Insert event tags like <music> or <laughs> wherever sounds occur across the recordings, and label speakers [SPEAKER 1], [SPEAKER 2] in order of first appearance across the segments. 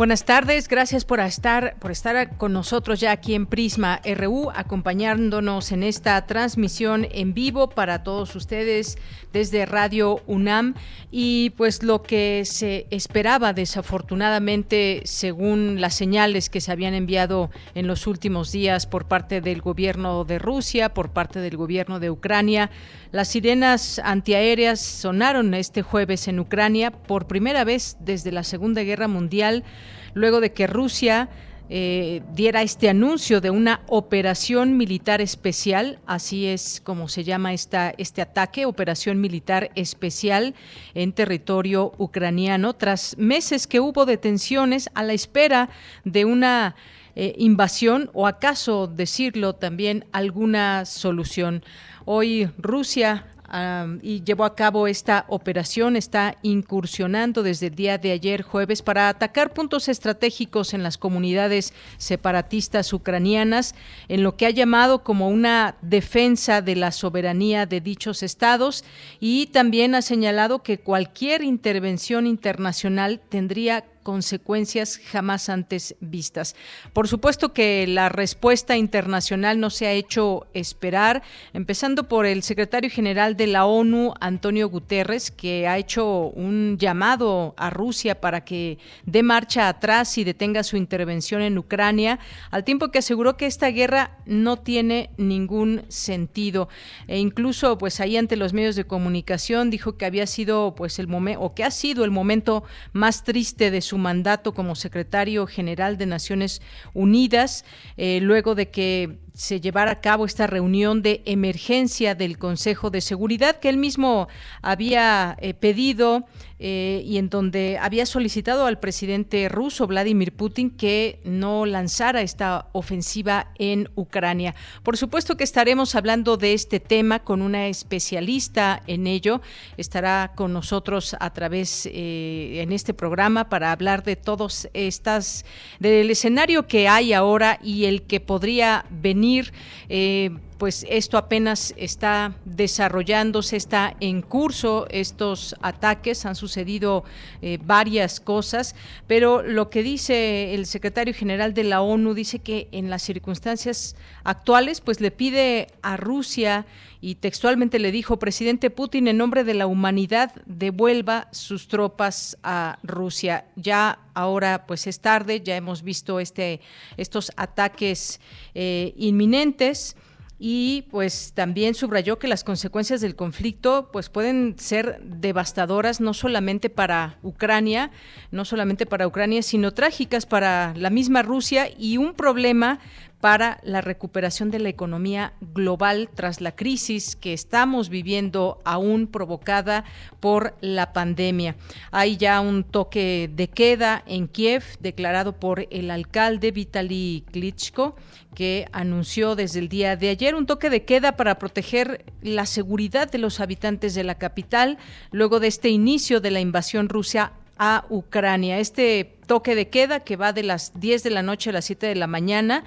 [SPEAKER 1] Buenas tardes, gracias por estar, por estar con nosotros ya aquí en Prisma RU, acompañándonos en esta transmisión en vivo para todos ustedes desde Radio UNAM. Y pues lo que se esperaba desafortunadamente, según las señales que se habían enviado en los últimos días por parte del gobierno de Rusia, por parte del gobierno de Ucrania, las sirenas antiaéreas sonaron este jueves en Ucrania por primera vez desde la Segunda Guerra Mundial luego de que Rusia eh, diera este anuncio de una operación militar especial, así es como se llama esta, este ataque, operación militar especial en territorio ucraniano, tras meses que hubo detenciones a la espera de una eh, invasión o acaso decirlo también alguna solución. Hoy Rusia y llevó a cabo esta operación, está incursionando desde el día de ayer jueves para atacar puntos estratégicos en las comunidades separatistas ucranianas, en lo que ha llamado como una defensa de la soberanía de dichos estados y también ha señalado que cualquier intervención internacional tendría consecuencias jamás antes vistas. Por supuesto que la respuesta internacional no se ha hecho esperar, empezando por el secretario general de la ONU, Antonio Guterres, que ha hecho un llamado a Rusia para que dé marcha atrás y detenga su intervención en Ucrania, al tiempo que aseguró que esta guerra no tiene ningún sentido. E incluso, pues ahí ante los medios de comunicación dijo que había sido, pues el momento, o que ha sido el momento más triste de su mandato como secretario general de Naciones Unidas, eh, luego de que se llevara a cabo esta reunión de emergencia del Consejo de Seguridad que él mismo había eh, pedido eh, y en donde había solicitado al presidente ruso Vladimir Putin que no lanzara esta ofensiva en Ucrania. Por supuesto que estaremos hablando de este tema con una especialista en ello. Estará con nosotros a través eh, en este programa para hablar de todos estas, del escenario que hay ahora y el que podría venir. Eh, pues esto apenas está desarrollándose, está en curso estos ataques, han sucedido eh, varias cosas, pero lo que dice el secretario general de la ONU dice que en las circunstancias actuales, pues le pide a Rusia y textualmente le dijo, presidente Putin, en nombre de la humanidad, devuelva sus tropas a Rusia. Ya ahora, pues es tarde, ya hemos visto este, estos ataques eh, inminentes y pues también subrayó que las consecuencias del conflicto pues pueden ser devastadoras no solamente para Ucrania, no solamente para Ucrania, sino trágicas para la misma Rusia y un problema para la recuperación de la economía global tras la crisis que estamos viviendo aún provocada por la pandemia. Hay ya un toque de queda en Kiev declarado por el alcalde Vitaly Klitschko que anunció desde el día de ayer un toque de queda para proteger la seguridad de los habitantes de la capital luego de este inicio de la invasión rusa a Ucrania. Este toque de queda que va de las 10 de la noche a las 7 de la mañana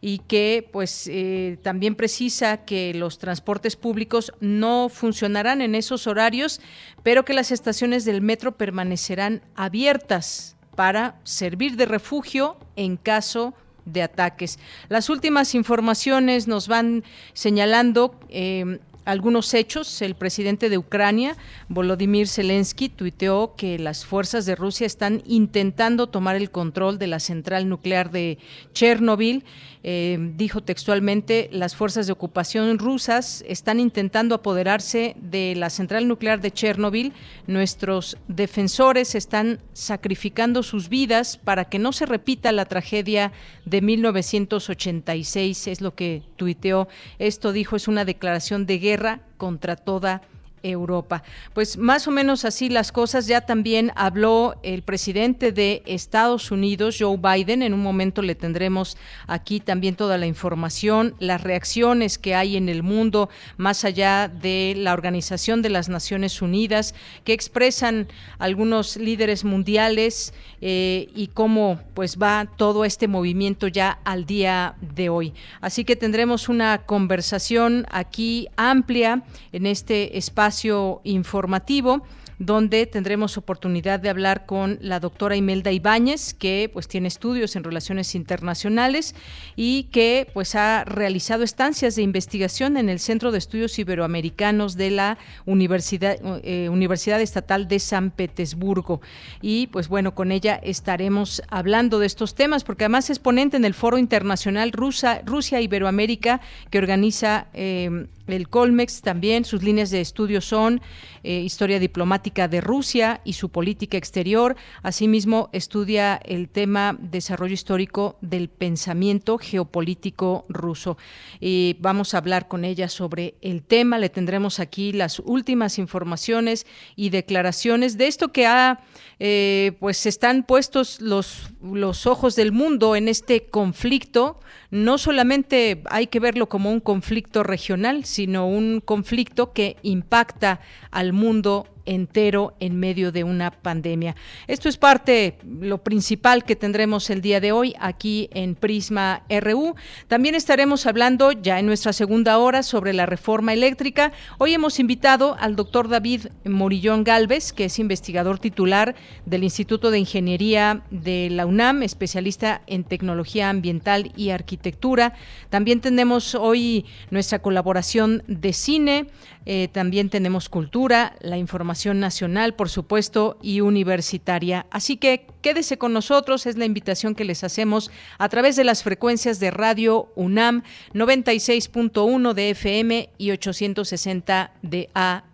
[SPEAKER 1] y que pues eh, también precisa que los transportes públicos no funcionarán en esos horarios, pero que las estaciones del metro permanecerán abiertas para servir de refugio en caso de ataques. Las últimas informaciones nos van señalando eh, algunos hechos. El presidente de Ucrania, Volodymyr Zelensky, tuiteó que las fuerzas de Rusia están intentando tomar el control de la central nuclear de Chernobyl. Eh, dijo textualmente, las fuerzas de ocupación rusas están intentando apoderarse de la central nuclear de Chernobyl. Nuestros defensores están sacrificando sus vidas para que no se repita la tragedia de 1986, es lo que tuiteó. Esto dijo, es una declaración de guerra contra toda Europa. Pues más o menos así las cosas. Ya también habló el presidente de Estados Unidos, Joe Biden. En un momento le tendremos aquí también toda la información, las reacciones que hay en el mundo, más allá de la Organización de las Naciones Unidas, que expresan algunos líderes mundiales eh, y cómo pues va todo este movimiento ya al día de hoy. Así que tendremos una conversación aquí amplia en este espacio informativo donde tendremos oportunidad de hablar con la doctora Imelda Ibáñez, que pues tiene estudios en relaciones internacionales y que pues ha realizado estancias de investigación en el Centro de Estudios Iberoamericanos de la Universidad, eh, Universidad Estatal de San Petersburgo. Y pues bueno, con ella estaremos hablando de estos temas, porque además es ponente en el Foro Internacional Rusa, Rusia Iberoamérica que organiza eh, el Colmex también, sus líneas de estudio son eh, historia diplomática de Rusia y su política exterior. Asimismo, estudia el tema desarrollo histórico del pensamiento geopolítico ruso. Y vamos a hablar con ella sobre el tema. Le tendremos aquí las últimas informaciones y declaraciones de esto que ha, eh, pues están puestos los, los ojos del mundo en este conflicto no solamente hay que verlo como un conflicto regional, sino un conflicto que impacta al mundo entero en medio de una pandemia. Esto es parte, lo principal que tendremos el día de hoy aquí en Prisma RU. También estaremos hablando ya en nuestra segunda hora sobre la reforma eléctrica. Hoy hemos invitado al doctor David Morillón Galvez, que es investigador titular del Instituto de Ingeniería de la UNAM, especialista en tecnología ambiental y arquitectura. También tenemos hoy nuestra colaboración de cine. Eh, también tenemos cultura, la información nacional, por supuesto, y universitaria. Así que quédese con nosotros, es la invitación que les hacemos a través de las frecuencias de Radio UNAM 96.1 de FM y 860 de AM.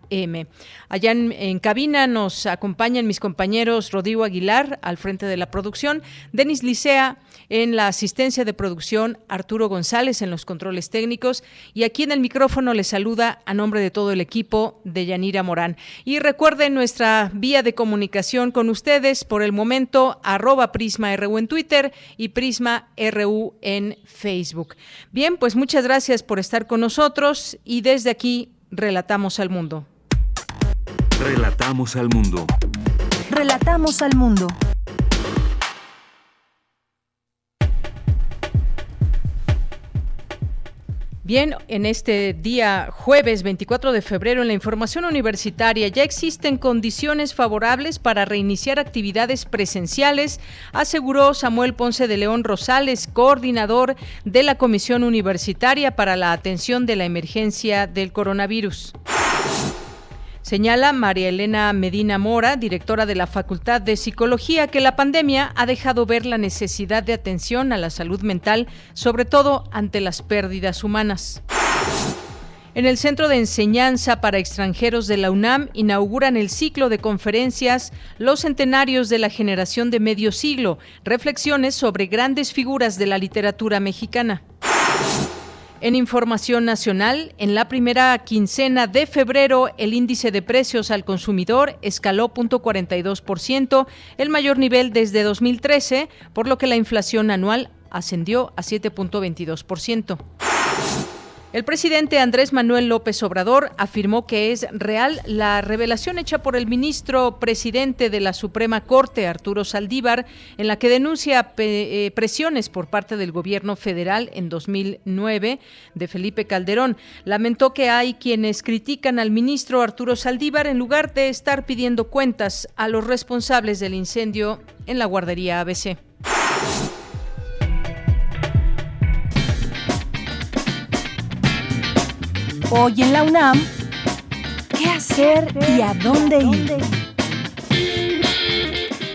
[SPEAKER 1] Allá en, cabina nos acompañan mis compañeros Rodrigo Aguilar al frente de la producción, Denis Licea en la asistencia de producción, Arturo González en los controles técnicos y aquí en el micrófono les saluda a nombre de todo el equipo de Yanira Morán. Y recuerden nuestra vía de comunicación con ustedes por el momento arroba Prisma RU en Twitter y Prisma RU en Facebook. Bien, pues muchas gracias por estar con nosotros y desde aquí relatamos al mundo.
[SPEAKER 2] Relatamos al mundo.
[SPEAKER 3] Relatamos al mundo.
[SPEAKER 1] Bien, en este día jueves 24 de febrero en la información universitaria ya existen condiciones favorables para reiniciar actividades presenciales, aseguró Samuel Ponce de León Rosales, coordinador de la Comisión Universitaria para la Atención de la Emergencia del Coronavirus. Señala María Elena Medina Mora, directora de la Facultad de Psicología, que la pandemia ha dejado ver la necesidad de atención a la salud mental, sobre todo ante las pérdidas humanas. En el Centro de Enseñanza para Extranjeros de la UNAM inauguran el ciclo de conferencias Los Centenarios de la Generación de Medio Siglo, reflexiones sobre grandes figuras de la literatura mexicana. En información nacional, en la primera quincena de febrero, el índice de precios al consumidor escaló 0.42%, el mayor nivel desde 2013, por lo que la inflación anual ascendió a 7.22%. El presidente Andrés Manuel López Obrador afirmó que es real la revelación hecha por el ministro presidente de la Suprema Corte, Arturo Saldívar, en la que denuncia eh, presiones por parte del gobierno federal en 2009 de Felipe Calderón. Lamentó que hay quienes critican al ministro Arturo Saldívar en lugar de estar pidiendo cuentas a los responsables del incendio en la guardería ABC.
[SPEAKER 3] Hoy en la UNAM, ¿qué hacer y a dónde ir?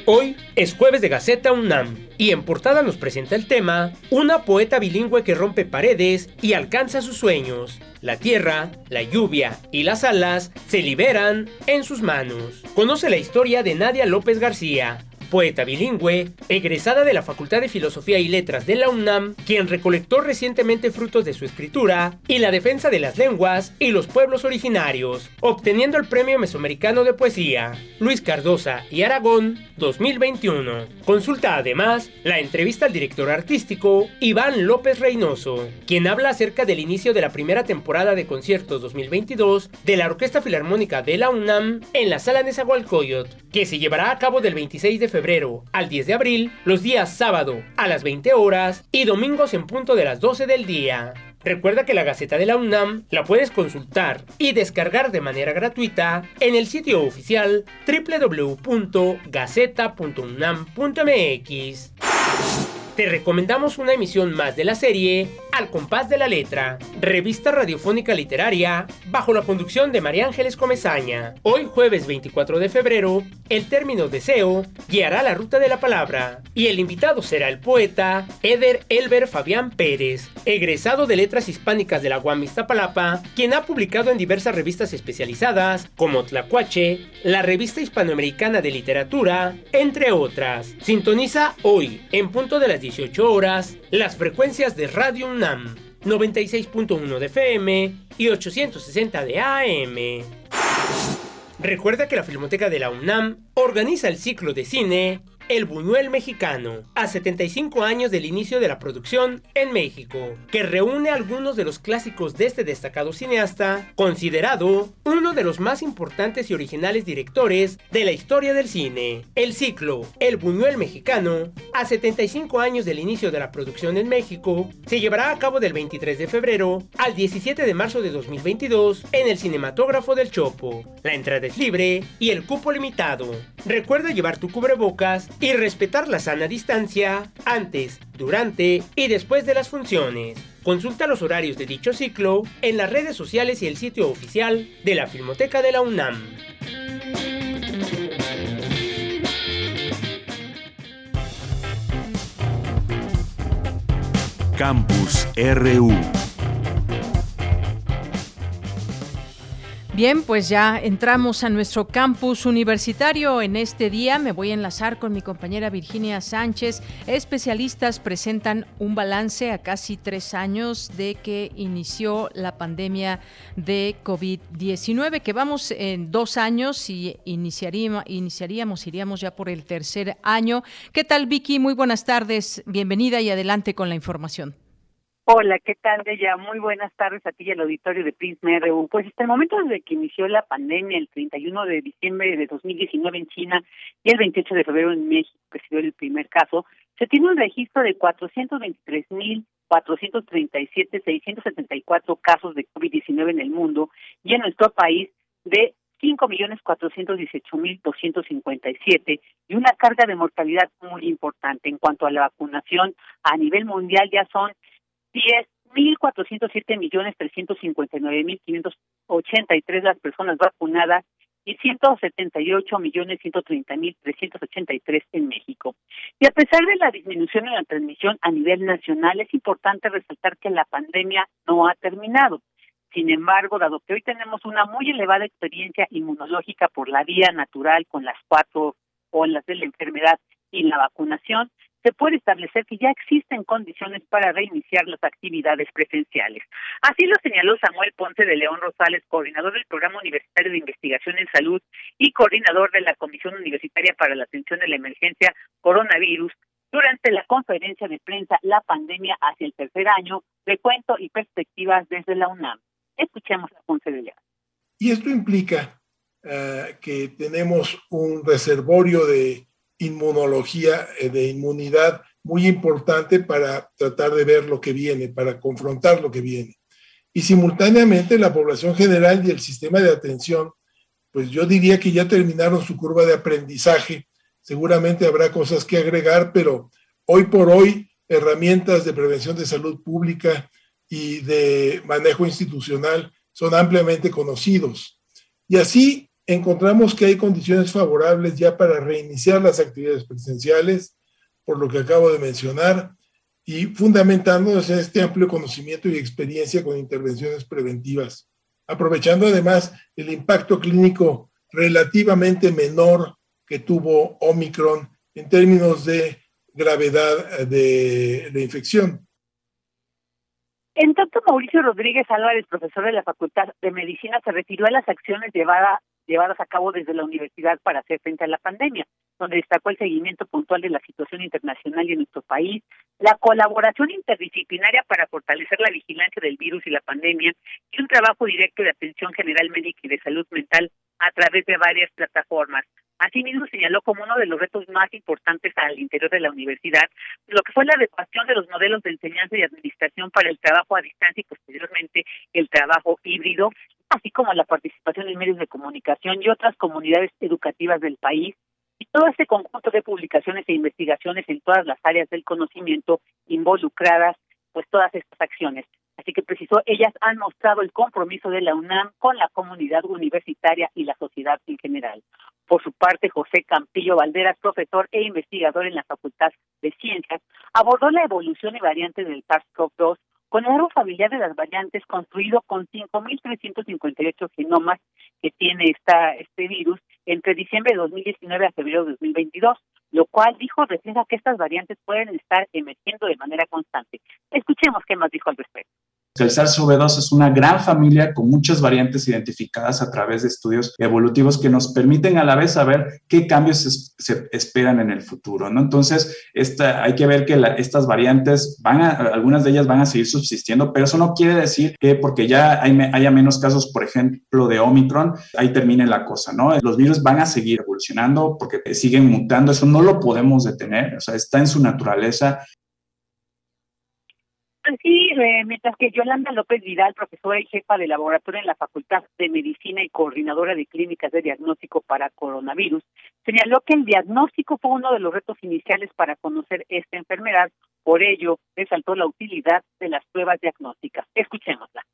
[SPEAKER 2] Hoy es jueves de Gaceta UNAM y en portada nos presenta el tema Una poeta bilingüe que rompe paredes y alcanza sus sueños. La tierra, la lluvia y las alas se liberan en sus manos. Conoce la historia de Nadia López García, poeta bilingüe, egresada de la Facultad de Filosofía y Letras de la UNAM, quien recolectó recientemente frutos de su escritura y la defensa de las lenguas y los pueblos originarios, obteniendo el Premio Mesoamericano de Poesía, Luis Cardosa y Aragón 2021. Consulta además la entrevista al director artístico Iván López Reynoso, quien habla acerca del inicio de la primera temporada de conciertos 2022 de la Orquesta Filarmónica de la UNAM en la Sala Nezahualcóyotl, que se llevará a cabo del 26 de febrero febrero al 10 de abril, los días sábado a las 20 horas y domingos en punto de las 12 del día. Recuerda que la Gaceta de la UNAM la puedes consultar y descargar de manera gratuita en el sitio oficial www.gaceta.unam.mx. Te recomendamos una emisión más de la serie Al compás de la letra, revista radiofónica literaria bajo la conducción de María Ángeles Comezaña. Hoy jueves 24 de febrero, el término deseo guiará la ruta de la palabra y el invitado será el poeta Eder Elber Fabián Pérez, egresado de Letras Hispánicas de la UAM Iztapalapa, quien ha publicado en diversas revistas especializadas como Tlacuache, la revista hispanoamericana de literatura, entre otras. Sintoniza hoy en punto de las 18 horas, las frecuencias de Radio UNAM, 96.1 de FM y 860 de AM. Recuerda que la Filmoteca de la UNAM organiza el ciclo de cine el Buñuel Mexicano, a 75 años del inicio de la producción en México, que reúne algunos de los clásicos de este destacado cineasta, considerado uno de los más importantes y originales directores de la historia del cine. El ciclo El Buñuel Mexicano, a 75 años del inicio de la producción en México, se llevará a cabo del 23 de febrero al 17 de marzo de 2022 en el Cinematógrafo del Chopo. La entrada es libre y el cupo limitado. Recuerda llevar tu cubrebocas y respetar la sana distancia antes, durante y después de las funciones. Consulta los horarios de dicho ciclo en las redes sociales y el sitio oficial de la Filmoteca de la UNAM.
[SPEAKER 1] Campus RU Bien, pues ya entramos a nuestro campus universitario en este día. Me voy a enlazar con mi compañera Virginia Sánchez. Especialistas presentan un balance a casi tres años de que inició la pandemia de COVID-19, que vamos en dos años y iniciaríamos, iríamos ya por el tercer año. ¿Qué tal, Vicky? Muy buenas tardes. Bienvenida y adelante con la información.
[SPEAKER 4] Hola, ¿qué tal, Deya? Muy buenas tardes a ti y al auditorio de Prisma RU. Pues hasta el momento desde que inició la pandemia, el 31 de diciembre de 2019 en China y el 28 de febrero en México, que se dio el primer caso, se tiene un registro de 423.437.674 casos de COVID-19 en el mundo y en nuestro país de 5.418.257 y una carga de mortalidad muy importante. En cuanto a la vacunación, a nivel mundial ya son mil cuatrocientos siete millones trescientos cincuenta y nueve mil quinientos ochenta y tres las personas vacunadas y ciento setenta y ocho millones ciento treinta mil trescientos ochenta y tres en México. Y a pesar de la disminución en la transmisión a nivel nacional, es importante resaltar que la pandemia no ha terminado. Sin embargo, dado que hoy tenemos una muy elevada experiencia inmunológica por la vía natural con las cuatro olas de la enfermedad y la vacunación, se puede establecer que ya existen condiciones para reiniciar las actividades presenciales. Así lo señaló Samuel Ponce de León Rosales, coordinador del Programa Universitario de Investigación en Salud y coordinador de la Comisión Universitaria para la Atención de la Emergencia Coronavirus, durante la conferencia de prensa La pandemia hacia el tercer año, recuento y perspectivas desde la UNAM. Escuchemos a Ponce de León.
[SPEAKER 5] Y esto implica eh, que tenemos un reservorio de inmunología, eh, de inmunidad muy importante para tratar de ver lo que viene, para confrontar lo que viene. Y simultáneamente la población general y el sistema de atención, pues yo diría que ya terminaron su curva de aprendizaje. Seguramente habrá cosas que agregar, pero hoy por hoy herramientas de prevención de salud pública y de manejo institucional son ampliamente conocidos. Y así encontramos que hay condiciones favorables ya para reiniciar las actividades presenciales, por lo que acabo de mencionar, y fundamentándonos en este amplio conocimiento y experiencia con intervenciones preventivas, aprovechando además el impacto clínico relativamente menor que tuvo Omicron en términos de gravedad de, infección.
[SPEAKER 4] En tanto, Mauricio Rodríguez Álvarez, profesor de la Facultad de Medicina, se refirió a las acciones llevadas llevadas a cabo desde la universidad para hacer frente a la pandemia, donde destacó el seguimiento puntual de la situación internacional y en nuestro país, la colaboración interdisciplinaria para fortalecer la vigilancia del virus y la pandemia y un trabajo directo de atención general médica y de salud mental a través de varias plataformas. Asimismo, señaló como uno de los retos más importantes al interior de la universidad lo que fue la adecuación de los modelos de enseñanza y administración para el trabajo a distancia y posteriormente el trabajo híbrido, así como la participación en medios de comunicación y otras comunidades educativas del país, y todo este conjunto de publicaciones e investigaciones en todas las áreas del conocimiento involucradas, pues todas estas acciones. Así que precisó, ellas han mostrado el compromiso de la UNAM con la comunidad universitaria y la sociedad en general. Por su parte, José Campillo Valderas, profesor e investigador en la Facultad de Ciencias, abordó la evolución y variantes del SARS-CoV-2 con el árbol familiar de las variantes construido con 5.358 genomas que tiene esta, este virus entre diciembre de 2019 a febrero de 2022, lo cual dijo refleja que estas variantes pueden estar emergiendo de manera constante. Escuchemos qué más dijo al respecto.
[SPEAKER 6] El SARS-CoV-2 es una gran familia con muchas variantes identificadas a través de estudios evolutivos que nos permiten a la vez saber qué cambios se, esperan en el futuro, ¿no? Entonces, hay que ver que estas variantes van a, algunas de ellas van a seguir subsistiendo, pero eso no quiere decir que porque ya haya menos casos, por ejemplo, de Omicron, ahí termine la cosa, ¿no? Los virus van a seguir evolucionando porque siguen mutando, eso no lo podemos detener, o sea, está en su naturaleza
[SPEAKER 4] Sí, eh, mientras que Yolanda López Vidal, profesora y jefa de laboratorio en la Facultad de Medicina y coordinadora de clínicas de diagnóstico para coronavirus, señaló que el diagnóstico fue uno de los retos iniciales para conocer esta enfermedad. Por ello, resaltó la utilidad de las pruebas diagnósticas. Escuchémosla.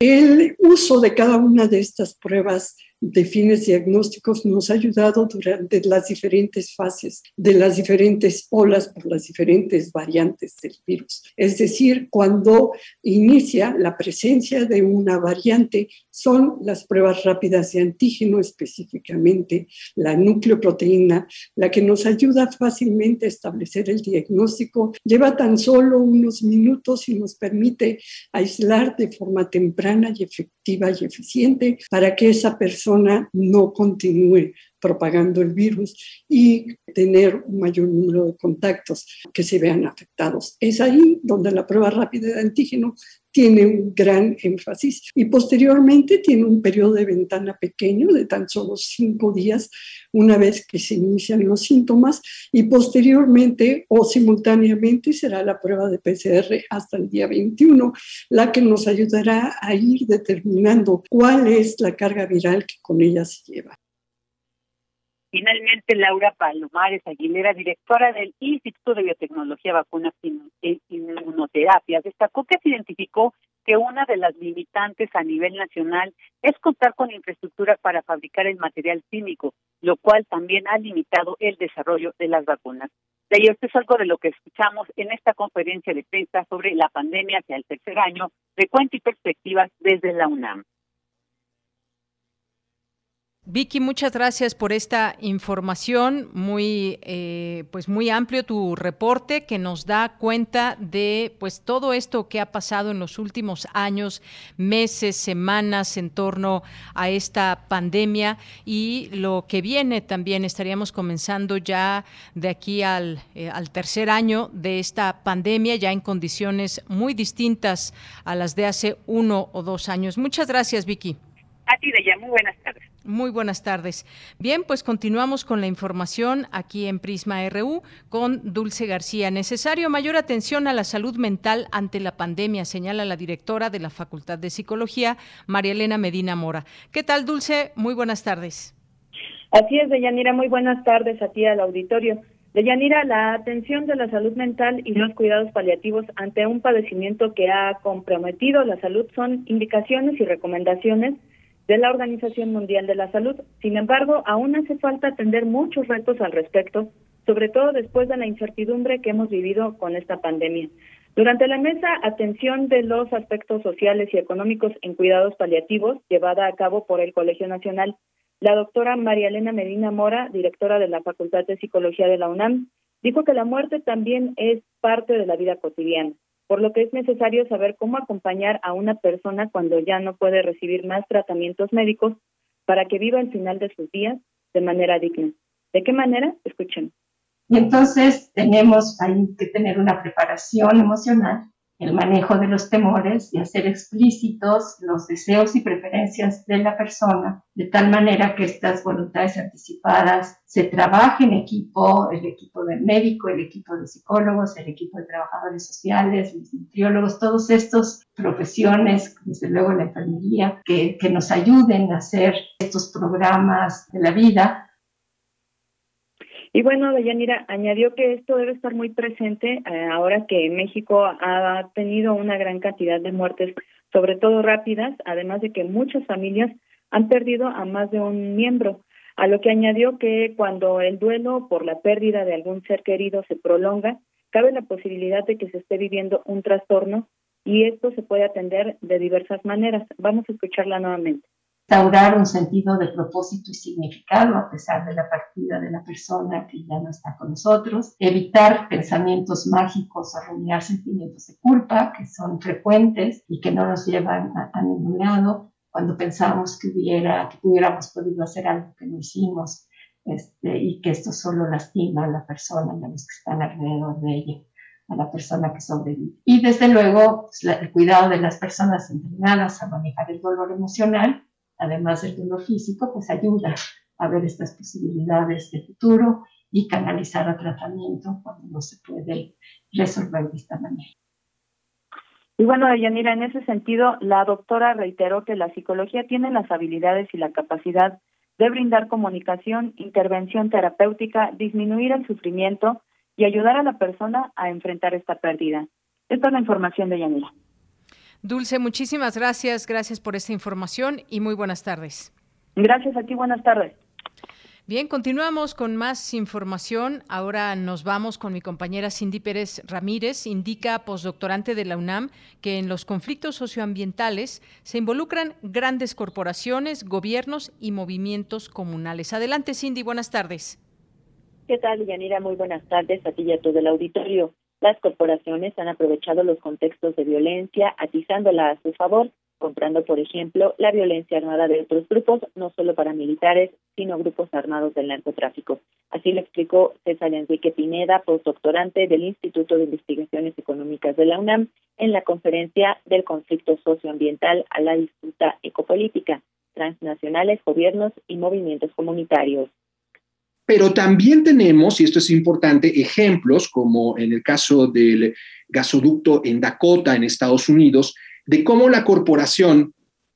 [SPEAKER 7] El uso de cada una de estas pruebas de fines diagnósticos nos ha ayudado durante las diferentes fases de las diferentes olas por las diferentes variantes del virus. Es decir, cuando inicia la presencia de una variante, son las pruebas rápidas de antígeno, específicamente la nucleoproteína, la que nos ayuda fácilmente a establecer el diagnóstico. Lleva tan solo unos minutos y nos permite aislar de forma temprana y efectiva y eficiente para que esa persona no continúe propagando el virus y tener un mayor número de contactos que se vean afectados. Es ahí donde la prueba rápida de antígeno tiene un gran énfasis y posteriormente tiene un periodo de ventana pequeño de tan solo cinco días una vez que se inician los síntomas y posteriormente o simultáneamente será la prueba de PCR hasta el día 21, la que nos ayudará a ir determinando cuál es la carga viral que con ella se lleva.
[SPEAKER 4] Finalmente, Laura Palomares Aguilera, directora del Instituto de Biotecnología, Vacunas e Inmunoterapias, destacó que se identificó que una de las limitantes a nivel nacional es contar con infraestructura para fabricar el material químico, lo cual también ha limitado el desarrollo de las vacunas. De ahí esto es algo de lo que escuchamos en esta conferencia de prensa sobre la pandemia hacia el tercer año de cuenta y perspectivas desde la UNAM.
[SPEAKER 1] Vicky, muchas gracias por esta información, muy, eh, pues muy amplio tu reporte que nos da cuenta de pues todo esto que ha pasado en los últimos años, meses, semanas en torno a esta pandemia y lo que viene también. Estaríamos comenzando ya de aquí al, eh, al tercer año de esta pandemia, ya en condiciones muy distintas a las de hace uno o dos años. Muchas gracias, Vicky.
[SPEAKER 4] A ti, ya muy buenas tardes.
[SPEAKER 1] Muy buenas tardes. Bien, pues continuamos con la información aquí en Prisma RU con Dulce García. Necesario mayor atención a la salud mental ante la pandemia, señala la directora de la Facultad de Psicología, María Elena Medina Mora. ¿Qué tal, Dulce? Muy buenas tardes.
[SPEAKER 8] Así es, Deyanira. Muy buenas tardes a ti al auditorio. Deyanira, la atención de la salud mental y los cuidados paliativos ante un padecimiento que ha comprometido la salud son indicaciones y recomendaciones de la Organización Mundial de la Salud. Sin embargo, aún hace falta atender muchos retos al respecto, sobre todo después de la incertidumbre que hemos vivido con esta pandemia. Durante la mesa Atención de los aspectos sociales y económicos en cuidados paliativos, llevada a cabo por el Colegio Nacional, la doctora María Elena Medina Mora, directora de la Facultad de Psicología de la UNAM, dijo que la muerte también es parte de la vida cotidiana, por lo que es necesario saber cómo acompañar a una persona cuando ya no puede recibir más tratamientos médicos para que viva el final de sus días de manera digna. ¿De qué manera? Escuchen.
[SPEAKER 9] Y entonces tenemos ahí que tener una preparación emocional, el manejo de los temores y hacer explícitos los deseos y preferencias de la persona, de tal manera que estas voluntades anticipadas se trabaje en equipo, el equipo del médico, el equipo de psicólogos, el equipo de trabajadores sociales, los nutriólogos, todos estos profesiones, desde luego la enfermería, que, que nos ayuden a hacer estos programas de la vida
[SPEAKER 8] y bueno, Deyanira añadió que esto debe estar muy presente eh, ahora que México ha tenido una gran cantidad de muertes, sobre todo rápidas, además de que muchas familias han perdido a más de un miembro, a lo que añadió que cuando el duelo por la pérdida de algún ser querido se prolonga, cabe la posibilidad de que se esté viviendo un trastorno y esto se puede atender de diversas maneras. Vamos a escucharla nuevamente
[SPEAKER 9] instaurar un sentido de propósito y significado a pesar de la partida de la persona que ya no está con nosotros, evitar pensamientos mágicos o rumiar sentimientos de culpa que son frecuentes y que no nos llevan a, ningún lado cuando pensamos que hubiera, que hubiéramos podido hacer algo que no hicimos este, y que esto solo lastima a la persona y a los que están alrededor de ella a la persona que sobrevive. Y desde luego, pues, el cuidado de las personas entrenadas a manejar el dolor emocional además del dolor físico, pues ayuda a ver estas posibilidades de futuro y canalizar a tratamiento cuando no se puede resolver de esta manera.
[SPEAKER 8] Y bueno, Yanira, en ese sentido, la doctora reiteró que la psicología tiene las habilidades y la capacidad de brindar comunicación, intervención terapéutica, disminuir el sufrimiento y ayudar a la persona a enfrentar esta pérdida. Esta es la información de Yanira.
[SPEAKER 1] Dulce, muchísimas gracias. Gracias por esta información y muy buenas tardes.
[SPEAKER 8] Gracias a ti, buenas tardes.
[SPEAKER 1] Bien, continuamos con más información. Ahora nos vamos con mi compañera Cindy Pérez Ramírez. Indica, postdoctorante de la UNAM, que en los conflictos socioambientales se involucran grandes corporaciones, gobiernos y movimientos comunales. Adelante, Cindy, buenas tardes.
[SPEAKER 10] ¿Qué tal, Yanira? Muy buenas tardes a ti y a todo el auditorio. Las corporaciones han aprovechado los contextos de violencia, atizándola a su favor, comprando, por ejemplo, la violencia armada de otros grupos, no solo paramilitares, sino grupos armados del narcotráfico. Así lo explicó César Enrique Pineda, postdoctorante del Instituto de Investigaciones Económicas de la UNAM, en la conferencia del conflicto socioambiental a la disputa ecopolítica, transnacionales, gobiernos y movimientos comunitarios.
[SPEAKER 11] Pero también tenemos, y esto es importante, ejemplos como en el caso del gasoducto en Dakota, en Estados Unidos, de cómo la corporación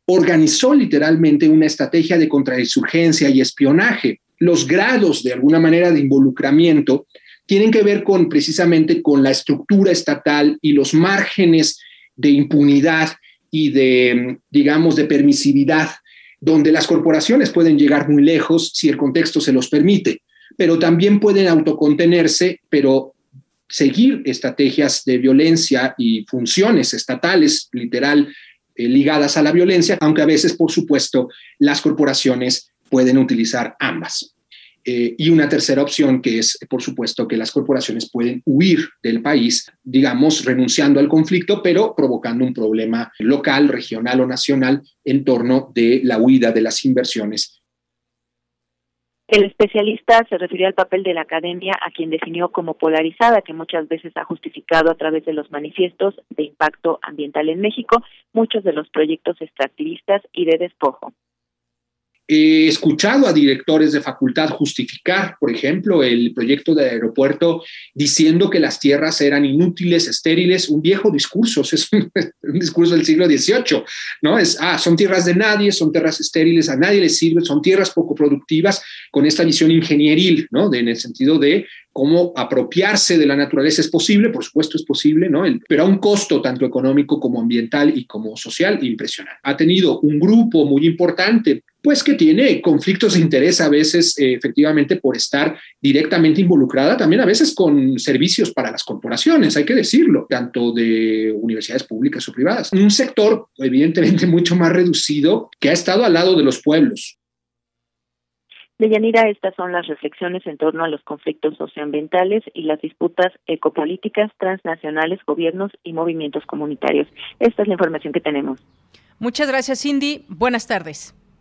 [SPEAKER 11] organizó literalmente una estrategia de contrainsurgencia y espionaje. Los grados, de alguna manera, de involucramiento tienen que ver con precisamente con la estructura estatal y los márgenes de impunidad y de, digamos, de permisividad donde las corporaciones pueden llegar muy lejos si el contexto se los permite, pero también pueden autocontenerse, pero seguir estrategias de violencia y funciones estatales, literal, eh, ligadas a la violencia, aunque a veces, por supuesto, las corporaciones pueden utilizar ambas. Eh, y una tercera opción que es, por supuesto, que las corporaciones pueden huir del país, digamos, renunciando al conflicto, pero provocando un problema local, regional o nacional en torno de la huida de las inversiones.
[SPEAKER 10] El especialista se refirió al papel de la academia, a quien definió como polarizada, que muchas veces ha justificado a través de los manifiestos de impacto ambiental en México muchos de los proyectos extractivistas y de despojo
[SPEAKER 11] He escuchado a directores de facultad justificar, por ejemplo, el proyecto de aeropuerto diciendo que las tierras eran inútiles, estériles, un viejo discurso, <laughs> es un, discurso del siglo XVIII, ¿no? Es, ah, son tierras de nadie, son tierras estériles, a nadie les sirven, son tierras poco productivas, con esta visión ingenieril, ¿no? En el sentido de cómo apropiarse de la naturaleza es posible, por supuesto es posible, ¿no? pero a un costo tanto económico como ambiental y como social impresionante. Ha tenido un grupo muy importante pues que tiene conflictos de interés a veces eh, efectivamente por estar directamente involucrada, también a veces con servicios para las corporaciones, hay que decirlo, tanto de universidades públicas o privadas. Un sector evidentemente <laughs> mucho más reducido que ha estado al lado de los pueblos.
[SPEAKER 10] Deyanira, estas son las reflexiones en torno a los conflictos socioambientales y las disputas ecopolíticas transnacionales, gobiernos y movimientos comunitarios. Esta es la información que tenemos.
[SPEAKER 1] Muchas gracias, Cindy. Buenas tardes.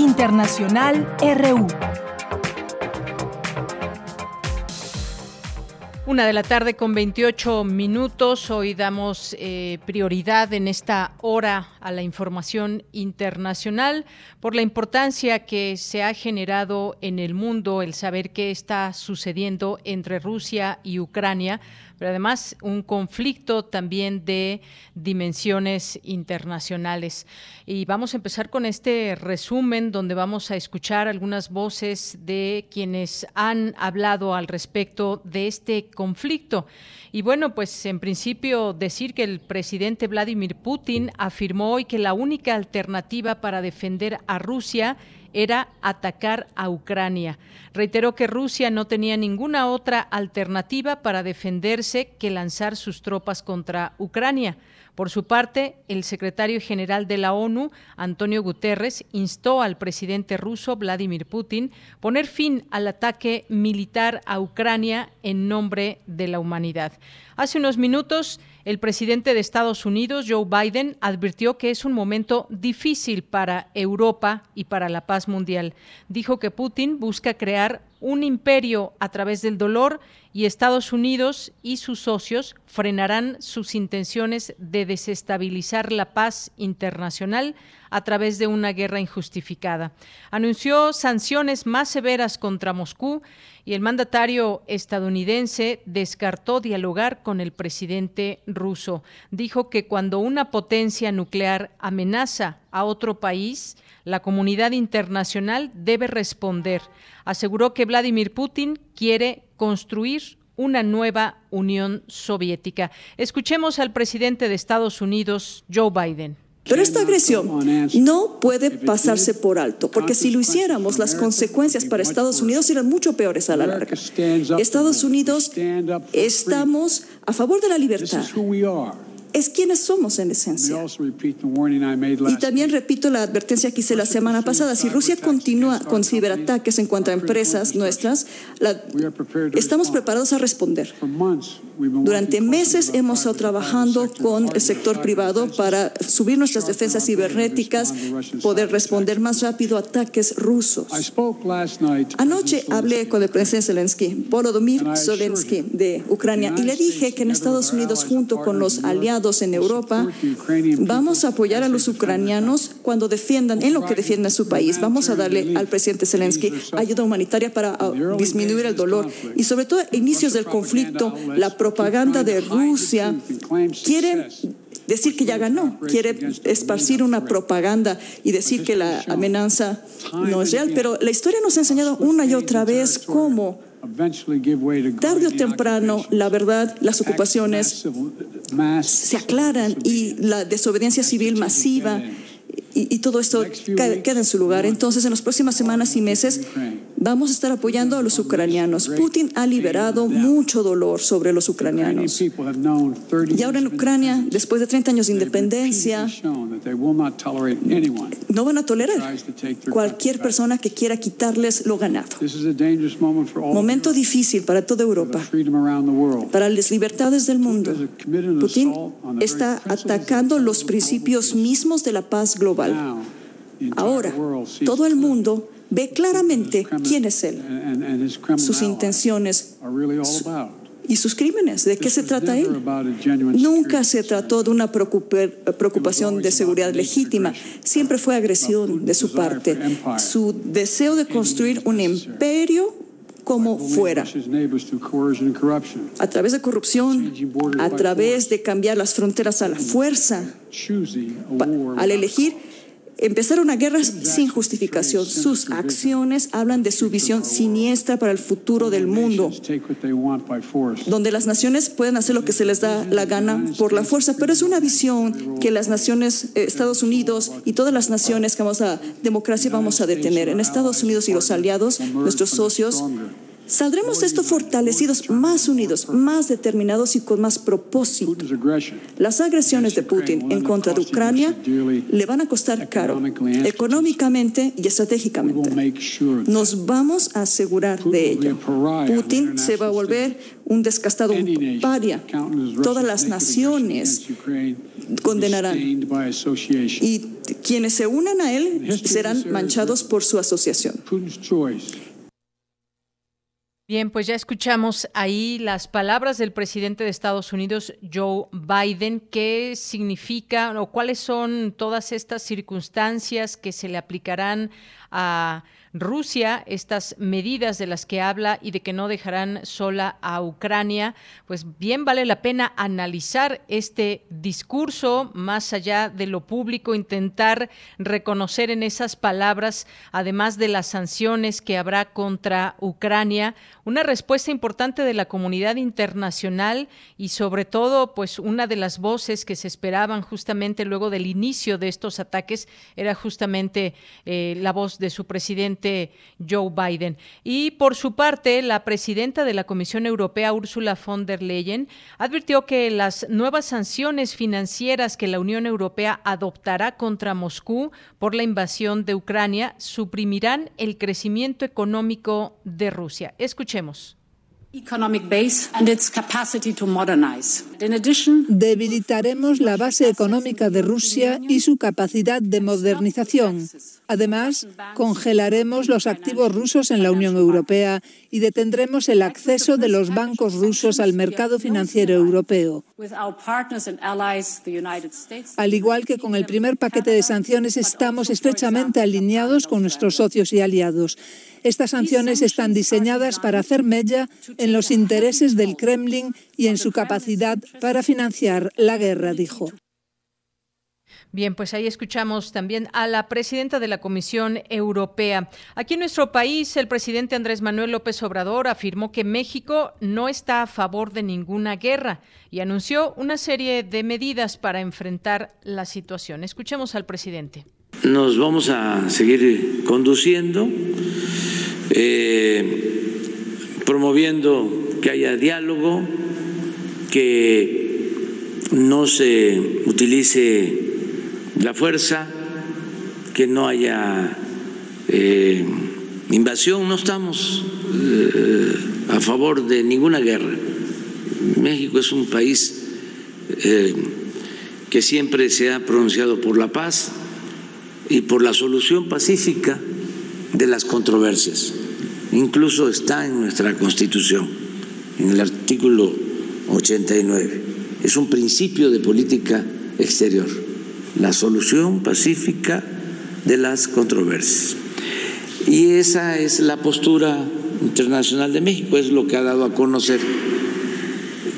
[SPEAKER 3] Internacional RU.
[SPEAKER 1] Una de la tarde con 28 minutos. Hoy damos eh, prioridad en esta hora a la información internacional por la importancia que se ha generado en el mundo el saber qué está sucediendo entre Rusia y Ucrania pero además un conflicto también de dimensiones internacionales. Y vamos a empezar con este resumen donde vamos a escuchar algunas voces de quienes han hablado al respecto de este conflicto. Y bueno, pues en principio decir que el presidente Vladimir Putin afirmó hoy que la única alternativa para defender a Rusia era atacar a Ucrania. Reiteró que Rusia no tenía ninguna otra alternativa para defenderse que lanzar sus tropas contra Ucrania. Por su parte, el secretario general de la ONU, Antonio Guterres, instó al presidente ruso Vladimir Putin poner fin al ataque militar a Ucrania en nombre de la humanidad. Hace unos minutos, el presidente de Estados Unidos, Joe Biden, advirtió que es un momento difícil para Europa y para la paz mundial. Dijo que Putin busca crear un imperio a través del dolor y Estados Unidos y sus socios frenarán sus intenciones de desestabilizar la paz internacional a través de una guerra injustificada. Anunció sanciones más severas contra Moscú y el mandatario estadounidense descartó dialogar con el presidente ruso. Dijo que cuando una potencia nuclear amenaza a otro país, la comunidad internacional debe responder. Aseguró que Vladimir Putin quiere construir una nueva Unión Soviética. Escuchemos al presidente de Estados Unidos, Joe Biden.
[SPEAKER 12] Pero esta agresión no puede pasarse por alto, porque si lo hiciéramos, las consecuencias para Estados Unidos serían mucho peores a la larga. Estados Unidos estamos a favor de la libertad es quienes somos en esencia. Y también repito la advertencia que hice la semana pasada. Si Rusia continúa con ciberataques en cuanto a empresas nuestras, estamos preparados a responder. Durante meses hemos estado trabajando con el sector privado para subir nuestras defensas cibernéticas, poder responder más rápido a ataques rusos. Anoche hablé con el presidente Zelensky, Volodymyr Zelensky de Ucrania, y le dije que en Estados Unidos, junto con los aliados en Europa, vamos a apoyar a los ucranianos cuando defiendan, en lo que defiendan su país. Vamos a darle al presidente Zelensky ayuda humanitaria para ah, disminuir el dolor y sobre todo inicios del conflicto, la propaganda de Rusia quiere decir que ya ganó, quiere esparcir una propaganda y decir que la amenaza no es real, pero la historia nos ha enseñado una y otra vez cómo tarde o temprano la verdad, las ocupaciones se aclaran y la desobediencia civil masiva y, todo esto queda en su lugar. Entonces, en las próximas semanas y meses Vamos a estar apoyando a los ucranianos. Putin ha liberado mucho dolor sobre los ucranianos. Y ahora en Ucrania, después de 30 años de independencia, no van a tolerar cualquier persona que quiera quitarles lo ganado. Momento difícil para toda Europa, para las libertades del mundo. Putin está atacando los principios mismos de la paz global. Ahora, todo el mundo ve claramente quién es él, sus intenciones y sus crímenes. ¿De qué se trata él? Nunca se trató de una preocupación de seguridad legítima, siempre fue agresión de su parte. Su deseo de construir un imperio como fuera, a través de corrupción, a través de cambiar las fronteras a la fuerza, al elegir empezar una guerra sin justificación. Sus acciones hablan de su visión siniestra para el futuro del mundo, donde las naciones pueden hacer lo que se les da la gana por la fuerza, pero es una visión que las naciones, eh, Estados Unidos y todas las naciones que vamos a democracia vamos a detener. En Estados Unidos y los aliados, nuestros socios, Saldremos de esto fortalecidos, más unidos, más determinados y con más propósito. Las agresiones de Putin en contra de Ucrania le van a costar caro, económicamente y estratégicamente. Nos vamos a asegurar de ello. Putin se va a volver un descastado, un paria. Todas las naciones condenarán. Y quienes se unan a él serán manchados por su asociación.
[SPEAKER 1] Bien, pues ya escuchamos ahí las palabras del presidente de Estados Unidos, Joe Biden. ¿Qué significa o cuáles son todas estas circunstancias que se le aplicarán a Rusia, estas medidas de las que habla y de que no dejarán sola a Ucrania, pues bien vale la pena analizar este discurso más allá de lo público, intentar reconocer en esas palabras, además de las sanciones que habrá contra Ucrania, una respuesta importante de la comunidad internacional y sobre todo, pues una de las voces que se esperaban justamente luego del inicio de estos ataques era justamente eh, la voz de su presidente Joe Biden. Y por su parte, la presidenta de la Comisión Europea, Ursula von der Leyen, advirtió que las nuevas sanciones financieras que la Unión Europea adoptará contra Moscú por la invasión de Ucrania suprimirán el crecimiento económico de Rusia. Escuchemos.
[SPEAKER 13] Debilitaremos la base económica de Rusia y su capacidad de modernización. Además, congelaremos los activos rusos en la Unión Europea y detendremos el acceso de los bancos rusos al mercado financiero europeo. Al igual que con el primer paquete de sanciones, estamos estrechamente alineados con nuestros socios y aliados. Estas sanciones están diseñadas para hacer mella en los intereses del Kremlin y en su capacidad para financiar la guerra, dijo.
[SPEAKER 1] Bien, pues ahí escuchamos también a la presidenta de la Comisión Europea. Aquí en nuestro país, el presidente Andrés Manuel López Obrador afirmó que México no está a favor de ninguna guerra y anunció una serie de medidas para enfrentar la situación. Escuchemos al presidente.
[SPEAKER 14] Nos vamos a seguir conduciendo, eh, promoviendo que haya diálogo, que no se utilice la fuerza, que no haya eh, invasión, no estamos eh, a favor de ninguna guerra. México es un país eh, que siempre se ha pronunciado por la paz y por la solución pacífica de las controversias. Incluso está en nuestra Constitución, en el artículo 89. Es un principio de política exterior la solución pacífica de las controversias. Y esa es la postura internacional de México, es lo que ha dado a conocer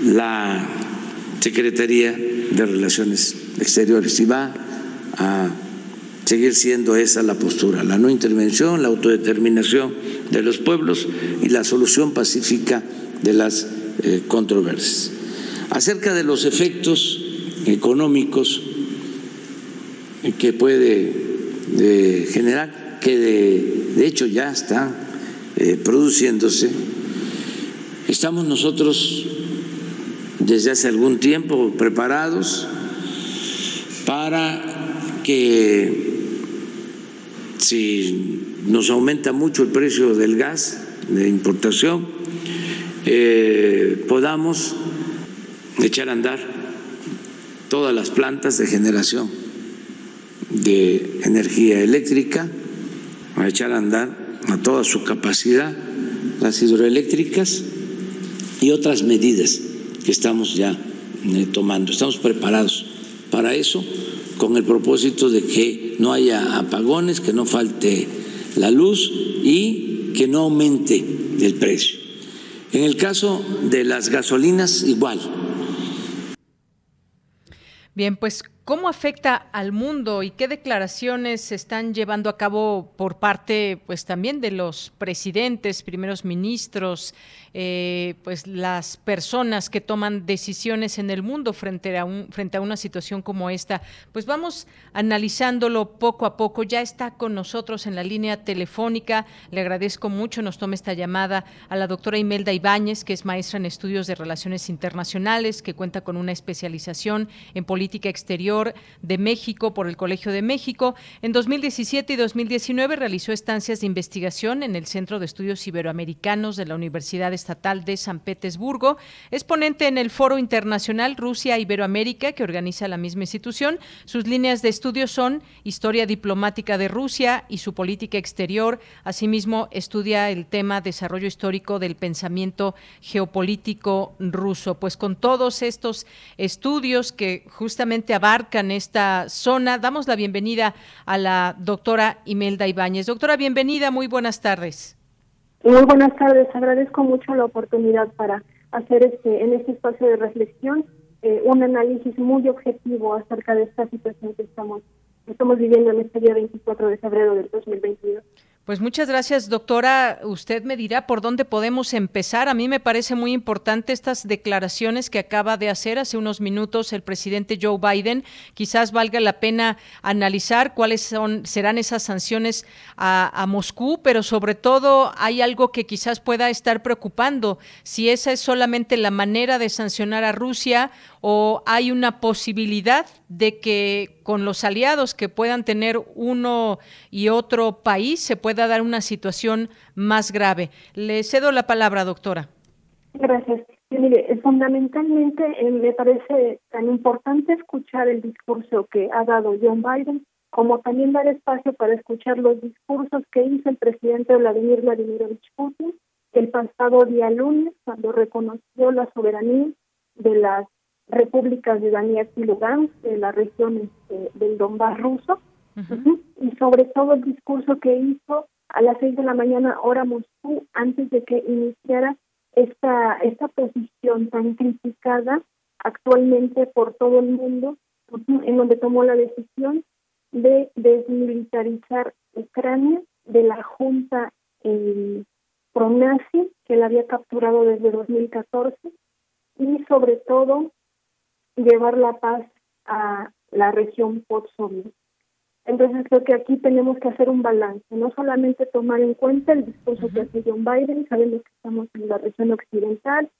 [SPEAKER 14] la Secretaría de Relaciones Exteriores y va a seguir siendo esa la postura, la no intervención, la autodeterminación de los pueblos y la solución pacífica de las eh, controversias. Acerca de los efectos económicos que puede generar, que de, hecho ya está eh, produciéndose. Estamos nosotros desde hace algún tiempo preparados para que si nos aumenta mucho el precio del gas de importación, eh, podamos echar a andar todas las plantas de generación de energía eléctrica, echar a andar a toda su capacidad las hidroeléctricas y otras medidas que estamos ya eh, tomando. Estamos preparados para eso con el propósito de que no haya apagones, que no falte la luz y que no aumente el precio. En el caso de las gasolinas, igual.
[SPEAKER 1] Bien, pues ¿Cómo afecta al mundo y qué declaraciones se están llevando a cabo por parte, pues también de los presidentes, primeros ministros, eh, pues las personas que toman decisiones en el mundo frente a un, frente a una situación como esta? Pues vamos analizándolo poco a poco. Ya está con nosotros en la línea telefónica. Le agradezco mucho. Nos toma esta llamada a la doctora Imelda Ibáñez, que es maestra en estudios de relaciones internacionales, que cuenta con una especialización en política exterior de México por el Colegio de México. En 2017 y 2019 realizó estancias de investigación en el Centro de Estudios Iberoamericanos de la Universidad Estatal de San Petersburgo. Es ponente en el Foro Internacional Rusia-Iberoamérica que organiza la misma institución. Sus líneas de estudio son Historia diplomática de Rusia y su política exterior. Asimismo, estudia el tema desarrollo histórico del pensamiento geopolítico ruso. Pues con todos estos estudios que justamente abarcan esta zona. Damos la bienvenida a la doctora Imelda Ibáñez. Doctora, bienvenida, muy buenas tardes.
[SPEAKER 15] Muy buenas tardes, agradezco mucho la oportunidad para hacer este en este espacio de reflexión eh, un análisis muy objetivo acerca de esta situación que estamos, estamos viviendo en este día 24 de febrero del 2022.
[SPEAKER 1] Pues muchas gracias, doctora. Usted me dirá por dónde podemos empezar. A mí me parece muy importante estas declaraciones que acaba de hacer hace unos minutos el presidente Joe Biden. Quizás valga la pena analizar cuáles son, serán esas sanciones a, a Moscú, pero sobre todo hay algo que quizás pueda estar preocupando. Si esa es solamente la manera de sancionar a Rusia o hay una posibilidad de que con los aliados que puedan tener uno y otro país se pueda dar una situación más grave. Le cedo la palabra, doctora.
[SPEAKER 15] Gracias. Mire, fundamentalmente eh, me parece tan importante escuchar el discurso que ha dado John Biden, como también dar espacio para escuchar los discursos que hizo el presidente Vladimir Vladimirovich Putin el pasado día lunes, cuando reconoció la soberanía de las repúblicas de Donetsk y Lugansk, de la región este, del Donbass ruso, y sobre todo el discurso que hizo a las seis de la mañana hora Moscú antes de que iniciara esta esta posición tan criticada actualmente por todo el mundo, en donde tomó la decisión de desmilitarizar Ucrania de la junta eh, pronazi que la había capturado desde 2014 y sobre todo llevar la paz a la región post Entonces creo que aquí tenemos que hacer un balance, no solamente tomar en cuenta el discurso que hace John Biden, sabemos que estamos en la región occidental,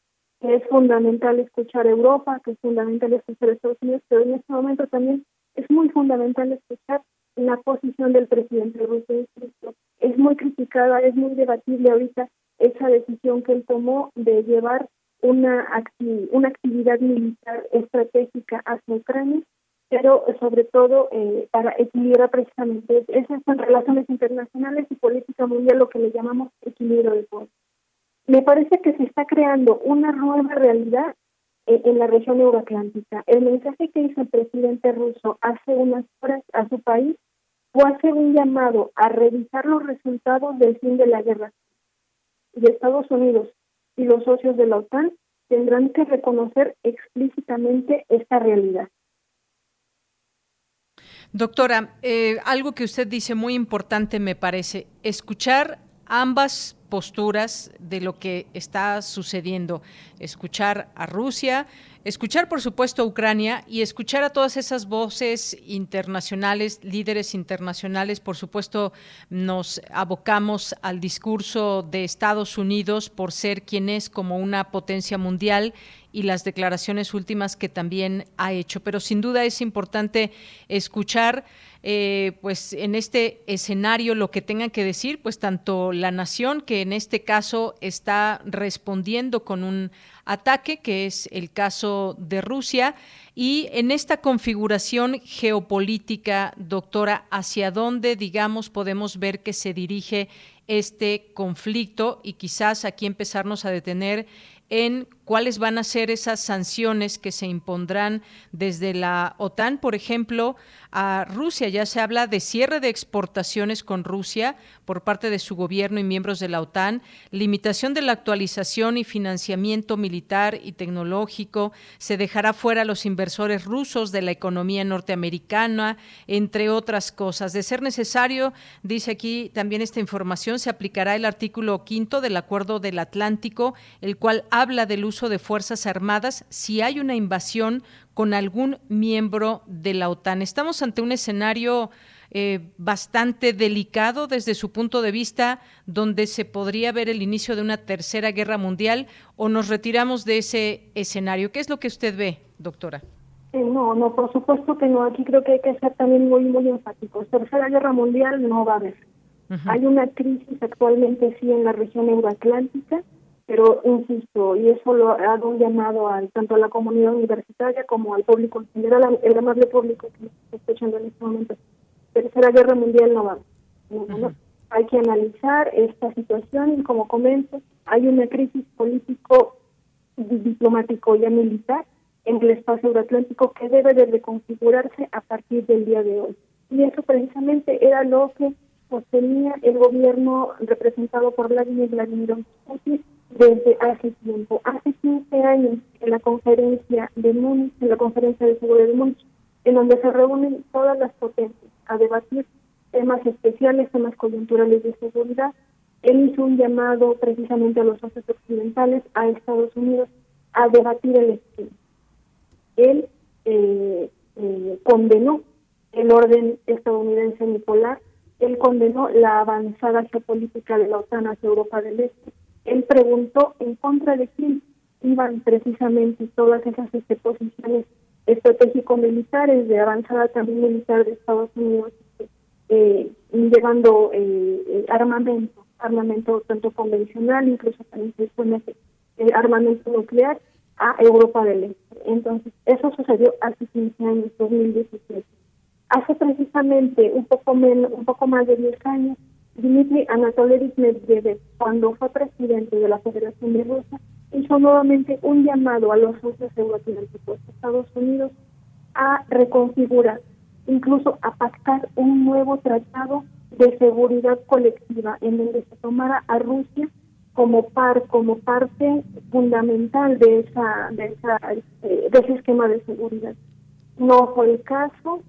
[SPEAKER 15] que es fundamental escuchar Europa, que es fundamental escuchar Estados Unidos, pero en este momento también es muy fundamental escuchar la posición del presidente ruso. Es muy criticada, es muy debatible ahorita esa decisión que él tomó de llevar una, una actividad militar estratégica hacia Ucrania, pero sobre todo eh, para equilibrar precisamente esas relaciones internacionales y política mundial, lo que le llamamos equilibrio de poder. Me parece que se está creando una nueva realidad eh, en la región euroatlántica. El mensaje que hizo el presidente ruso hace unas horas a su país fue hacer un llamado a revisar los resultados del fin de la guerra. Y Estados Unidos y los socios de la OTAN tendrán que reconocer explícitamente esta realidad.
[SPEAKER 1] Doctora, eh, algo que usted dice muy importante me parece, escuchar ambas posturas de lo que está sucediendo. Escuchar a Rusia, escuchar por supuesto a Ucrania y escuchar a todas esas voces internacionales, líderes internacionales. Por supuesto, nos abocamos al discurso de Estados Unidos por ser quien es como una potencia mundial y las declaraciones últimas que también ha hecho. Pero sin duda es importante escuchar eh, pues en este escenario lo que tengan que decir, pues tanto la nación que en este caso está respondiendo con un ataque, que es el caso de Rusia, y en esta configuración geopolítica, doctora, ¿hacia dónde, digamos, podemos ver que se dirige este conflicto y quizás aquí empezarnos a detener en cuáles van a ser esas sanciones que se impondrán desde la OTAN, por ejemplo, a Rusia. Ya se habla de cierre de exportaciones con Rusia por parte de su gobierno y miembros de la OTAN, limitación de la actualización y financiamiento militar y tecnológico, se dejará fuera a los inversores rusos de la economía norteamericana, entre otras cosas. De ser necesario, dice aquí también esta información, se aplicará el artículo quinto del Acuerdo del Atlántico, el cual ha habla del uso de Fuerzas Armadas si hay una invasión con algún miembro de la OTAN. Estamos ante un escenario eh, bastante delicado desde su punto de vista, donde se podría ver el inicio de una tercera guerra mundial, o nos retiramos de ese escenario. ¿Qué es lo que usted ve, doctora?
[SPEAKER 15] Eh, no, no, por supuesto que no. Aquí creo que hay que ser también muy, muy enfáticos. Tercera guerra mundial no va a haber. Hay una crisis actualmente sí en la región euroatlántica pero insisto, y eso lo ha dado un llamado al, tanto a la comunidad universitaria como al público en general, el amable público que está escuchando en este momento. Tercera Guerra Mundial no va. No, Hay que analizar esta situación y como comento, hay una crisis político, diplomático y militar en el espacio euroatlántico que debe de reconfigurarse a partir del día de hoy. Y eso precisamente era lo que sostenía el gobierno representado por Vladimir Vladimir Putin desde hace tiempo. Hace 15 años en la conferencia de Múnich, en la conferencia de seguridad de Múnich, en donde se reúnen todas las potencias a debatir temas especiales, temas coyunturales de seguridad. Él hizo un llamado precisamente a los socios occidentales, a Estados Unidos, a debatir el esquema. Él eh, eh, condenó el orden estadounidense bipolar, él condenó la avanzada geopolítica de la OTAN hacia Europa del Este, él preguntó en contra de quién iban precisamente todas esas este, posiciones estratégico-militares de avanzada también militar de Estados Unidos, eh, llevando eh, eh, armamento, armamento tanto convencional, incluso también se supone armamento nuclear a Europa del Este. Entonces, eso sucedió hace 15 años, 2017. Hace precisamente un poco menos, un poco más de 10 años, Dmitry Anatolievich Medvedev, cuando fue presidente de la Federación de Rusia, hizo nuevamente un llamado a los socios euroatlánticos de Estados Unidos a reconfigurar, incluso a pactar un nuevo tratado de seguridad colectiva en donde se tomara a Rusia como par como parte fundamental de esa de esa este, de ese esquema de seguridad. No fue el caso.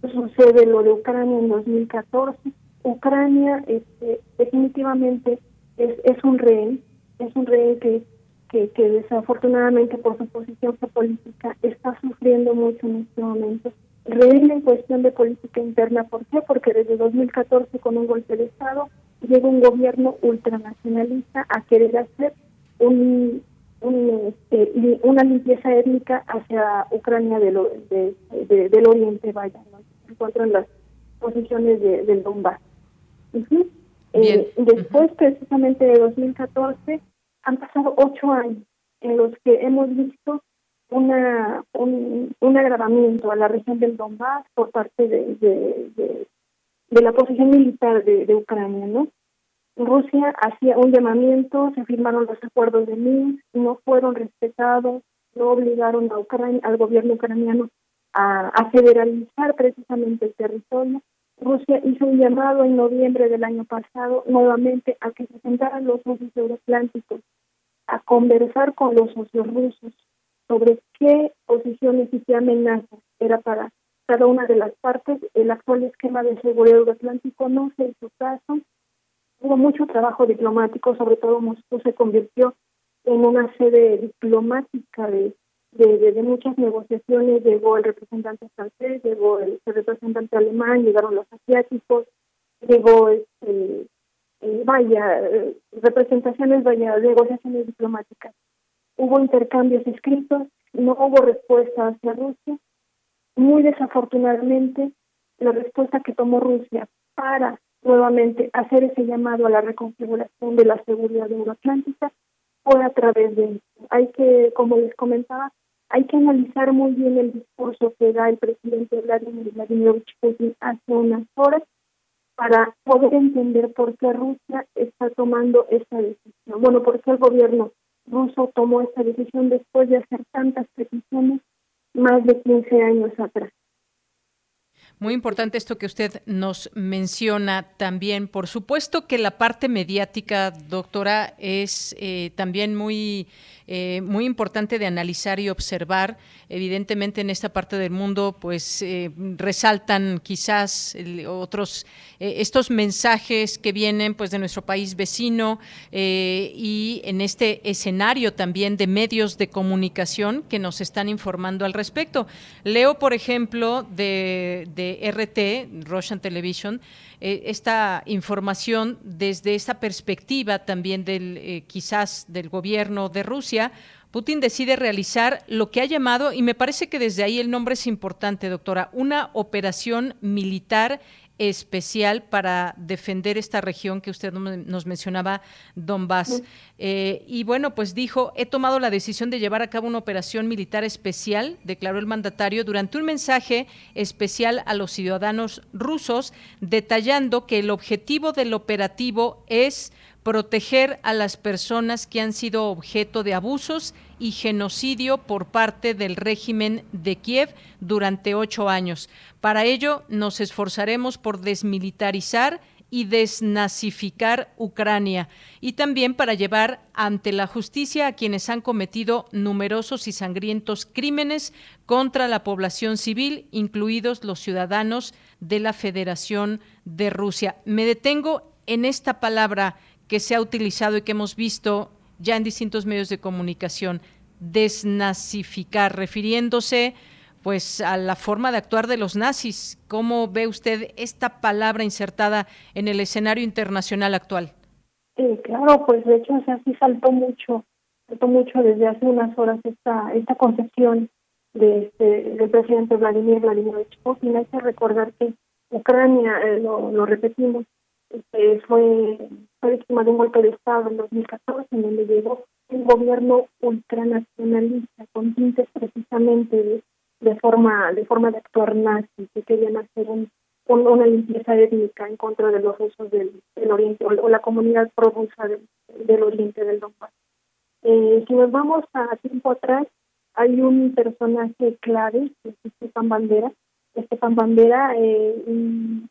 [SPEAKER 15] Sucede lo de Ucrania en 2014 Ucrania este, definitivamente es, un rehén, es un rehén que, que, desafortunadamente por su posición política está sufriendo mucho en este momento. Rehén en cuestión de política interna, ¿por qué? Porque desde 2014 con un golpe de Estado llega un gobierno ultranacionalista a querer hacer un, este, una limpieza étnica hacia Ucrania del, de, del oriente, vaya, ¿no? se encuentran las posiciones de, del Donbass. Eh, después, precisamente de 2014, han pasado ocho años en los que hemos visto una un, un agravamiento a la región del Donbass por parte de, de, la posición militar de, Ucrania, ¿no? Rusia hacía un llamamiento, se firmaron los acuerdos de Minsk, no fueron respetados, no obligaron a Ucrania, al gobierno ucraniano a, a federalizar precisamente el territorio Rusia hizo un llamado en noviembre del año pasado nuevamente a que se sentaran los socios euroatlánticos a conversar con los socios rusos sobre qué posiciones y qué amenazas era para cada una de las partes. El actual esquema de seguridad euroatlántico no se hizo caso. hubo mucho trabajo diplomático, sobre todo Moscú se convirtió en una sede diplomática de, de, muchas negociaciones, llegó el representante francés, llegó el, representante alemán, llegaron los asiáticos, llegó este, eh, vaya, eh, representaciones, vaya, negociaciones diplomáticas. Hubo intercambios escritos, no hubo respuesta hacia Rusia. Muy desafortunadamente, la respuesta que tomó Rusia para nuevamente hacer ese llamado a la reconfiguración de la seguridad euroatlántica fue a través de Hay que, como les comentaba, hay que analizar muy bien el discurso que da el presidente Vladimir Vladimirovich Putin hace unas horas para poder entender por qué Rusia está tomando esta decisión. Bueno, por qué el gobierno ruso tomó esta decisión después de hacer tantas peticiones más de 15 años atrás.
[SPEAKER 1] Muy importante esto que usted nos menciona también. Por supuesto que la parte mediática, doctora, es eh, también muy eh, muy importante de analizar y observar. Evidentemente en esta parte del mundo pues eh, resaltan quizás otros estos mensajes que vienen pues de nuestro país vecino y en este escenario también de medios de comunicación que nos están informando al respecto. Leo, por ejemplo, de RT, Russian Television, esta información desde esa perspectiva también del quizás del gobierno de Rusia Putin decide realizar lo que ha llamado, y me parece que desde ahí el nombre es importante, doctora, una operación militar especial para defender esta región que usted nos mencionaba, Donbass. Eh, y bueno, pues dijo, he tomado la decisión de llevar a cabo una operación militar especial, declaró el mandatario, durante un mensaje especial a los ciudadanos rusos, detallando que el objetivo del operativo es proteger a las personas que han sido objeto de abusos y genocidio por parte del régimen de Kiev durante ocho años. Para ello, nos esforzaremos por desmilitarizar y desnazificar Ucrania y también para llevar ante la justicia a quienes han cometido numerosos y sangrientos crímenes contra la población civil, incluidos los ciudadanos de la Federación de Rusia. Me detengo en esta palabra que se ha utilizado y que hemos visto ya en distintos medios de comunicación, desnazificar, refiriéndose pues a la forma de actuar de los nazis. ¿Cómo ve usted esta palabra insertada en el escenario internacional actual?
[SPEAKER 15] Sí, claro, pues de hecho así saltó mucho, saltó mucho desde hace unas horas esta esta concepción de este, del presidente Vladimir Vladimirovich Putin. Hay que recordar que Ucrania, eh, lo, lo repetimos, este, fue, víctima de un golpe de Estado en 2014, en donde llegó un gobierno ultranacionalista, con tintes precisamente de, forma de forma de actuar nazi, que querían hacer un, una limpieza étnica en contra de los rusos del, Oriente o, la comunidad pro-rusa del, Oriente del Donbass. Eh, si nos vamos a tiempo atrás, hay un personaje clave, que es Estefan Bandera. Estefan Bandera, eh, un,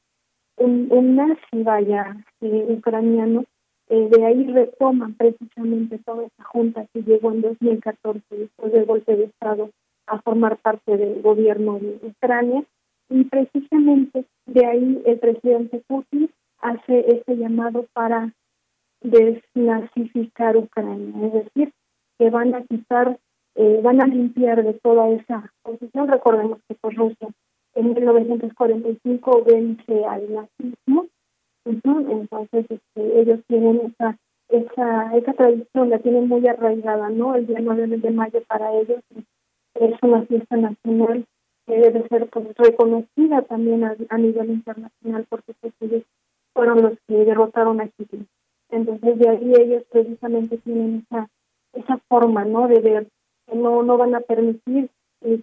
[SPEAKER 15] un nazi, vaya, eh, ucraniano, eh, de ahí retoman precisamente toda esa junta que llegó en 2014 después del golpe de Estado a formar parte del gobierno de Ucrania y precisamente de ahí el presidente Putin hace ese llamado para desnazificar Ucrania, es decir, que van a quitar, eh, van a limpiar de toda esa posición. Recordemos que pues, Rusia en 1945 vence al nazismo, entonces este, ellos tienen esa esa esa tradición, la tienen muy arraigada, ¿no? El día 9 de mayo para ellos es una fiesta nacional que debe ser pues, reconocida también a, nivel internacional porque pues, ellos fueron los que derrotaron a Hitler. Entonces de ahí ellos precisamente tienen esa esa forma, ¿no? De ver que no no van a permitir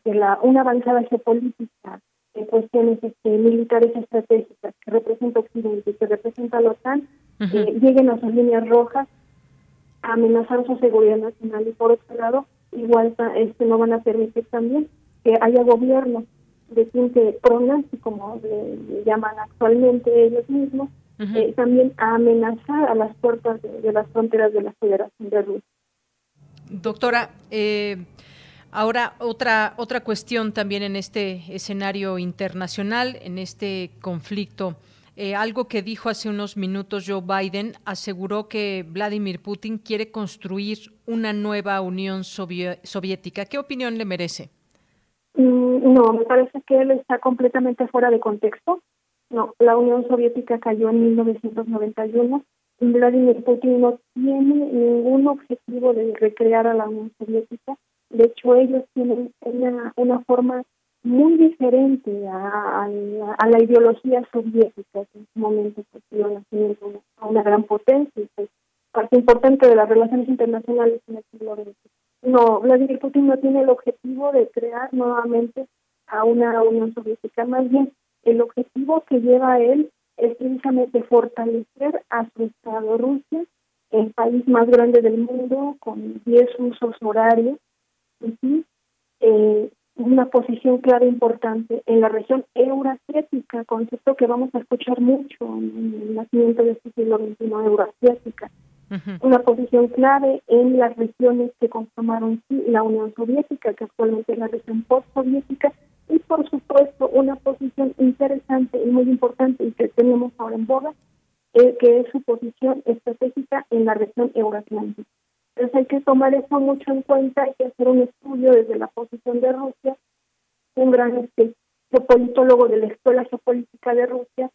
[SPEAKER 15] que la una avanzada geopolítica cuestiones este, militares estratégicas que representa Occidente, que representa la OTAN, eh, lleguen a sus líneas rojas a amenazar su seguridad nacional. Y por otro lado igual este no van a permitir también que haya gobierno de tinte pro-nazi como le, llaman actualmente ellos mismos eh, también a amenazar a las puertas de, de, las fronteras de la Federación de Rusia.
[SPEAKER 1] Doctora, eh, Ahora, otra, otra cuestión también en este escenario internacional, en este conflicto eh, algo que dijo hace unos minutos Joe Biden, aseguró que Vladimir Putin quiere construir una nueva Unión Soviética. ¿Qué opinión le merece?
[SPEAKER 15] Mm, no, me parece que él está completamente fuera de contexto. No, la Unión Soviética cayó en 1991 y Vladimir Putin no tiene ningún objetivo de recrear a la Unión Soviética. De hecho, ellos tienen una, una forma muy diferente a, a, la ideología soviética en su momento pues, nacimiento a una gran potencia pues, parte importante de las relaciones internacionales en el siglo XX. No, Vladimir Putin no tiene el objetivo de crear nuevamente a una Unión Soviética, más bien el objetivo que lleva a él es precisamente fortalecer a su Estado Rusia, el país más grande del mundo, con 10 usos horarios, y eh, una posición clara e importante en la región euroasiática, concepto que vamos a escuchar mucho en el nacimiento de este siglo XXI, euroasiática. Una posición clave en las regiones que conformaron la Unión Soviética, que actualmente es la región postsoviética, y por supuesto una posición interesante y muy importante y que tenemos ahora en boga, eh, que es su posición estratégica en la región euroatlántica. Entonces hay que tomar eso mucho en cuenta, hay que hacer un estudio desde la posición de Rusia. Un gran este, geopolitólogo de la Escuela Geopolítica de Rusia,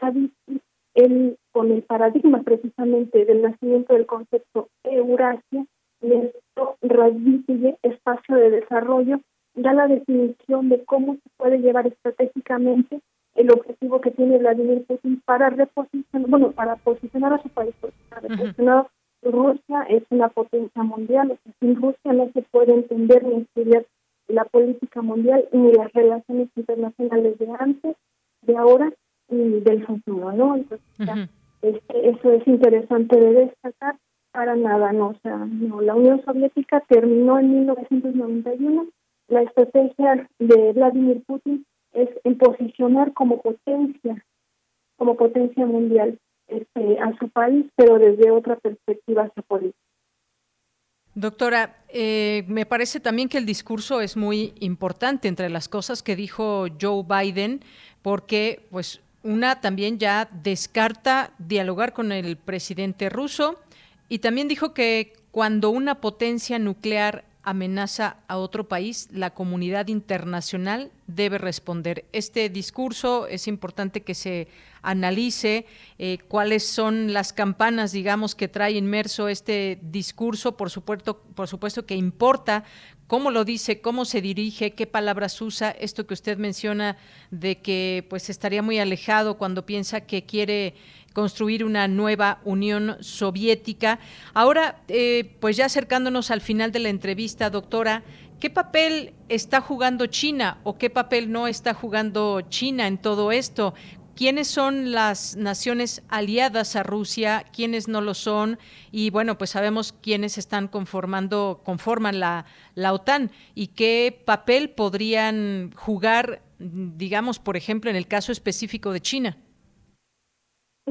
[SPEAKER 15] Savitsky, él con el paradigma precisamente del nacimiento del concepto Eurasia, esto Radvitiye, espacio de desarrollo, da la definición de cómo se puede llevar estratégicamente el objetivo que tiene Vladimir Putin para reposicionar, bueno, para posicionar a su país, para reposicionar Rusia es una potencia mundial, sin Rusia no se puede entender ni estudiar la política mundial ni las relaciones internacionales de antes, de ahora y del futuro, ¿no? Entonces, este, eso es interesante de destacar. Para nada, no, o sea, no, la Unión Soviética terminó en 1991. La estrategia de Vladimir Putin es en posicionar como potencia, como potencia mundial este, a su país, pero desde otra perspectiva geopolítica.
[SPEAKER 1] Doctora, eh, me parece también que el discurso es muy importante entre las cosas que dijo Joe Biden, porque pues una también ya descarta dialogar con el presidente ruso y también dijo que cuando una potencia nuclear amenaza a otro país, la comunidad internacional debe responder. Este discurso es importante que se analice eh, cuáles son las campanas, digamos, que trae inmerso este discurso. Por supuesto, por supuesto que importa cómo lo dice, cómo se dirige, qué palabras usa, esto que usted menciona de que pues estaría muy alejado cuando piensa que quiere construir una nueva Unión Soviética. Ahora, eh, pues ya acercándonos al final de la entrevista, doctora, ¿qué papel está jugando China o qué papel no está jugando China en todo esto? quiénes son las naciones aliadas a Rusia, quiénes no lo son, y bueno, pues sabemos quiénes están conformando, conforman la, la OTAN y qué papel podrían jugar, digamos, por ejemplo, en el caso específico de China.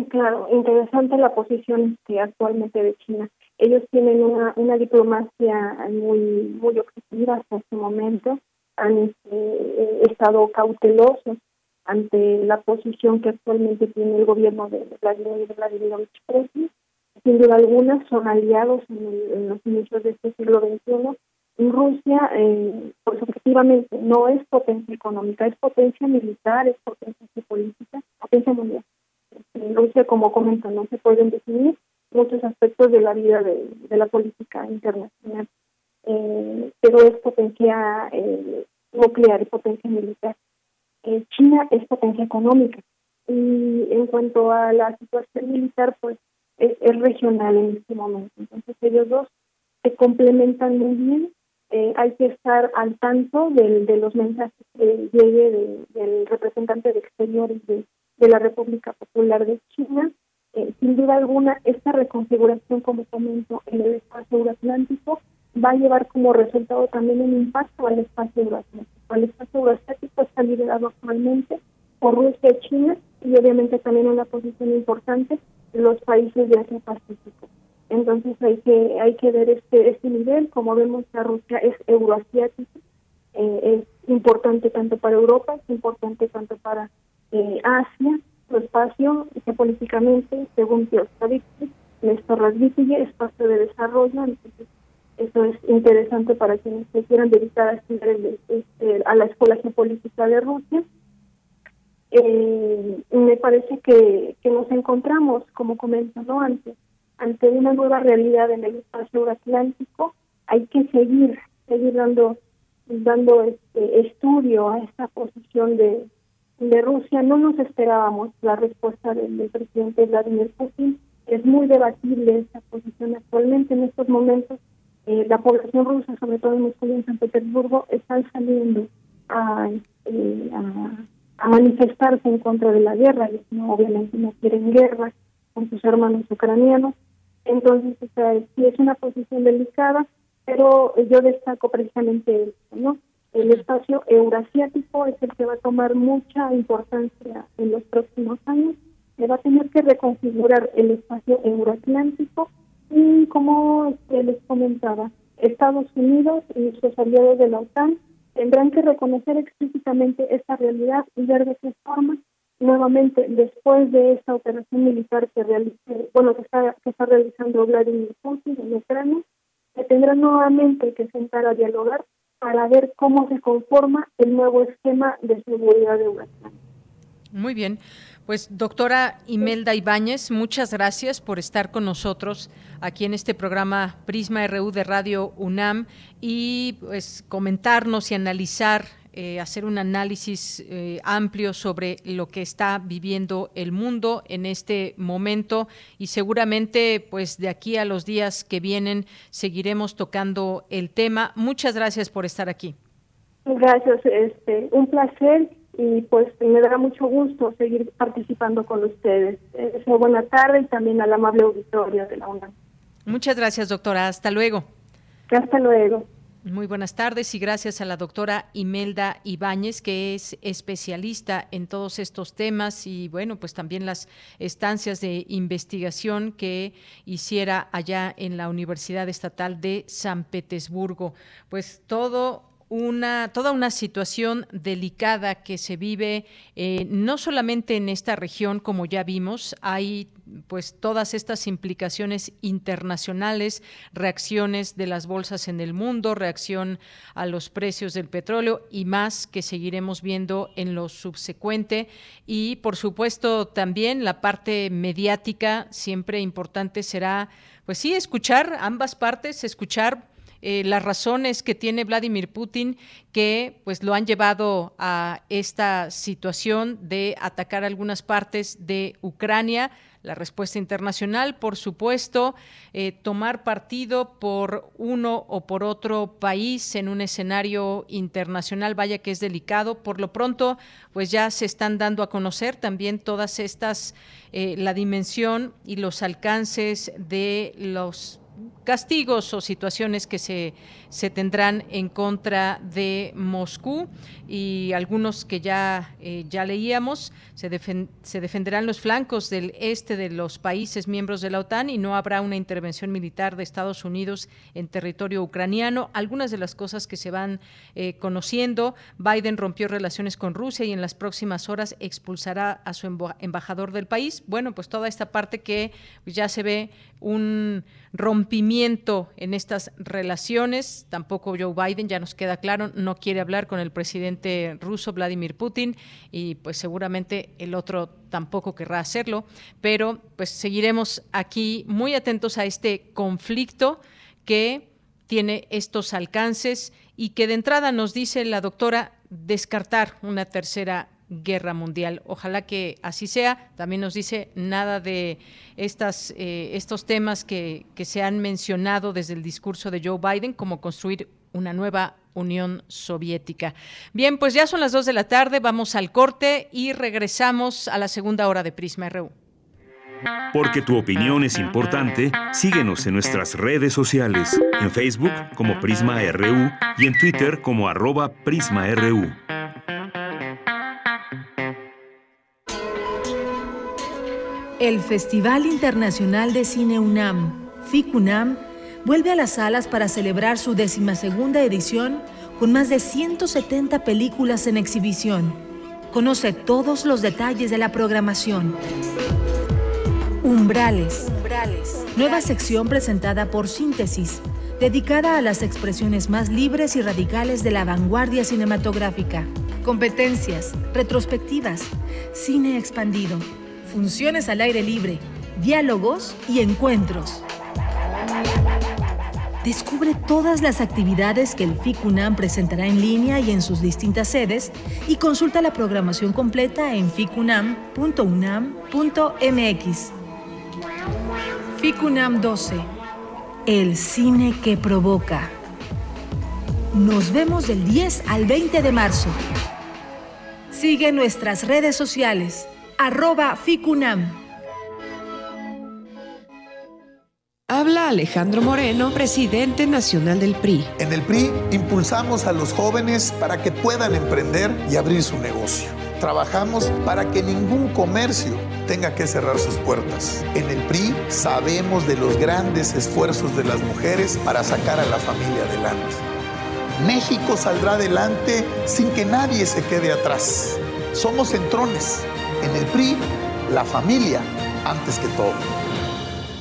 [SPEAKER 15] Claro, interesante la posición que actualmente de China. Ellos tienen una, una diplomacia muy muy objetiva hasta este momento, han este, estado cautelosos ante la posición que actualmente tiene el gobierno de Vladimir Vladimirovich Putin. Sin duda alguna son aliados en, los inicios de este siglo XXI. En Rusia, eh, pues objetivamente, no es potencia económica, es potencia militar, es potencia política, potencia mundial. Rusia, como comento, no se pueden definir muchos aspectos de la vida de, la política internacional, eh, pero es potencia eh, nuclear y potencia militar. Eh, China es potencia económica y en cuanto a la situación militar, pues es, regional en este momento. Entonces ellos dos se complementan muy bien. Eh, hay que estar al tanto del, de los mensajes que llegue del representante de exteriores de, la República Popular de China. Eh, sin duda alguna, esta reconfiguración, como comento, en el espacio euroatlántico va a llevar como resultado también un impacto al espacio euroasiático. El espacio euroasiático está liderado actualmente por Rusia y China y obviamente también una posición importante los países de Asia Pacífico. Entonces hay que hay que ver este este nivel, como vemos la Rusia es euroasiática, eh, es importante tanto para Europa, es importante tanto para eh, Asia su espacio geopolíticamente, según Teostavitsky, Néstor Radvitille, espacio de desarrollo. Entonces, eso es interesante para quienes se quieran dedicar a estudiar este, a la Escuela Geopolítica de Rusia. Eh, me parece que, que nos encontramos, como comentado antes, ante una nueva realidad en el espacio euroatlántico. Hay que seguir, seguir dando, dando este estudio a esta posición de, de Rusia. No nos esperábamos la respuesta del, presidente Vladimir Putin. Es muy debatible esta posición actualmente en estos momentos eh, la población rusa, sobre todo en Moscú y en San Petersburgo, están saliendo a, eh, a, manifestarse en contra de la guerra. Ellos no, obviamente no quieren guerra con sus hermanos ucranianos. Entonces, o sí es una posición delicada, pero yo destaco precisamente esto, ¿no? El espacio eurasiático es el que va a tomar mucha importancia en los próximos años. Se va a tener que reconfigurar el espacio euroatlántico y como les comentaba, Estados Unidos y sus aliados de la OTAN tendrán que reconocer explícitamente esta realidad y ver de qué forma nuevamente después de esta operación militar que realice, bueno que está que está realizando Vladimir Putin en Ucrania se tendrá nuevamente que sentar a dialogar para ver cómo se conforma el nuevo esquema de seguridad de Ucrania.
[SPEAKER 1] Muy bien. Pues doctora Imelda Ibáñez, muchas gracias por estar con nosotros aquí en este programa Prisma RU de Radio UNAM y pues comentarnos y analizar, eh, hacer un análisis eh, amplio sobre lo que está viviendo el mundo en este momento y seguramente pues de aquí a los días que vienen seguiremos tocando el tema. Muchas gracias por estar aquí.
[SPEAKER 15] Gracias, este, un placer y pues me dará mucho gusto seguir participando con ustedes. Eh, buena tarde y también al amable auditorio de la UNAM.
[SPEAKER 1] Muchas gracias, doctora. Hasta luego.
[SPEAKER 15] Hasta luego.
[SPEAKER 1] Muy buenas tardes y gracias a la doctora Imelda Ibáñez, que es especialista en todos estos temas y bueno, pues también las estancias de investigación que hiciera allá en la Universidad Estatal de San Petersburgo. Pues todo una, toda una situación delicada que se vive eh, no solamente en esta región, como ya vimos, hay pues todas estas implicaciones internacionales, reacciones de las bolsas en el mundo, reacción a los precios del petróleo y más que seguiremos viendo en lo subsecuente. Y por supuesto también la parte mediática, siempre importante será, pues sí, escuchar ambas partes, escuchar eh, las razones que tiene Vladimir Putin que pues lo han llevado a esta situación de atacar algunas partes de Ucrania la respuesta internacional, por supuesto, eh, tomar partido por uno o por otro país en un escenario internacional, vaya que es delicado. Por lo pronto, pues ya se están dando a conocer también todas estas, eh, la dimensión y los alcances de los castigos o situaciones que se, se tendrán en contra de Moscú y algunos que ya, eh, ya leíamos, se, se defenderán los flancos del este de los países miembros de la OTAN y no habrá una intervención militar de Estados Unidos en territorio ucraniano. Algunas de las cosas que se van eh, conociendo, Biden rompió relaciones con Rusia y en las próximas horas expulsará a su embajador del país. Bueno, pues toda esta parte que ya se ve un rompimiento en estas relaciones. Tampoco Joe Biden, ya nos queda claro, no quiere hablar con el presidente ruso Vladimir Putin y pues seguramente el otro tampoco querrá hacerlo, pero pues seguiremos aquí muy atentos a este conflicto que tiene estos alcances y que de entrada nos dice la doctora descartar una tercera guerra mundial. Ojalá que así sea. También nos dice nada de estas, eh, estos temas que, que se han mencionado desde el discurso de Joe Biden, como construir una nueva Unión Soviética. Bien, pues ya son las dos de la tarde, vamos al corte y regresamos a la segunda hora de Prisma RU.
[SPEAKER 16] Porque tu opinión es importante, síguenos en nuestras redes sociales, en Facebook como Prisma RU y en Twitter como arroba PrismaRU.
[SPEAKER 3] El Festival Internacional de Cine UNAM, FICUNAM, vuelve a las salas para celebrar su decimasegunda edición con más de 170 películas en exhibición Conoce todos los detalles de la programación. Umbrales. Nueva sección presentada por Síntesis, dedicada a las expresiones más libres y radicales de la vanguardia cinematográfica. Competencias, retrospectivas, cine expandido, funciones al aire libre, diálogos y encuentros. Descubre todas las actividades que el FICUNAM presentará en línea y en sus distintas sedes y consulta la programación completa en ficunam.unam.mx. FICUNAM 12. El cine que provoca. Nos vemos del 10 al 20 de marzo. Sigue nuestras redes sociales. Arroba FICUNAM.
[SPEAKER 17] Habla Alejandro Moreno, presidente nacional del PRI.
[SPEAKER 18] En el PRI impulsamos a los jóvenes para que puedan emprender y abrir su negocio. Trabajamos para que ningún comercio tenga que cerrar sus puertas. En el PRI sabemos de los grandes esfuerzos de las mujeres para sacar a la familia adelante. México saldrá adelante sin que nadie se quede atrás. Somos centrones. En el PRI, la familia antes que todo.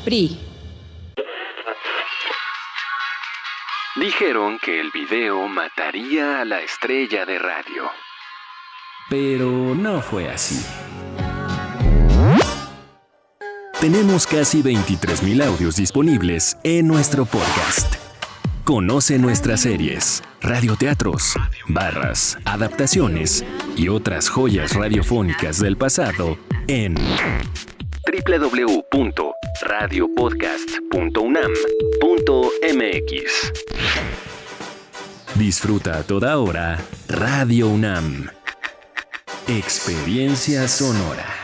[SPEAKER 17] PRI
[SPEAKER 19] Dijeron que el video mataría a la estrella de radio. Pero no fue así. Tenemos casi 23.000 audios disponibles en nuestro podcast. Conoce nuestras series, radioteatros, barras, adaptaciones y otras joyas radiofónicas del pasado en www.radiopodcast.unam.mx. Disfruta a toda hora Radio UNAM. Experiencia sonora.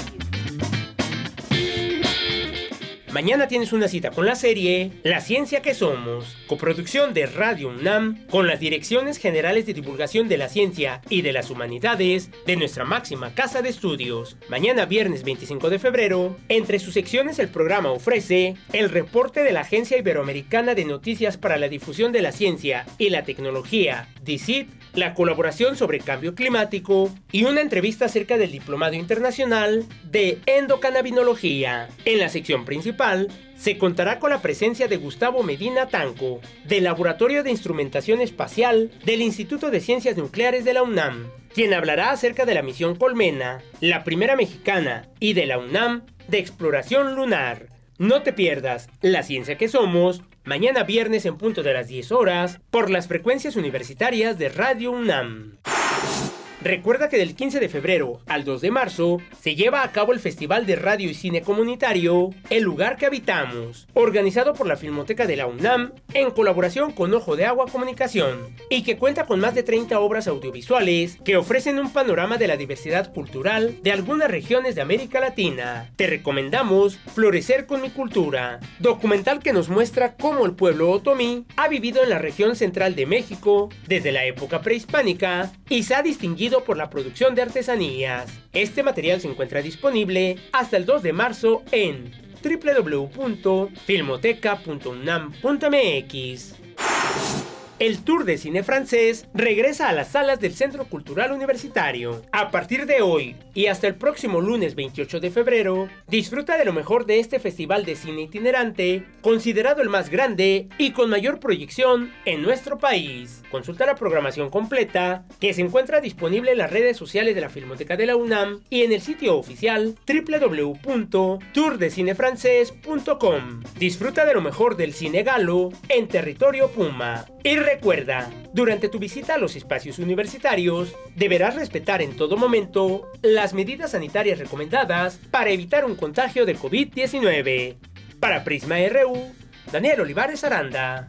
[SPEAKER 2] Mañana tienes una cita con la serie La Ciencia que Somos, coproducción de Radio UNAM con las direcciones generales de divulgación de la ciencia y de las humanidades de nuestra máxima casa de estudios. Mañana viernes 25 de febrero, entre sus secciones el programa ofrece el reporte de la Agencia Iberoamericana de Noticias para la Difusión de la Ciencia y la Tecnología, DICIT, la colaboración sobre cambio climático y una entrevista acerca del Diplomado Internacional de Endocannabinología. En la sección principal, se contará con la presencia de Gustavo Medina Tanco, del Laboratorio de Instrumentación Espacial del Instituto de Ciencias Nucleares de la UNAM, quien hablará acerca de la misión Colmena, la primera mexicana, y de la UNAM de exploración lunar. No te pierdas La Ciencia que Somos, mañana viernes en punto de las 10 horas, por las frecuencias universitarias de Radio UNAM. Recuerda que del 15 de febrero al 2 de marzo se lleva a cabo el Festival de Radio y Cine Comunitario El lugar que habitamos, organizado por la Filmoteca de la UNAM en colaboración con Ojo de Agua Comunicación, y que cuenta con más de 30 obras audiovisuales que ofrecen un panorama de la diversidad cultural de algunas regiones de América Latina. Te recomendamos Florecer con mi cultura, documental que nos muestra cómo el pueblo otomí ha vivido en la región central de México desde la época prehispánica y se ha distinguido por la producción de artesanías. Este material se encuentra disponible hasta el 2 de marzo en www.filmoteca.unam.mx. El Tour de Cine Francés regresa a las salas del Centro Cultural Universitario. A partir de hoy y hasta el próximo lunes 28 de febrero, disfruta de lo mejor de este festival de cine itinerante, considerado el más grande y con mayor proyección en nuestro país. Consulta la programación completa que se encuentra disponible en las redes sociales de la Filmoteca de la UNAM y en el sitio oficial www.tourdecinefrancés.com. Disfruta de lo mejor del cine galo en territorio Puma. Y recuerda, durante tu visita a los espacios universitarios, deberás respetar en todo momento las medidas sanitarias recomendadas para evitar un contagio de COVID-19. Para Prisma RU, Daniel Olivares Aranda.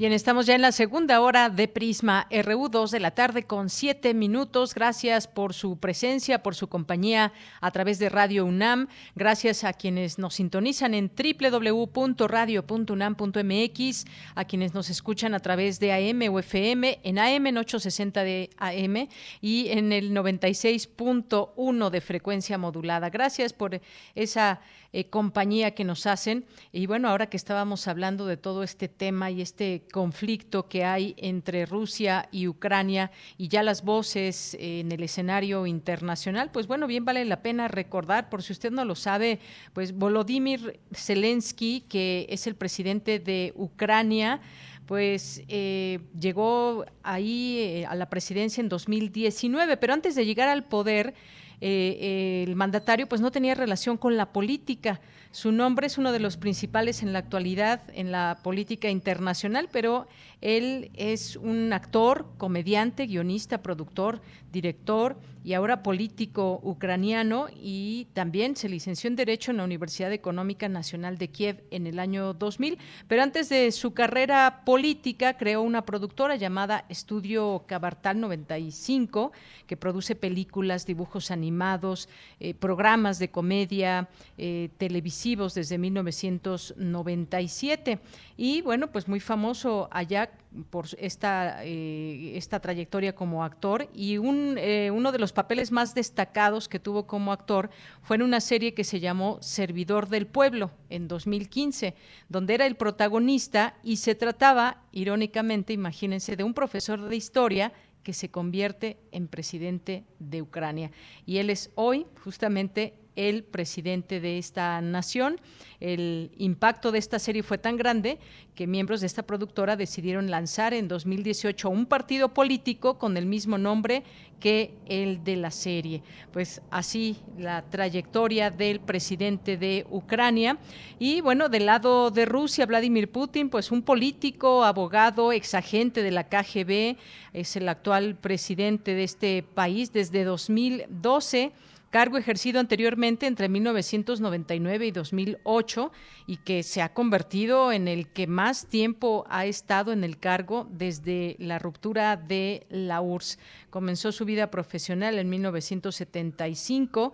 [SPEAKER 1] Bien, estamos ya en la segunda hora de Prisma RU, 2 de la tarde con siete minutos. Gracias por su presencia, por su compañía a través de Radio UNAM. Gracias a quienes nos sintonizan en www.radio.unam.mx, a quienes nos escuchan a través de AM o FM, en AM en 860 de AM y en el 96.1 de frecuencia modulada. Gracias por esa eh, compañía que nos hacen. Y bueno, ahora que estábamos hablando de todo este tema y este conflicto que hay entre Rusia y Ucrania y ya las voces eh, en el escenario internacional, pues bueno, bien vale la pena recordar, por si usted no lo sabe, pues Volodymyr Zelensky, que es el presidente de Ucrania, pues eh, llegó ahí a la presidencia en 2019, pero antes de llegar al poder, eh, el mandatario pues no tenía relación con la política. Su nombre es uno de los principales en la actualidad en la política internacional, pero él es un actor, comediante, guionista, productor, director y ahora político ucraniano y también se licenció en Derecho en la Universidad Económica Nacional de Kiev en el año 2000. Pero antes de su carrera política creó una productora llamada Estudio Cabartal 95 que produce películas, dibujos animados, eh, programas de comedia, eh, televisivos desde 1997. Y bueno, pues muy famoso allá por esta, eh, esta trayectoria como actor y un, eh, uno de los papeles más destacados que tuvo como actor fue en una serie que se llamó Servidor del Pueblo en 2015, donde era el protagonista y se trataba, irónicamente, imagínense, de un profesor de historia que se convierte en presidente de Ucrania. Y él es hoy justamente el presidente de esta nación. El impacto de esta serie fue tan grande que miembros de esta productora decidieron lanzar en 2018 un partido político con el mismo nombre que el de la serie. Pues así la trayectoria del presidente de Ucrania. Y bueno, del lado de Rusia, Vladimir Putin, pues un político, abogado, exagente de la KGB, es el actual presidente de este país desde 2012 cargo ejercido anteriormente entre 1999 y 2008 y que se ha convertido en el que más tiempo ha estado en el cargo desde la ruptura de la URSS. Comenzó su vida profesional en 1975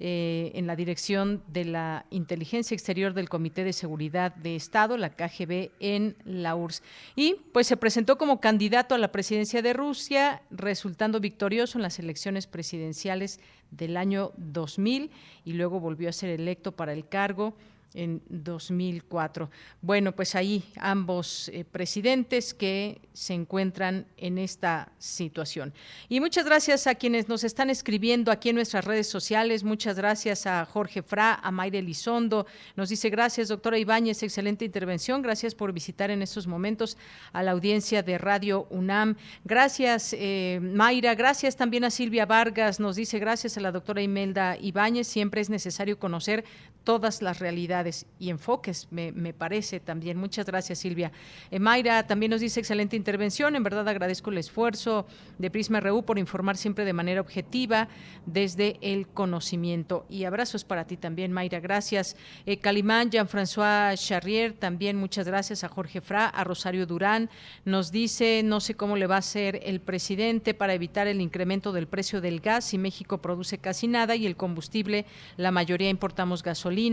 [SPEAKER 1] eh, en la dirección de la inteligencia exterior del Comité de Seguridad de Estado, la KGB, en la URSS. Y pues se presentó como candidato a la presidencia de Rusia, resultando victorioso en las elecciones presidenciales del año 2000 y luego volvió a ser electo para el cargo en 2004. Bueno, pues ahí ambos eh, presidentes que se encuentran en esta situación. Y muchas gracias a quienes nos están escribiendo aquí en nuestras redes sociales. Muchas gracias a Jorge Fra, a Mayre Elizondo. Nos dice gracias, doctora Ibáñez, excelente intervención. Gracias por visitar en estos momentos a la audiencia de Radio UNAM. Gracias, eh, Mayra. Gracias también a Silvia Vargas. Nos dice gracias a la doctora Imelda Ibáñez. Siempre es necesario conocer todas las realidades y enfoques, me, parece también. Muchas gracias, Silvia. Eh, Mayra también nos dice excelente intervención. En verdad agradezco el esfuerzo de Prisma RU por informar siempre de manera objetiva desde el conocimiento. Y abrazos para ti también, Mayra. Gracias. Eh, Calimán, Jean-François Charrier, también muchas gracias a Jorge Fra, a Rosario Durán. Nos dice, no sé cómo le va a hacer el presidente para evitar el incremento del precio del gas si México produce casi nada y el combustible, la mayoría importamos gasolina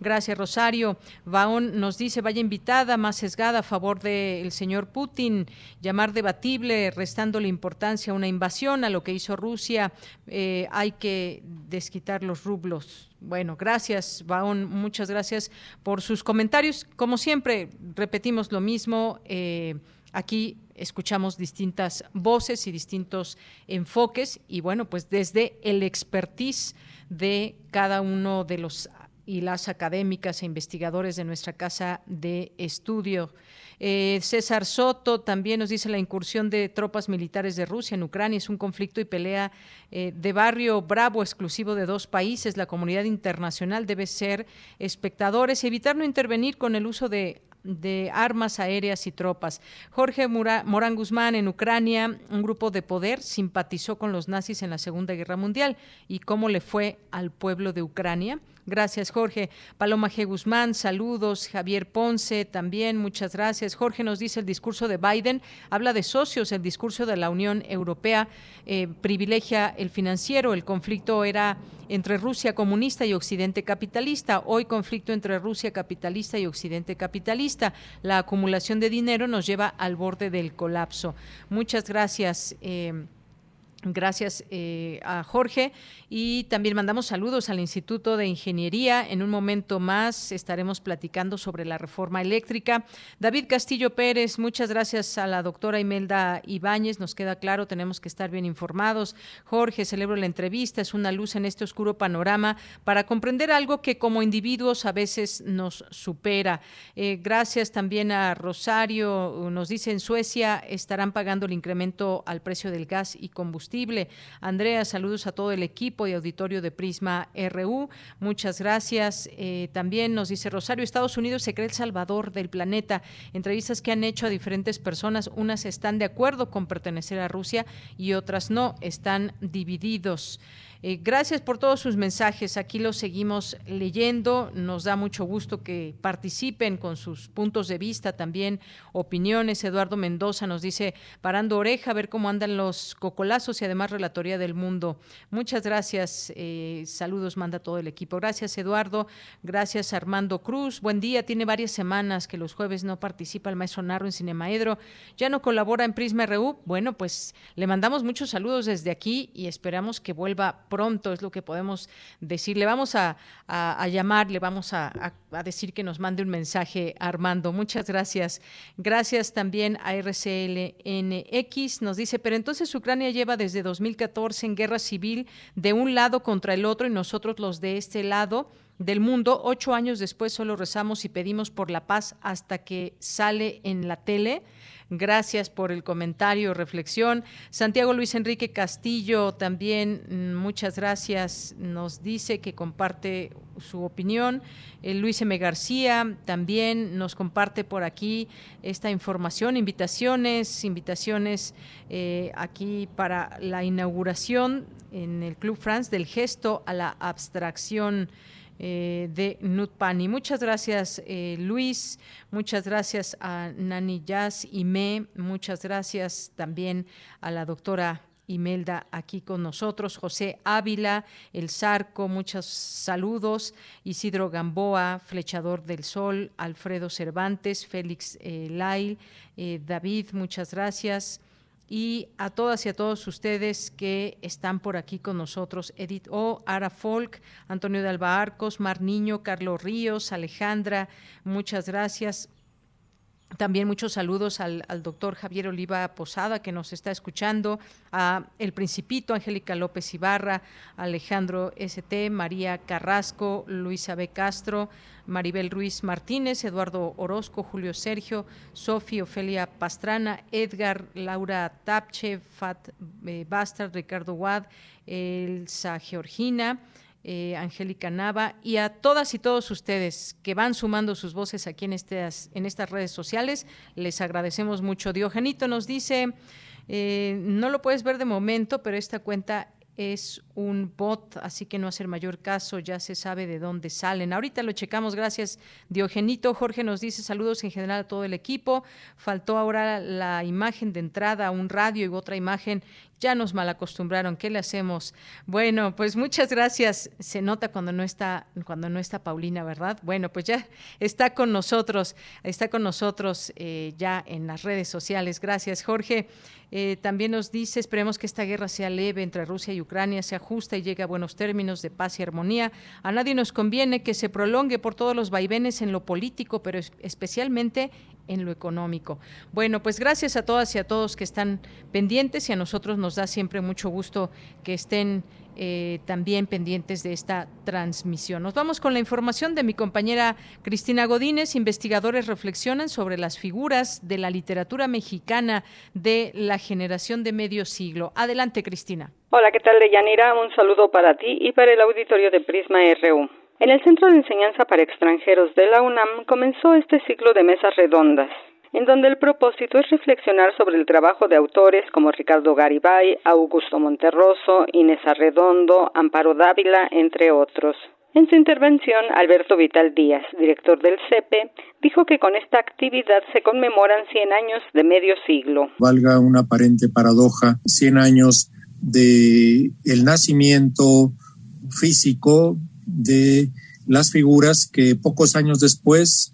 [SPEAKER 1] Gracias, Rosario. Baón nos dice, vaya invitada, más sesgada a favor del señor Putin, llamar debatible, restando la importancia a una invasión, a lo que hizo Rusia. Eh, hay que desquitar los rublos. Bueno, gracias, Baón, muchas gracias por sus comentarios. Como siempre, repetimos lo mismo. Eh, aquí escuchamos distintas voces y distintos enfoques y bueno, pues desde el expertise de cada uno de los y las académicas e investigadores de nuestra casa de estudio. Eh, César Soto también nos dice la incursión de tropas militares de Rusia en Ucrania es un conflicto y pelea eh, de barrio bravo exclusivo de dos países. La comunidad internacional debe ser espectadores y evitar no intervenir con el uso de de armas aéreas y tropas. Jorge Morán Guzmán en Ucrania, un grupo de poder, simpatizó con los nazis en la Segunda Guerra Mundial. ¿Y cómo le fue al pueblo de Ucrania? Gracias, Jorge. Paloma G. Guzmán, saludos. Javier Ponce, también, muchas gracias. Jorge nos dice el discurso de Biden, habla de socios, el discurso de la Unión Europea eh, privilegia el financiero, el conflicto era entre Rusia comunista y Occidente capitalista, hoy conflicto entre Rusia capitalista y Occidente capitalista. La acumulación de dinero nos lleva al borde del colapso. Muchas gracias. Eh, Gracias eh, a Jorge y también mandamos saludos al Instituto de Ingeniería. En un momento más estaremos platicando sobre la reforma eléctrica. David Castillo Pérez, muchas gracias a la doctora Imelda Ibáñez. Nos queda claro, tenemos que estar bien informados. Jorge, celebro la entrevista. Es una luz en este oscuro panorama para comprender algo que como individuos a veces nos supera. Eh, gracias también a Rosario. Nos dice en Suecia estarán pagando el incremento al precio del gas y combustible Andrea, saludos a todo el equipo y auditorio de Prisma RU. Muchas gracias. Eh, también nos dice Rosario, Estados Unidos se cree el salvador del planeta. Entrevistas que han hecho a diferentes personas, unas están de acuerdo con pertenecer a Rusia y otras no, están divididos. Eh, gracias por todos sus mensajes. Aquí los seguimos leyendo. Nos da mucho gusto que participen con sus puntos de vista, también opiniones. Eduardo Mendoza nos dice, parando oreja, ver cómo andan los cocolazos y además relatoría del mundo. Muchas gracias. Eh, saludos, manda todo el equipo. Gracias, Eduardo. Gracias, Armando Cruz. Buen día. Tiene varias semanas que los jueves no participa el maestro Narro en Cinemaedro. Ya no colabora en Prisma RU. Bueno, pues le mandamos muchos saludos desde aquí y esperamos que vuelva pronto, es lo que podemos decir. Le vamos a, llamar, le vamos a, decir que nos mande un mensaje Armando. Muchas gracias. Gracias también a RCLNX. Nos dice, pero entonces Ucrania lleva desde 2014 en guerra civil de un lado contra el otro y nosotros los de este lado del mundo. Ocho años después solo rezamos y pedimos por la paz hasta que sale en la tele. Gracias por el comentario, reflexión. Santiago Luis Enrique Castillo también, mm, muchas gracias, nos dice que comparte su opinión. Eh, Luis M. García también nos comparte por aquí esta información, invitaciones, invitaciones eh, aquí para la inauguración en el Club France del gesto a la abstracción eh, de Nutpani. Muchas gracias, eh, Luis. Muchas gracias a Nani Jazz y Me. Muchas gracias también a la doctora Imelda aquí con nosotros, José Ávila, El Zarco, muchos saludos, Isidro Gamboa, Flechador del Sol, Alfredo Cervantes, Félix eh, Lail, David, muchas gracias y a todas y a todos ustedes que están por aquí con nosotros, Edith O, Ara Folk, Antonio de Alba Arcos, Mar Niño, Carlos Ríos, Alejandra, muchas gracias. También muchos saludos al, doctor Javier Oliva Posada, que nos está escuchando, a El Principito, Angélica López Ibarra, Alejandro ST, María Carrasco, Luisa B. Castro, Maribel Ruiz Martínez, Eduardo Orozco, Julio Sergio, Sofía Ofelia Pastrana, Edgar, Laura Tapche, Fat eh, Bastard, Ricardo Wad, Elsa Georgina, eh, Angélica Nava y a todas y todos ustedes que van sumando sus voces aquí en estas, en estas redes sociales. Les agradecemos mucho. Diogenito nos dice, eh, no lo puedes ver de momento, pero esta cuenta es un bot, así que no hacer mayor caso, ya se sabe de dónde salen. Ahorita lo checamos, gracias Diogenito. Jorge nos dice saludos en general a todo el equipo. Faltó ahora la imagen de entrada, un radio y otra imagen. Ya nos malacostumbraron, ¿qué le hacemos? Bueno, pues muchas gracias. Se nota cuando no está, cuando no está Paulina, ¿verdad? Bueno, pues ya está con nosotros, está con nosotros eh, ya en las redes sociales. Gracias, Jorge. Eh, también nos dice, esperemos que esta guerra sea leve entre Rusia y Ucrania, sea justa y llegue a buenos términos de paz y armonía. A nadie nos conviene que se prolongue por todos los vaivenes en lo político, pero especialmente en lo económico. Bueno, pues gracias a todas y a todos que están pendientes y a nosotros nos da siempre mucho gusto que estén eh, también pendientes de esta transmisión. Nos vamos con la información de mi compañera Cristina Godínez. Investigadores reflexionan sobre las figuras de la literatura mexicana de la generación de medio siglo. Adelante, Cristina.
[SPEAKER 20] Hola, ¿qué tal, Deyanira? Un saludo para ti y para el auditorio de Prisma RU. En el Centro de Enseñanza para Extranjeros de la UNAM comenzó este ciclo de mesas redondas en donde el propósito es reflexionar sobre el trabajo de autores como Ricardo Garibay, Augusto Monterroso, Inés Arredondo, Amparo Dávila, entre otros. En su intervención, Alberto Vital Díaz, director del CEPE, dijo que con esta actividad se conmemoran 100 años de medio siglo.
[SPEAKER 21] Valga una aparente paradoja, 100 años de el nacimiento físico de las figuras que pocos años después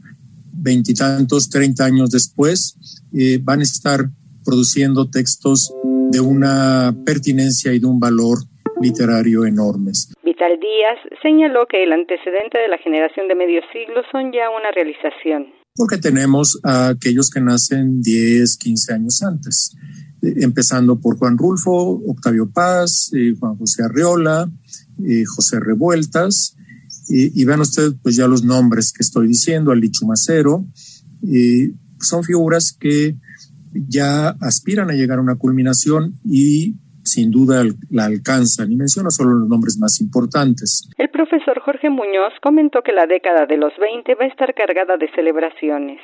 [SPEAKER 21] veintitantos, treinta años después, eh, van a estar produciendo textos de una pertinencia y de un valor literario enormes.
[SPEAKER 20] Vital Díaz señaló que el antecedente de la generación de medio siglo son ya una realización.
[SPEAKER 21] Porque tenemos a aquellos que nacen 10, 15 años antes, eh, empezando por Juan Rulfo, Octavio Paz, eh, Juan José Arriola, José Revueltas, y, vean ustedes pues ya los nombres que estoy diciendo, Ali Chumacero, son figuras que ya aspiran a llegar a una culminación y sin duda la alcanzan. Y menciono solo los nombres más importantes.
[SPEAKER 20] El profesor Jorge Muñoz comentó que la década de los 20 va a estar cargada de celebraciones.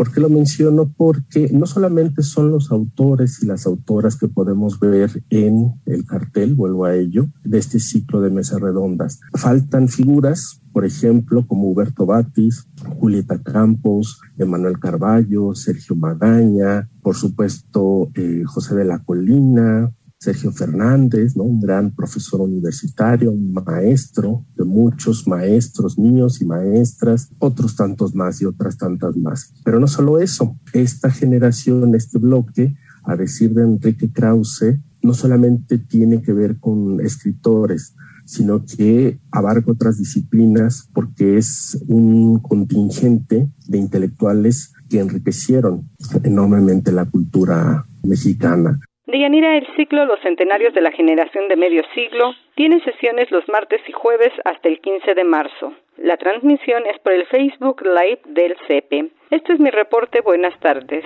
[SPEAKER 22] ¿Por qué lo menciono? Porque no solamente son los autores y las autoras que podemos ver en el cartel, vuelvo a ello, de este ciclo de mesas redondas. Faltan figuras, por ejemplo, como Huberto Batis, Julieta Campos, Emanuel Carballo, Sergio Magaña, por supuesto, eh, José de la Colina, Sergio Fernández, ¿no? un gran profesor universitario, un maestro de muchos maestros, niños y maestras, otros tantos más y otras tantas más. Pero no solo eso, esta generación, este bloque, a decir de Enrique Krause, no solamente tiene que ver con escritores, sino que abarca otras disciplinas porque es un contingente de intelectuales que enriquecieron enormemente la cultura mexicana.
[SPEAKER 20] Deyanira, el ciclo Los Centenarios de la Generación de Medio Siglo tiene sesiones los martes y jueves hasta el 15 de marzo. La transmisión es por el Facebook Live del CEPE. Este es mi reporte. Buenas tardes.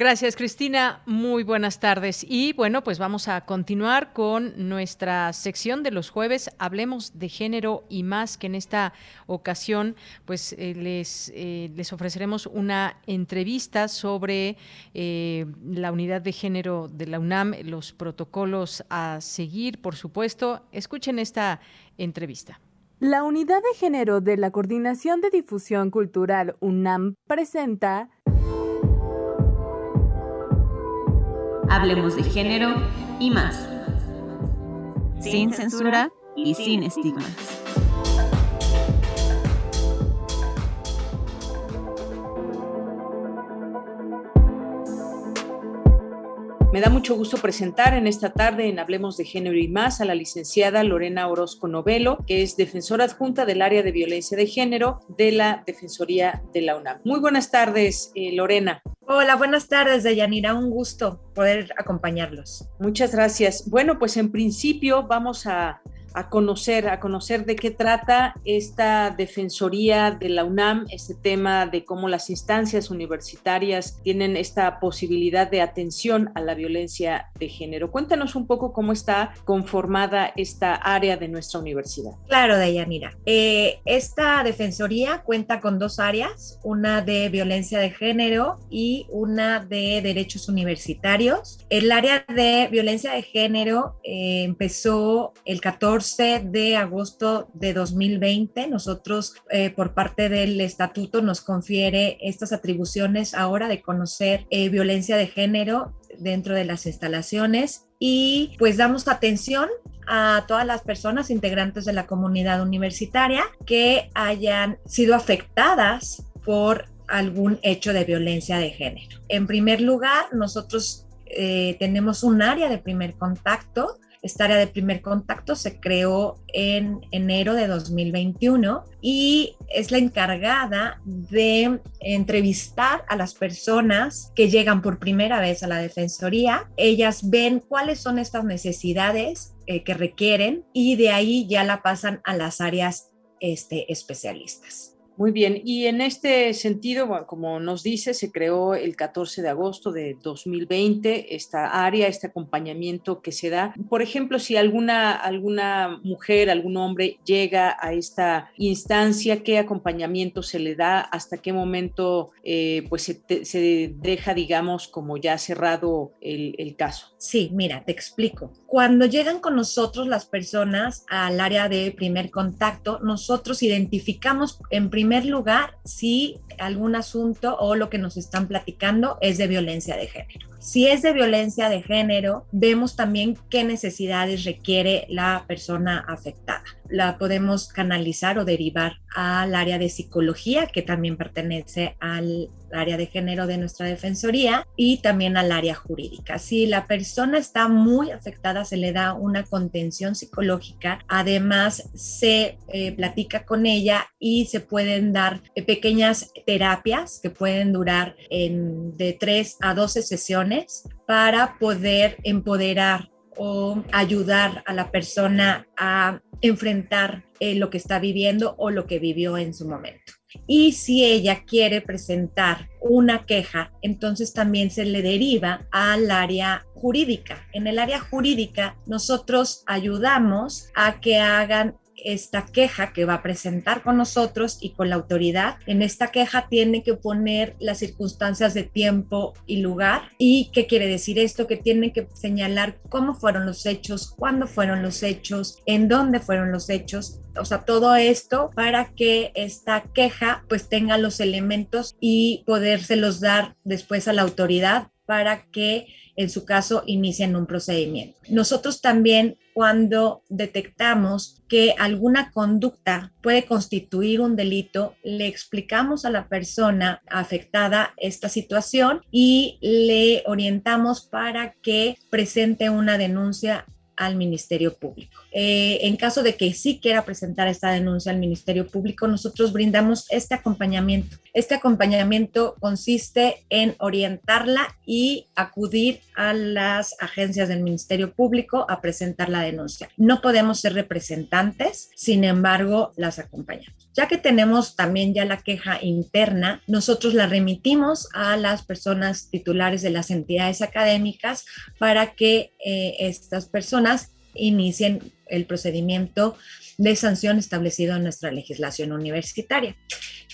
[SPEAKER 1] Gracias, Cristina. Muy buenas tardes. Y bueno, pues vamos a continuar con nuestra sección de los jueves. Hablemos de género y más que en esta ocasión, pues eh, les, eh, les ofreceremos una entrevista sobre eh, la unidad de género de la UNAM, los protocolos a seguir, por supuesto. Escuchen esta entrevista.
[SPEAKER 23] La unidad de género de la Coordinación de Difusión Cultural UNAM presenta
[SPEAKER 24] Hablemos de género y más. Sin censura y sin estigmas.
[SPEAKER 1] Me da mucho gusto presentar en esta tarde en Hablemos de Género y más a la licenciada Lorena Orozco Novelo, que es defensora adjunta del área de violencia de género de la Defensoría de la UNAM. Muy buenas tardes, eh, Lorena.
[SPEAKER 25] Hola, buenas tardes, Deyanira. Un gusto poder acompañarlos.
[SPEAKER 1] Muchas gracias. Bueno, pues en principio vamos a a conocer, a conocer de qué trata esta defensoría de la UNAM, este tema de cómo las instancias universitarias tienen esta posibilidad de atención a la violencia de género. Cuéntanos un poco cómo está conformada esta área de nuestra universidad.
[SPEAKER 25] Claro, Dayanira. Eh, esta defensoría cuenta con dos áreas, una de violencia de género y una de derechos universitarios. El área de violencia de género eh, empezó el 14 de agosto de 2020. Nosotros, eh, por parte del estatuto, nos confiere estas atribuciones ahora de conocer eh, violencia de género dentro de las instalaciones y pues damos atención a todas las personas integrantes de la comunidad universitaria que hayan sido afectadas por algún hecho de violencia de género. En primer lugar, nosotros eh, tenemos un área de primer contacto Esta área de primer contacto se creó en enero de 2021 y es la encargada de entrevistar a las personas que llegan por primera vez a la Defensoría. Ellas ven cuáles son estas necesidades eh, que requieren y de ahí ya la pasan a las áreas este, especialistas.
[SPEAKER 1] Muy bien, y en este sentido, como nos dice, se creó el 14 de agosto de 2020 esta área, este acompañamiento que se da. Por ejemplo, si alguna, alguna mujer, algún hombre llega a esta instancia, ¿qué acompañamiento se le da? ¿Hasta qué momento eh, pues se, deja, digamos, como ya cerrado el, el caso?
[SPEAKER 25] Sí, mira, te explico. Cuando llegan con nosotros las personas al área de primer contacto, nosotros identificamos en primer primer lugar si algún asunto o lo que nos están platicando es de violencia de género. Si es de violencia de género, vemos también qué necesidades requiere la persona afectada. La podemos canalizar o derivar al área de psicología, que también pertenece al área de género de nuestra defensoría y también al área jurídica. Si la persona está muy afectada, se le da una contención psicológica. Además, se eh, platica con ella y se pueden dar eh, pequeñas terapias que pueden durar de 3 a 12 sesiones para poder empoderar o ayudar a la persona a enfrentar eh, lo que está viviendo o lo que vivió en su momento. Y si ella quiere presentar una queja, entonces también se le deriva al área jurídica. En el área jurídica nosotros ayudamos a que hagan esta queja que va a presentar con nosotros y con la autoridad. En esta queja tiene que poner las circunstancias de tiempo y lugar. ¿Y qué quiere decir esto? Que tiene que señalar cómo fueron los hechos, cuándo fueron los hechos, en dónde fueron los hechos. O sea, todo esto para que esta queja pues tenga los elementos y podérselos dar después a la autoridad para que en su caso inicien un procedimiento. Nosotros también cuando detectamos que alguna conducta puede constituir un delito, le explicamos a la persona afectada esta situación y le orientamos para que presente una denuncia al Ministerio Público. Eh, en caso de que sí quiera presentar esta denuncia al Ministerio Público, nosotros brindamos este acompañamiento. Este acompañamiento consiste en orientarla y acudir a las agencias del Ministerio Público a presentar la denuncia. No podemos ser representantes, sin embargo, las acompañamos. Ya que tenemos también ya la queja interna, nosotros la remitimos a las personas titulares de las entidades académicas para que eh, estas personas inicien el procedimiento de sanción establecido en nuestra legislación universitaria.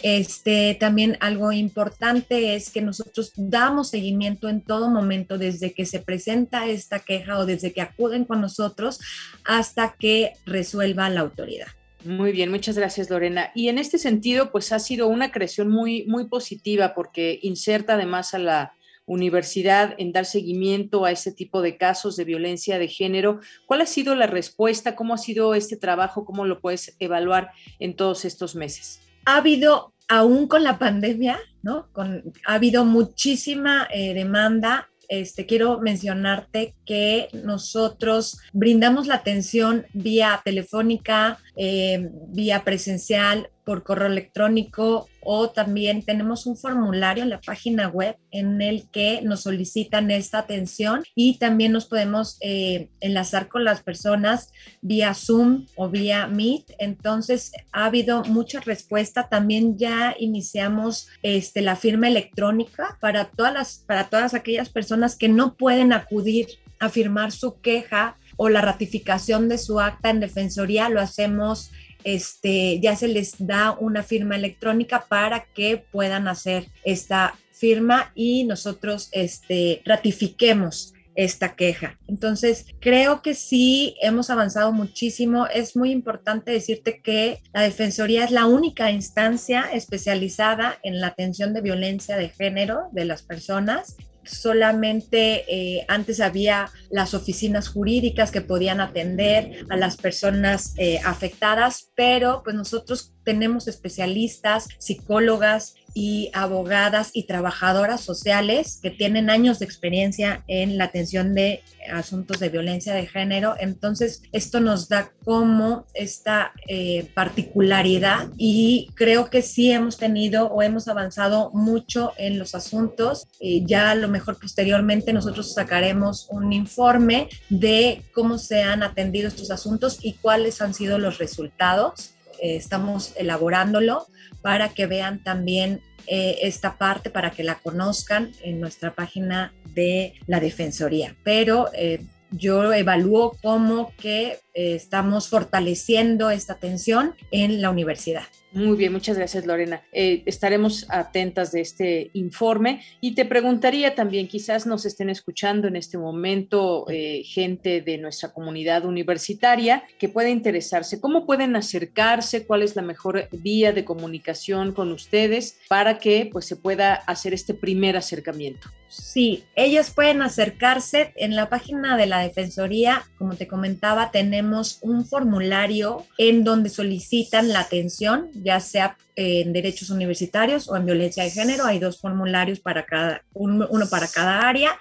[SPEAKER 25] Este, también algo importante es que nosotros damos seguimiento en todo momento desde que se presenta esta queja o desde que acuden con nosotros hasta que resuelva la autoridad.
[SPEAKER 1] Muy bien, muchas gracias Lorena. Y en este sentido, pues ha sido una creación muy, muy positiva porque inserta además a la universidad en dar seguimiento a este tipo de casos de violencia de género. ¿Cuál ha sido la respuesta? ¿Cómo ha sido este trabajo? ¿Cómo lo puedes evaluar en todos estos meses?
[SPEAKER 25] Ha habido, aún con la pandemia, ¿no? Ha habido muchísima eh, demanda este, quiero mencionarte que nosotros brindamos la atención vía telefónica, eh, vía presencial, por correo electrónico o también tenemos un formulario en la página web en el que nos solicitan esta atención y también nos podemos eh, enlazar con las personas vía Zoom o vía Meet. Entonces ha habido mucha respuesta. También ya iniciamos este, la firma electrónica para todas, las, para todas aquellas personas que no pueden acudir a firmar su queja o la ratificación de su acta en defensoría. Lo hacemos este, ya se les da una firma electrónica para que puedan hacer esta firma y nosotros este, ratifiquemos esta queja. Entonces, creo que sí hemos avanzado muchísimo. Es muy importante decirte que la Defensoría es la única instancia especializada en la atención de violencia de género de las personas solamente eh, antes había las oficinas jurídicas que podían atender a las personas eh, afectadas, pero pues nosotros tenemos especialistas, psicólogas y abogadas y trabajadoras sociales que tienen años de experiencia en la atención de asuntos de violencia de género. Entonces, esto nos da como esta eh, particularidad y creo que sí hemos tenido o hemos avanzado mucho en los asuntos. Eh, ya a lo mejor posteriormente nosotros sacaremos un informe de cómo se han atendido estos asuntos y cuáles han sido los resultados. Eh, estamos elaborándolo para que vean también eh, esta parte, para que la conozcan en nuestra página de la Defensoría. Pero eh, yo evalúo cómo que estamos fortaleciendo esta atención en la universidad.
[SPEAKER 26] Muy bien, muchas gracias Lorena. Eh, estaremos atentas de este informe y te preguntaría también, quizás nos estén escuchando en este momento eh, gente de nuestra comunidad universitaria que pueda interesarse, ¿cómo pueden acercarse? ¿Cuál es la mejor vía de comunicación con ustedes para que pues, se pueda hacer este primer acercamiento?
[SPEAKER 25] Sí, ellos pueden acercarse en la página de la Defensoría, como te comentaba, tenemos un formulario en donde solicitan la atención ya sea en derechos universitarios o en violencia de género. Hay dos formularios para cada, uno para cada área.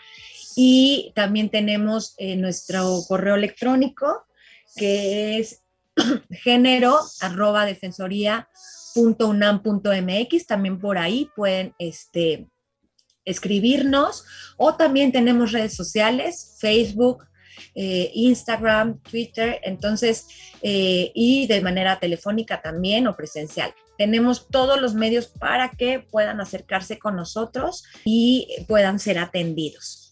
[SPEAKER 25] Y también tenemos eh, nuestro correo electrónico que es <clears throat> género arroba defensoría.unam.mx. También por ahí pueden este, escribirnos. O también tenemos redes sociales, Facebook, eh, Instagram, Twitter, entonces, eh, y de manera telefónica también o presencial. Tenemos todos los medios para que puedan acercarse con nosotros y puedan ser atendidos.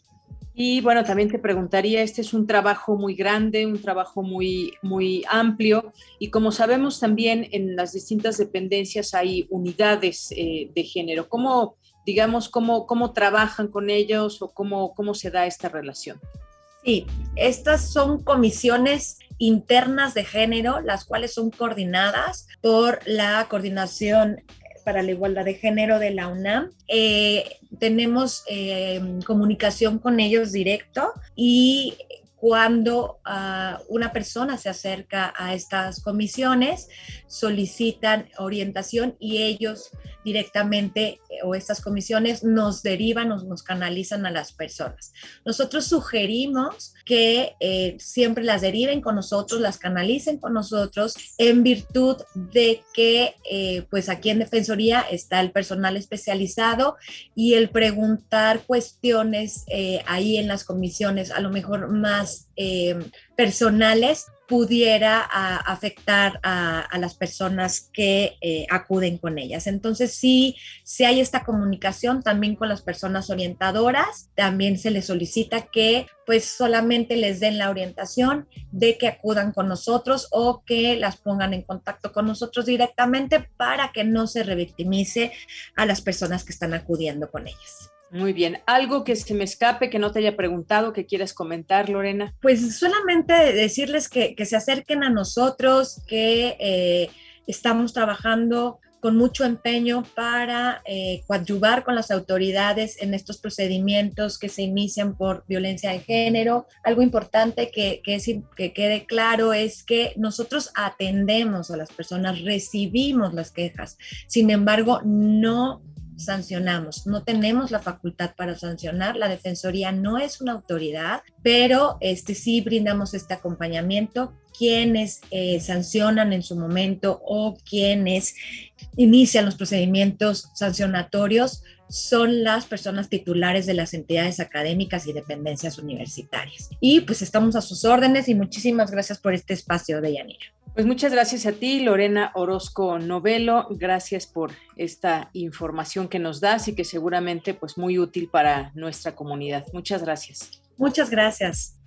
[SPEAKER 26] Y bueno, también te preguntaría, este es un trabajo muy grande, un trabajo muy, muy amplio y como sabemos también en las distintas dependencias hay unidades eh, de género. ¿Cómo, digamos, cómo, cómo trabajan con ellos o cómo, cómo se da esta relación?
[SPEAKER 25] Sí, estas son comisiones internas de género, las cuales son coordinadas por la Coordinación para la Igualdad de Género de la UNAM. Eh, tenemos eh, comunicación con ellos directo y cuando ah, una persona se acerca a estas comisiones, solicitan orientación y ellos directamente eh, o estas comisiones nos derivan, nos, nos canalizan a las personas. Nosotros sugerimos que eh, siempre las deriven con nosotros, las canalicen con nosotros en virtud de que eh, pues aquí en Defensoría está el personal especializado y el preguntar cuestiones ahí en las comisiones a lo mejor más personales pudiera afectar a, las personas que eh, acuden con ellas. Entonces, sí, si hay esta comunicación también con las personas orientadoras, también se les solicita que pues solamente les den la orientación de que acudan con nosotros o que las pongan en contacto con nosotros directamente para que no se revictimice a las personas que están acudiendo con ellas.
[SPEAKER 26] Muy bien. ¿Algo que se me escape, que no te haya preguntado, que quieras comentar, Lorena?
[SPEAKER 25] Pues solamente decirles que, se acerquen a nosotros, que eh, estamos trabajando con mucho empeño para eh, coadyuvar con las autoridades en estos procedimientos que se inician por violencia de género. Algo importante que, que, que quede claro es que nosotros atendemos a las personas, recibimos las quejas, sin embargo, no sancionamos. No tenemos la facultad para sancionar. La Defensoría no es una autoridad, pero este, sí brindamos este acompañamiento. Quienes eh, sancionan en su momento o quienes inician los procedimientos sancionatorios son las personas titulares de las entidades académicas y dependencias universitarias. Y pues estamos a sus órdenes y muchísimas gracias por este espacio de Yanira.
[SPEAKER 26] Pues muchas gracias a ti, Lorena Orozco Novelo. Gracias por esta información que nos das y que seguramente pues muy útil para nuestra comunidad. Muchas gracias.
[SPEAKER 25] Muchas gracias.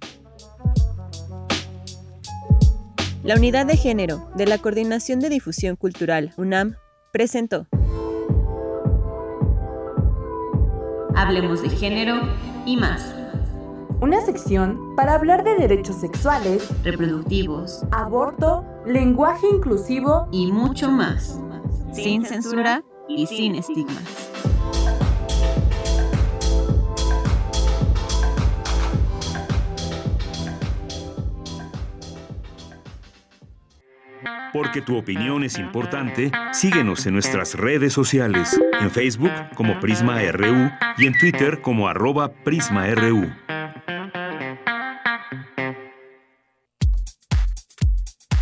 [SPEAKER 24] La Unidad de Género de la Coordinación de Difusión Cultural UNAM presentó Hablemos de género y más
[SPEAKER 1] una sección para hablar de derechos sexuales,
[SPEAKER 24] reproductivos,
[SPEAKER 1] aborto, lenguaje inclusivo
[SPEAKER 24] y mucho más, sin censura y sin estigmas.
[SPEAKER 16] Porque tu opinión es importante, síguenos en nuestras redes sociales, en Facebook como Prisma RU y en Twitter como arroba PrismaRU.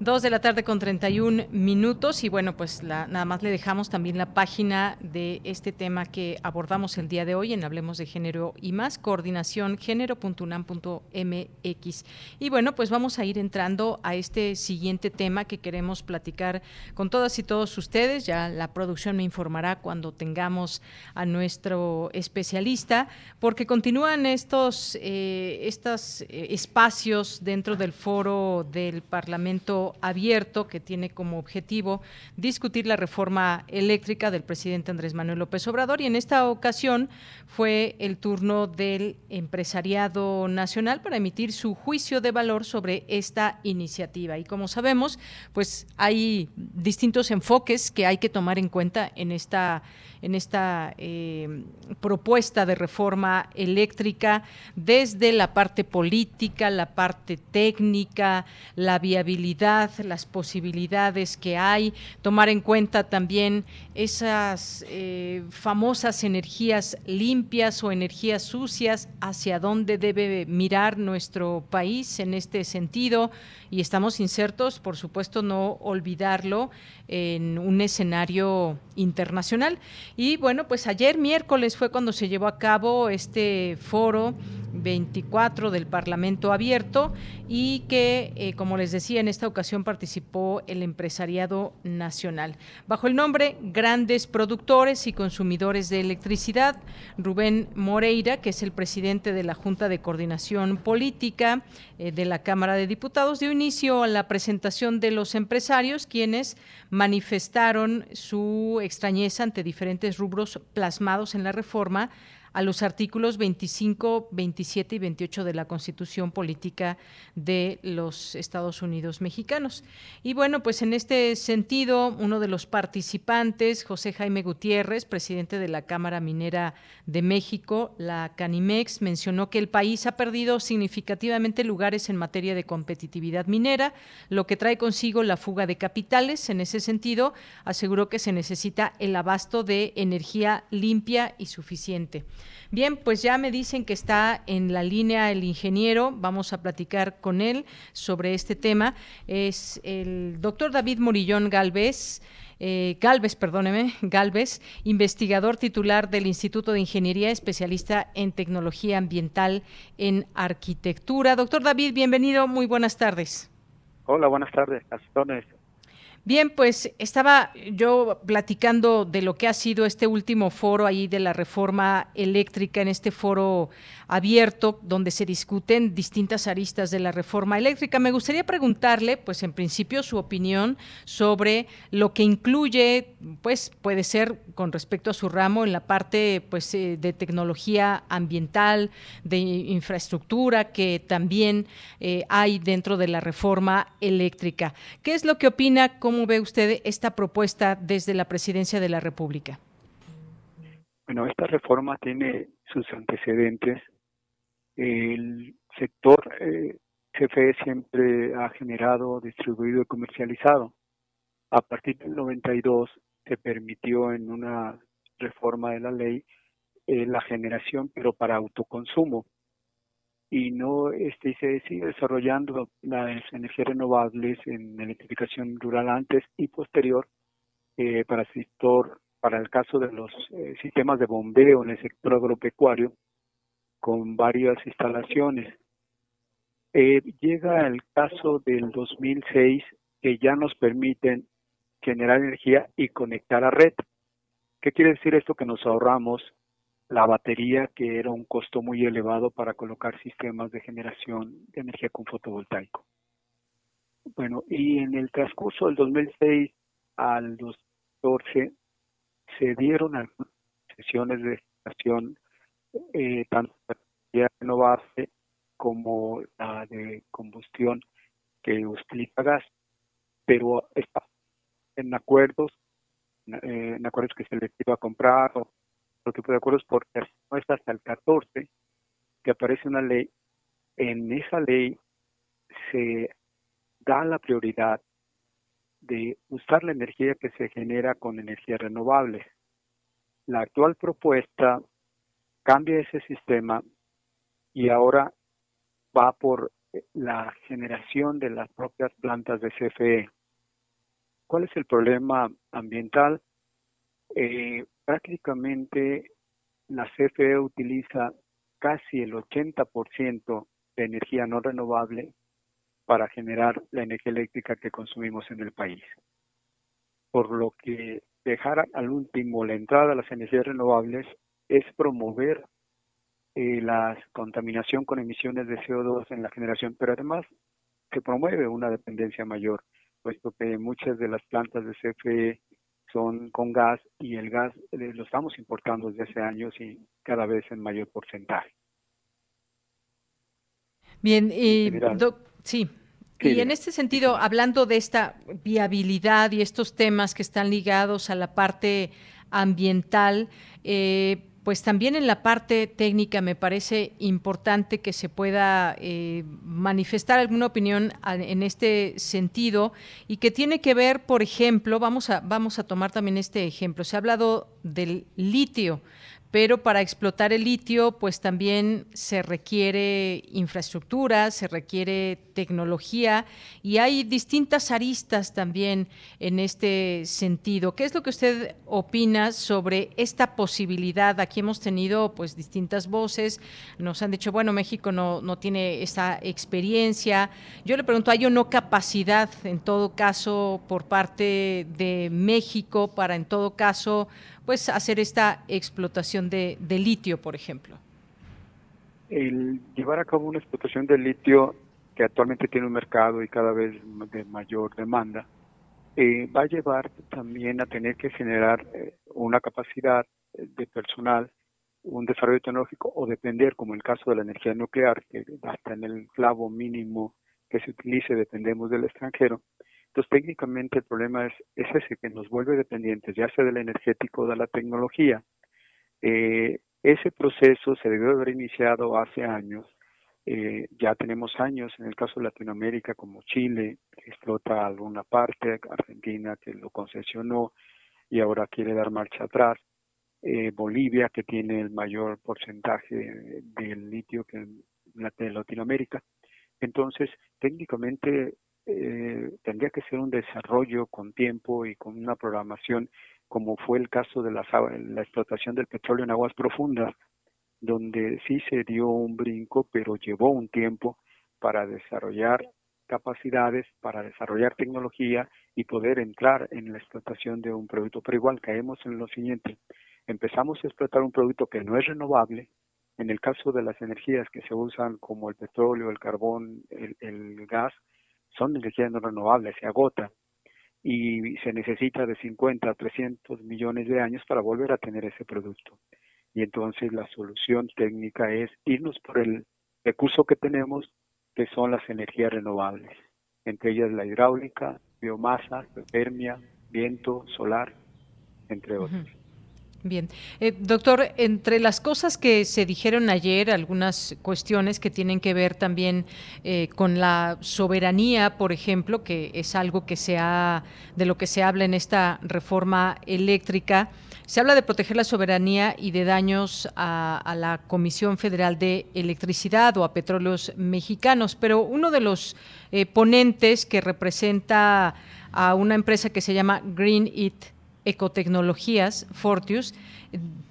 [SPEAKER 1] Dos de la tarde con 31 minutos y bueno, pues nada más le dejamos también la página de este tema que abordamos el día de hoy en Hablemos de Género y más, coordinación género.unam.mx. Y bueno, pues vamos a ir entrando a este siguiente tema que queremos platicar con todas y todos ustedes. Ya la producción me informará cuando tengamos a nuestro especialista, porque continúan estos, eh, estos eh, espacios dentro del foro del Parlamento abierto que tiene como objetivo discutir la reforma eléctrica del presidente Andrés Manuel López Obrador y en esta ocasión fue el turno del empresariado nacional para emitir su juicio de valor sobre esta iniciativa. Y como sabemos, pues hay distintos enfoques que hay que tomar en cuenta en esta en esta eh, propuesta de reforma eléctrica desde la parte política, la parte técnica, la viabilidad, las posibilidades que hay, tomar en cuenta también esas eh, famosas energías limpias o energías sucias, hacia dónde debe mirar nuestro país en este sentido y estamos insertos, por supuesto, no olvidarlo en un escenario internacional. Y bueno, pues ayer miércoles fue cuando se llevó a cabo este foro 24 del Parlamento Abierto y que, eh, como les decía, en esta ocasión participó el empresariado nacional. Bajo el nombre Grandes Productores y Consumidores de Electricidad, Rubén Moreira, que es el presidente de la Junta de Coordinación Política eh, de la Cámara de Diputados, dio inicio a la presentación de los empresarios, quienes manifestaron su extrañeza ante diferentes rubros plasmados en la reforma a los artículos 25, 27 y 28 de la Constitución Política de los Estados Unidos Mexicanos. Y bueno, pues en este sentido, uno de los participantes, José Jaime Gutiérrez, presidente de la Cámara Minera de México, la Canimex, mencionó que el país ha perdido significativamente lugares en materia de competitividad minera, lo que trae consigo la fuga de capitales. En ese sentido, aseguró que se necesita el abasto de energía limpia y suficiente. Bien, pues ya me dicen que está en la línea el ingeniero, vamos a platicar con él sobre este tema. Es el doctor David Morillón Galvez. Eh, Galvez, perdóneme, Galvez, investigador titular del Instituto de Ingeniería, especialista en tecnología ambiental en arquitectura. Doctor David, bienvenido, muy buenas tardes.
[SPEAKER 27] Hola, buenas tardes.
[SPEAKER 1] Bien, pues estaba yo platicando de lo que ha sido este último foro ahí de la reforma eléctrica en este foro abierto donde se discuten distintas aristas de la reforma eléctrica. Me gustaría preguntarle, pues en principio, su opinión sobre lo que incluye, pues puede ser con respecto a su ramo en la parte pues eh, de tecnología ambiental, de infraestructura que también eh, hay dentro de la reforma eléctrica. ¿Qué es lo que opina? ¿Cómo ve usted esta propuesta desde la presidencia de la República?
[SPEAKER 27] Bueno, esta reforma tiene sus antecedentes el sector eh, CFE siempre ha generado, distribuido y comercializado. A partir del 92 se permitió en una reforma de la ley eh, la generación, pero para autoconsumo. Y no este, se sigue desarrollando las energías renovables en electrificación rural antes y posterior eh, para el sector, para el caso de los eh, sistemas de bombeo en el sector agropecuario, con varias instalaciones. Eh, llega el caso del 2006 que ya nos permiten generar energía y conectar a red. ¿Qué quiere decir esto? Que nos ahorramos la batería, que era un costo muy elevado para colocar sistemas de generación de energía con fotovoltaico. Bueno, y en el transcurso del 2006 al 2014 se dieron algunas sesiones de estación eh, tanto la renovable como la de combustión que utiliza gas, pero en acuerdos, eh, en acuerdos que se les iba a comprar o otro tipo de acuerdos, porque no es hasta el 14 que aparece una ley. En esa ley se da la prioridad de usar la energía que se genera con energías renovables. La actual propuesta cambia ese sistema y ahora va por la generación de las propias plantas de CFE. ¿Cuál es el problema ambiental? Eh, prácticamente la CFE utiliza casi el 80% de energía no renovable para generar la energía eléctrica que consumimos en el país. Por lo que dejar al último la entrada a las energías renovables es promover eh, la contaminación con emisiones de CO2 en la generación, pero además se promueve una dependencia mayor, puesto que muchas de las plantas de CFE son con gas y el gas eh, lo estamos importando desde hace años y cada vez en mayor porcentaje.
[SPEAKER 1] Bien, y sí. y en este sentido, hablando de esta viabilidad y estos temas que están ligados a la parte ambiental, eh, pues también en la parte técnica me parece importante que se pueda eh, manifestar alguna opinión en este sentido y que tiene que ver, por ejemplo, vamos a, vamos a tomar también este ejemplo, se ha hablado del litio pero para explotar el litio, pues también se requiere infraestructura, se requiere tecnología y hay distintas aristas también en este sentido. ¿Qué es lo que usted opina sobre esta posibilidad? Aquí hemos tenido pues distintas voces, nos han dicho, bueno, México no, no tiene esa experiencia. Yo le pregunto, ¿hay o no capacidad en todo caso por parte de México para en todo caso pues hacer esta explotación de, litio, por ejemplo?
[SPEAKER 27] El llevar a cabo una explotación de litio que actualmente tiene un mercado y cada vez de mayor demanda, eh, va a llevar también a tener que generar eh, una capacidad de personal, un desarrollo tecnológico o depender, como el caso de la energía nuclear, que hasta en el clavo mínimo que se utilice dependemos del extranjero, entonces, técnicamente el problema es, ese que nos vuelve dependientes, ya sea del energético o de la tecnología. Eh, ese proceso se debió haber iniciado hace años. Eh, ya tenemos años en el caso de Latinoamérica, como Chile, explota alguna parte, Argentina, que lo concesionó y ahora quiere dar marcha atrás. Eh, Bolivia, que tiene el mayor porcentaje del litio que en Latinoamérica. Entonces, técnicamente eh, tendría que ser un desarrollo con tiempo y con una programación, como fue el caso de la, la explotación del petróleo en aguas profundas, donde sí se dio un brinco, pero llevó un tiempo para desarrollar capacidades, para desarrollar tecnología y poder entrar en la explotación de un producto. Pero igual caemos en lo siguiente, empezamos a explotar un producto que no es renovable, en el caso de las energías que se usan como el petróleo, el carbón, el, el gas, son energías no renovables, se agota y se necesita de 50 a 300 millones de años para volver a tener ese producto. Y entonces la solución técnica es irnos por el recurso que tenemos, que son las energías renovables, entre ellas la hidráulica, biomasa, geothermia, viento, solar, entre otros.
[SPEAKER 1] Bien, eh, doctor, entre las cosas que se dijeron ayer, algunas cuestiones que tienen que ver también eh, con la soberanía, por ejemplo, que es algo que se ha, de lo que se habla en esta reforma eléctrica. Se habla de proteger la soberanía y de daños a, la Comisión Federal de Electricidad o a petróleos mexicanos, pero uno de los eh, ponentes que representa a una empresa que se llama Green It Ecotecnologías, Fortius,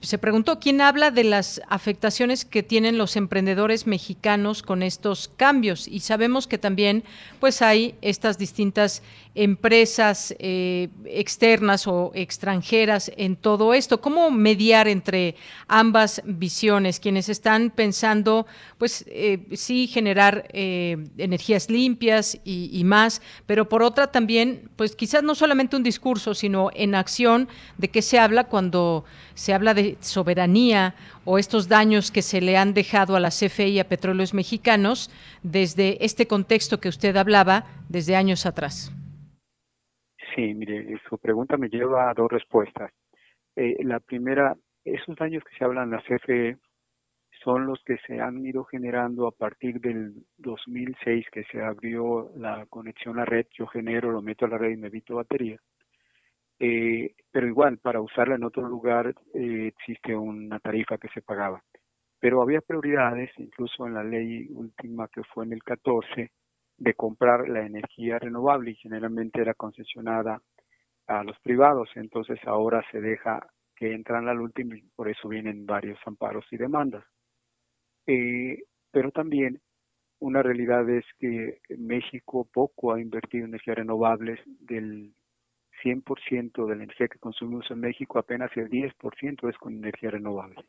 [SPEAKER 1] se preguntó quién habla de las afectaciones que tienen los emprendedores mexicanos con estos cambios y sabemos que también pues hay estas distintas empresas eh, externas o extranjeras en todo esto. Cómo mediar entre ambas visiones quienes están pensando pues eh, sí generar eh, energías limpias y, y más pero por otra también pues quizás no solamente un discurso sino en acción de qué se habla cuando se habla de soberanía o estos daños que se le han dejado a la CFE y a petróleos mexicanos desde este contexto que usted hablaba desde años atrás.
[SPEAKER 27] Sí, mire, su pregunta me lleva a dos respuestas. Eh, la primera, esos daños que se hablan en la CFE son los que se han ido generando a partir del 2006 que se abrió la conexión a red. Yo genero, lo meto a la red y me evito batería. Eh, pero igual, para usarla en otro lugar eh, existe una tarifa que se pagaba. Pero había prioridades, incluso en la ley última que fue en el 14, de comprar la energía renovable y generalmente era concesionada a los privados. Entonces ahora se deja que entran al último y por eso vienen varios amparos y demandas. Eh, pero también una realidad es que México poco ha invertido en energías renovables del 100% de la energía que consumimos en México, apenas el 10% es con energía renovable.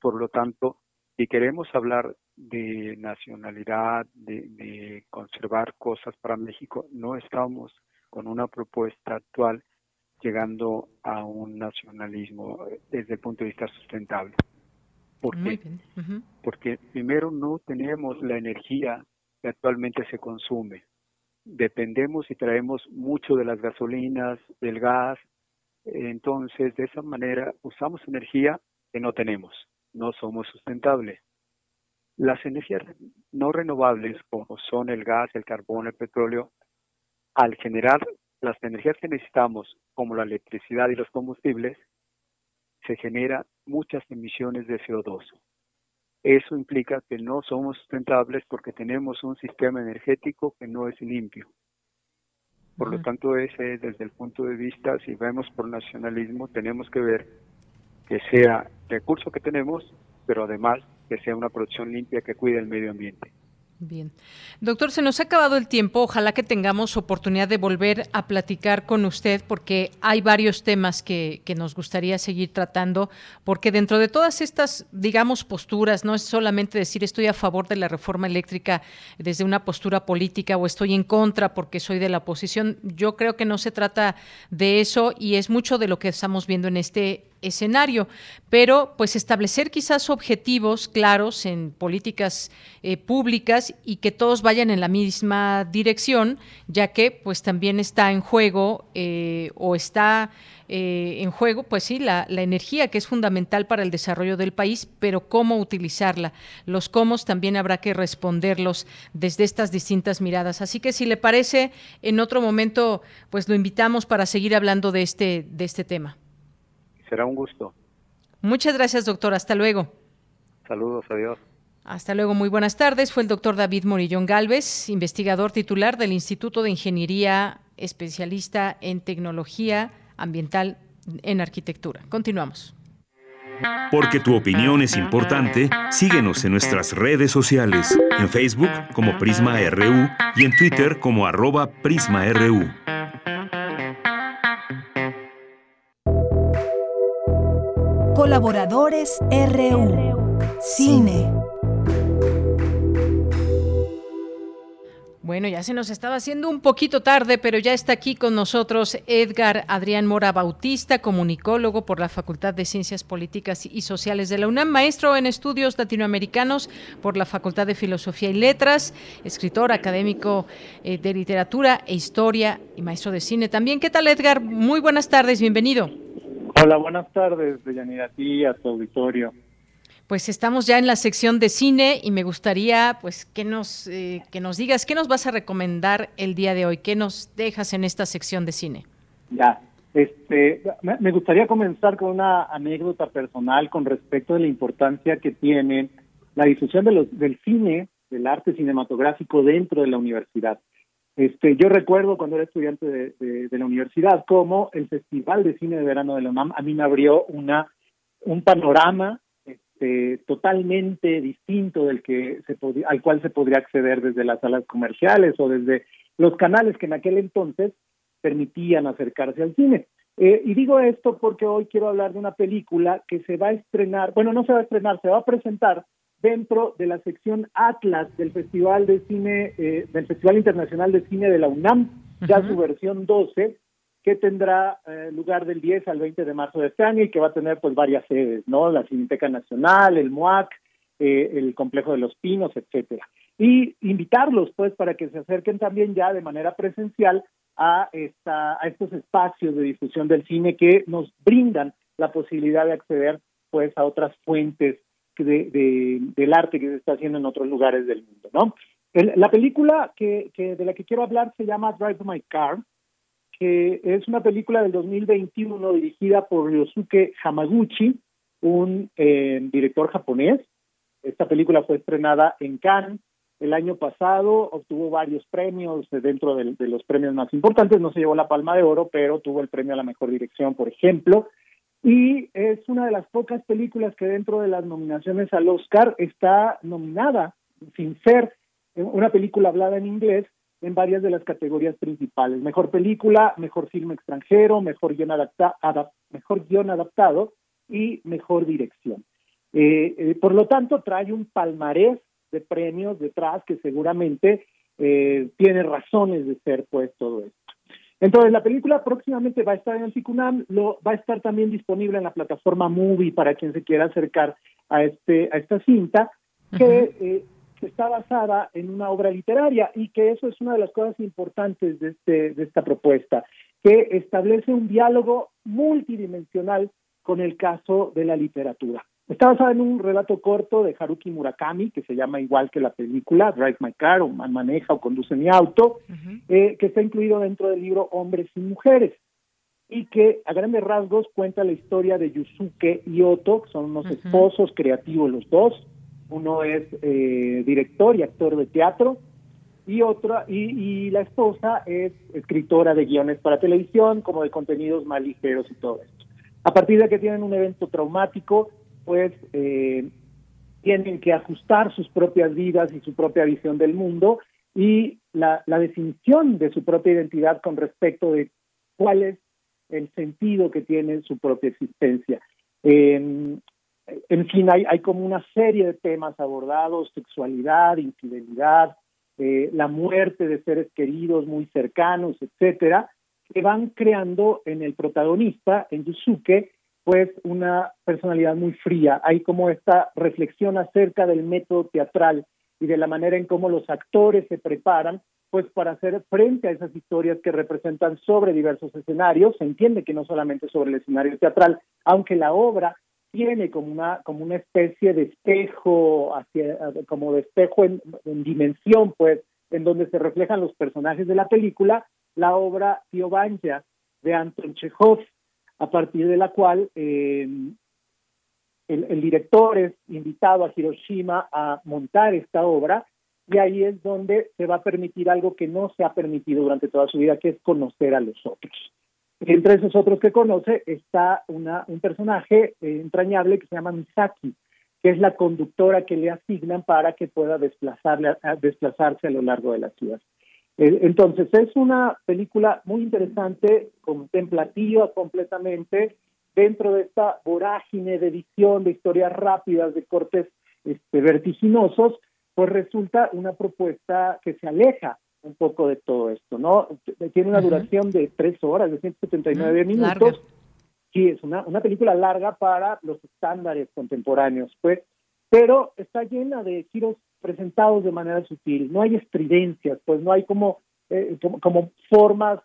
[SPEAKER 27] Por lo tanto, si queremos hablar de nacionalidad, de, de, conservar cosas para México, no estamos con una propuesta actual llegando a un nacionalismo desde el punto de vista sustentable. ¿Por qué? Porque primero no tenemos la energía que actualmente se consume. Dependemos y traemos mucho de las gasolinas, del gas. Entonces, de esa manera, usamos energía que no tenemos. No somos sustentables. Las energías no renovables, como son el gas, el carbón, el petróleo, al generar las energías que necesitamos, como la electricidad y los combustibles, se genera muchas emisiones de CO2. Eso implica que no somos sustentables porque tenemos un sistema energético que no es limpio. Por lo tanto, ese desde el punto de vista, si vemos por nacionalismo, tenemos que ver que sea recurso que tenemos, pero además que sea una producción limpia que cuide el medio ambiente.
[SPEAKER 1] Bien. Doctor, se nos ha acabado el tiempo. Ojalá que tengamos oportunidad de volver a platicar con usted porque hay varios temas que, que, nos gustaría seguir tratando, porque dentro de todas estas, digamos, posturas, no es solamente decir estoy a favor de la reforma eléctrica desde una postura política o estoy en contra porque soy de la oposición. Yo creo que no se trata de eso y es mucho de lo que estamos viendo en este escenario, pero pues establecer quizás objetivos claros en políticas eh, públicas y que todos vayan en la misma dirección, ya que pues también está en juego eh, o está eh, en juego, pues sí, la, la, energía que es fundamental para el desarrollo del país, pero cómo utilizarla. Los cómo también habrá que responderlos desde estas distintas miradas. Así que si le parece, en otro momento, pues lo invitamos para seguir hablando de este, de este tema.
[SPEAKER 27] Será un gusto.
[SPEAKER 1] Muchas gracias, doctor. Hasta luego.
[SPEAKER 27] Saludos, adiós.
[SPEAKER 1] Hasta luego, muy buenas tardes. Fue el doctor David Morillón Galvez, investigador titular del Instituto de Ingeniería, especialista en tecnología ambiental en arquitectura. Continuamos.
[SPEAKER 16] Porque tu opinión es importante, síguenos en nuestras redes sociales, en Facebook como Prisma RU y en Twitter como arroba PrismaRU.
[SPEAKER 3] Colaboradores RU. Cine.
[SPEAKER 1] Bueno, ya se nos estaba haciendo un poquito tarde, pero ya está aquí con nosotros Edgar Adrián Mora Bautista, comunicólogo por la Facultad de Ciencias Políticas y Sociales de la UNAM, maestro en estudios latinoamericanos por la Facultad de Filosofía y Letras, escritor académico eh, de literatura e historia y maestro de cine también. ¿Qué tal, Edgar? Muy buenas tardes, bienvenido.
[SPEAKER 28] Hola, buenas tardes, Deyanira, a ti y a tu auditorio.
[SPEAKER 1] Pues estamos ya en la sección de cine y me gustaría pues que nos, eh, que nos digas qué nos vas a recomendar el día de hoy, qué nos dejas en esta sección de cine.
[SPEAKER 28] Ya, este, me gustaría comenzar con una anécdota personal con respecto de la importancia que tiene la difusión de los, del cine, del arte cinematográfico dentro de la universidad. Este, yo recuerdo cuando era estudiante de, la universidad cómo el Festival de Cine de Verano de la UNAM a mí me abrió una, un panorama este, totalmente distinto del que se al cual se podría acceder desde las salas comerciales o desde los canales que en aquel entonces permitían acercarse al cine. Eh, y digo esto porque hoy quiero hablar de una película que se va a estrenar, bueno, no se va a estrenar, se va a presentar dentro de la sección Atlas del Festival de Cine, eh, del Festival Internacional de Cine de la UNAM, ya su versión 12, que tendrá eh, lugar del 10 al 20 de marzo de este año y que va a tener pues varias sedes, ¿no? La Cineteca Nacional, el MUAC, eh, el Complejo de los Pinos, etcétera. Y invitarlos pues para que se acerquen también ya de manera presencial a, esta, a estos espacios de difusión del cine que nos brindan la posibilidad de acceder pues a otras fuentes de, del arte que se está haciendo en otros lugares del mundo, ¿no? la película que, que, de la que quiero hablar se llama Drive My Car, que es una película del 2021 dirigida por Ryosuke Hamaguchi, un eh, director japonés. Esta película fue estrenada en Cannes el año pasado, obtuvo varios premios dentro de, de, los premios más importantes, no se llevó la palma de oro, pero tuvo el premio a la mejor dirección, por ejemplo, y es una de las pocas películas que dentro de las nominaciones al Oscar está nominada, sin ser una película hablada en inglés, en varias de las categorías principales. Mejor película, mejor filme extranjero, mejor guion, adapta, mejor guion adaptado y mejor dirección. Eh, eh, por lo tanto, trae un palmarés de premios detrás que seguramente eh, tiene razones de ser pues todo esto. Entonces, la película próximamente va a estar en el Ticunam, lo, va a estar también disponible en la plataforma Movie para quien se quiera acercar a, este, a esta cinta, que eh, está basada en una obra literaria y que eso es una de las cosas importantes de, este, de esta propuesta, que establece un diálogo multidimensional con el caso de la literatura. Está basada en un relato corto de Haruki Murakami, que se llama igual que la película, Drive My Car, o Maneja o Conduce mi auto, eh, que está incluido dentro del libro Hombres y Mujeres, y que a grandes rasgos cuenta la historia de Yusuke y Otto, que son unos esposos creativos los dos. Uno es eh, director y actor de teatro, y otra y, y, la esposa es escritora de guiones para televisión, como de contenidos más ligeros y todo esto. A partir de que tienen un evento traumático, pues eh, tienen que ajustar sus propias vidas y su propia visión del mundo y la, definición de su propia identidad con respecto de cuál es el sentido que tiene su propia existencia. en fin, hay, hay como una serie de temas abordados, sexualidad, infidelidad, eh, la muerte de seres queridos muy cercanos, etcétera, que van creando en el protagonista, en Yusuke, pues una personalidad muy fría. Hay como esta reflexión acerca del método teatral y de la manera en cómo los actores se preparan, pues para hacer frente a esas historias que representan sobre diversos escenarios. Se entiende que no solamente sobre el escenario teatral, aunque la obra tiene como una como una especie de espejo hacia como de espejo en, dimensión, pues, en donde se reflejan los personajes de la película, la obra Tío Banja de Anton Chekhov, a partir de la cual eh, el, director es invitado a Hiroshima a montar esta obra y ahí es donde se va a permitir algo que no se ha permitido durante toda su vida, que es conocer a los otros. Entre esos otros que conoce está una, un personaje eh, entrañable que se llama Misaki, que es la conductora que le asignan para que pueda desplazarle, desplazarse a lo largo de la ciudad. Eh, entonces, es una película muy interesante, contemplativa completamente, dentro de esta vorágine de edición, de historias rápidas, de cortes este, vertiginosos, pues resulta una propuesta que se aleja un poco de todo esto, ¿no? Tiene una duración de tres horas, de 179 minutos. Sí, es una, una película larga para los estándares contemporáneos, pues, pero está llena de giros presentados de manera sutil, no hay estridencias, pues no hay como, eh, como, formas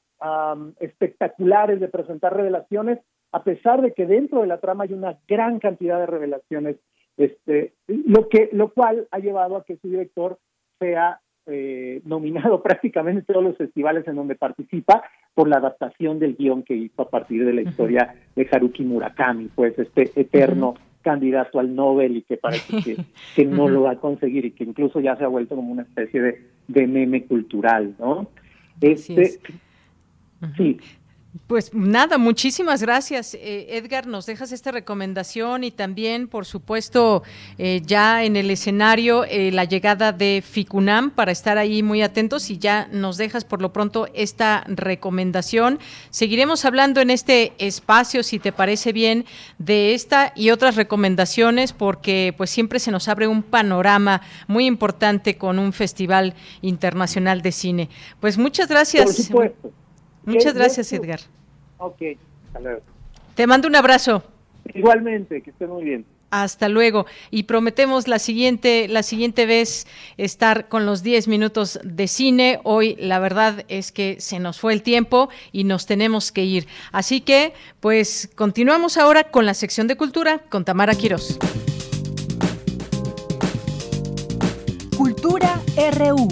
[SPEAKER 28] espectaculares de presentar revelaciones, a pesar de que dentro de la trama hay una gran cantidad de revelaciones, este, lo que lo cual ha llevado a que su director sea eh, nominado <laughs> prácticamente en todos los festivales en donde participa por la adaptación del guion que hizo a partir de la historia de Haruki Murakami, pues este eterno candidato al Nobel y que parece que, que no lo va a conseguir y que incluso ya se ha vuelto como una especie de, de meme cultural, ¿no? Este,
[SPEAKER 1] Sí. Pues nada, muchísimas gracias. Eh, Edgar, nos dejas esta recomendación y también, por supuesto, eh, ya en el escenario eh, la llegada de Ficunam para estar ahí muy atentos y ya nos dejas por lo pronto esta recomendación. Seguiremos hablando en este espacio, si te parece bien, de esta y otras recomendaciones porque pues siempre se nos abre un panorama muy importante con un festival internacional de cine. Pues muchas gracias. Muchas gracias, Edgar.
[SPEAKER 28] Ok, hasta luego.
[SPEAKER 1] Te mando un abrazo.
[SPEAKER 28] Igualmente, que esté muy bien.
[SPEAKER 1] Hasta luego. Y prometemos la siguiente, la siguiente vez estar con los 10 minutos de cine. Hoy la verdad es que se nos fue el tiempo y nos tenemos que ir. Así que, pues, continuamos ahora con la sección de cultura con Tamara Quirós.
[SPEAKER 3] Cultura RU.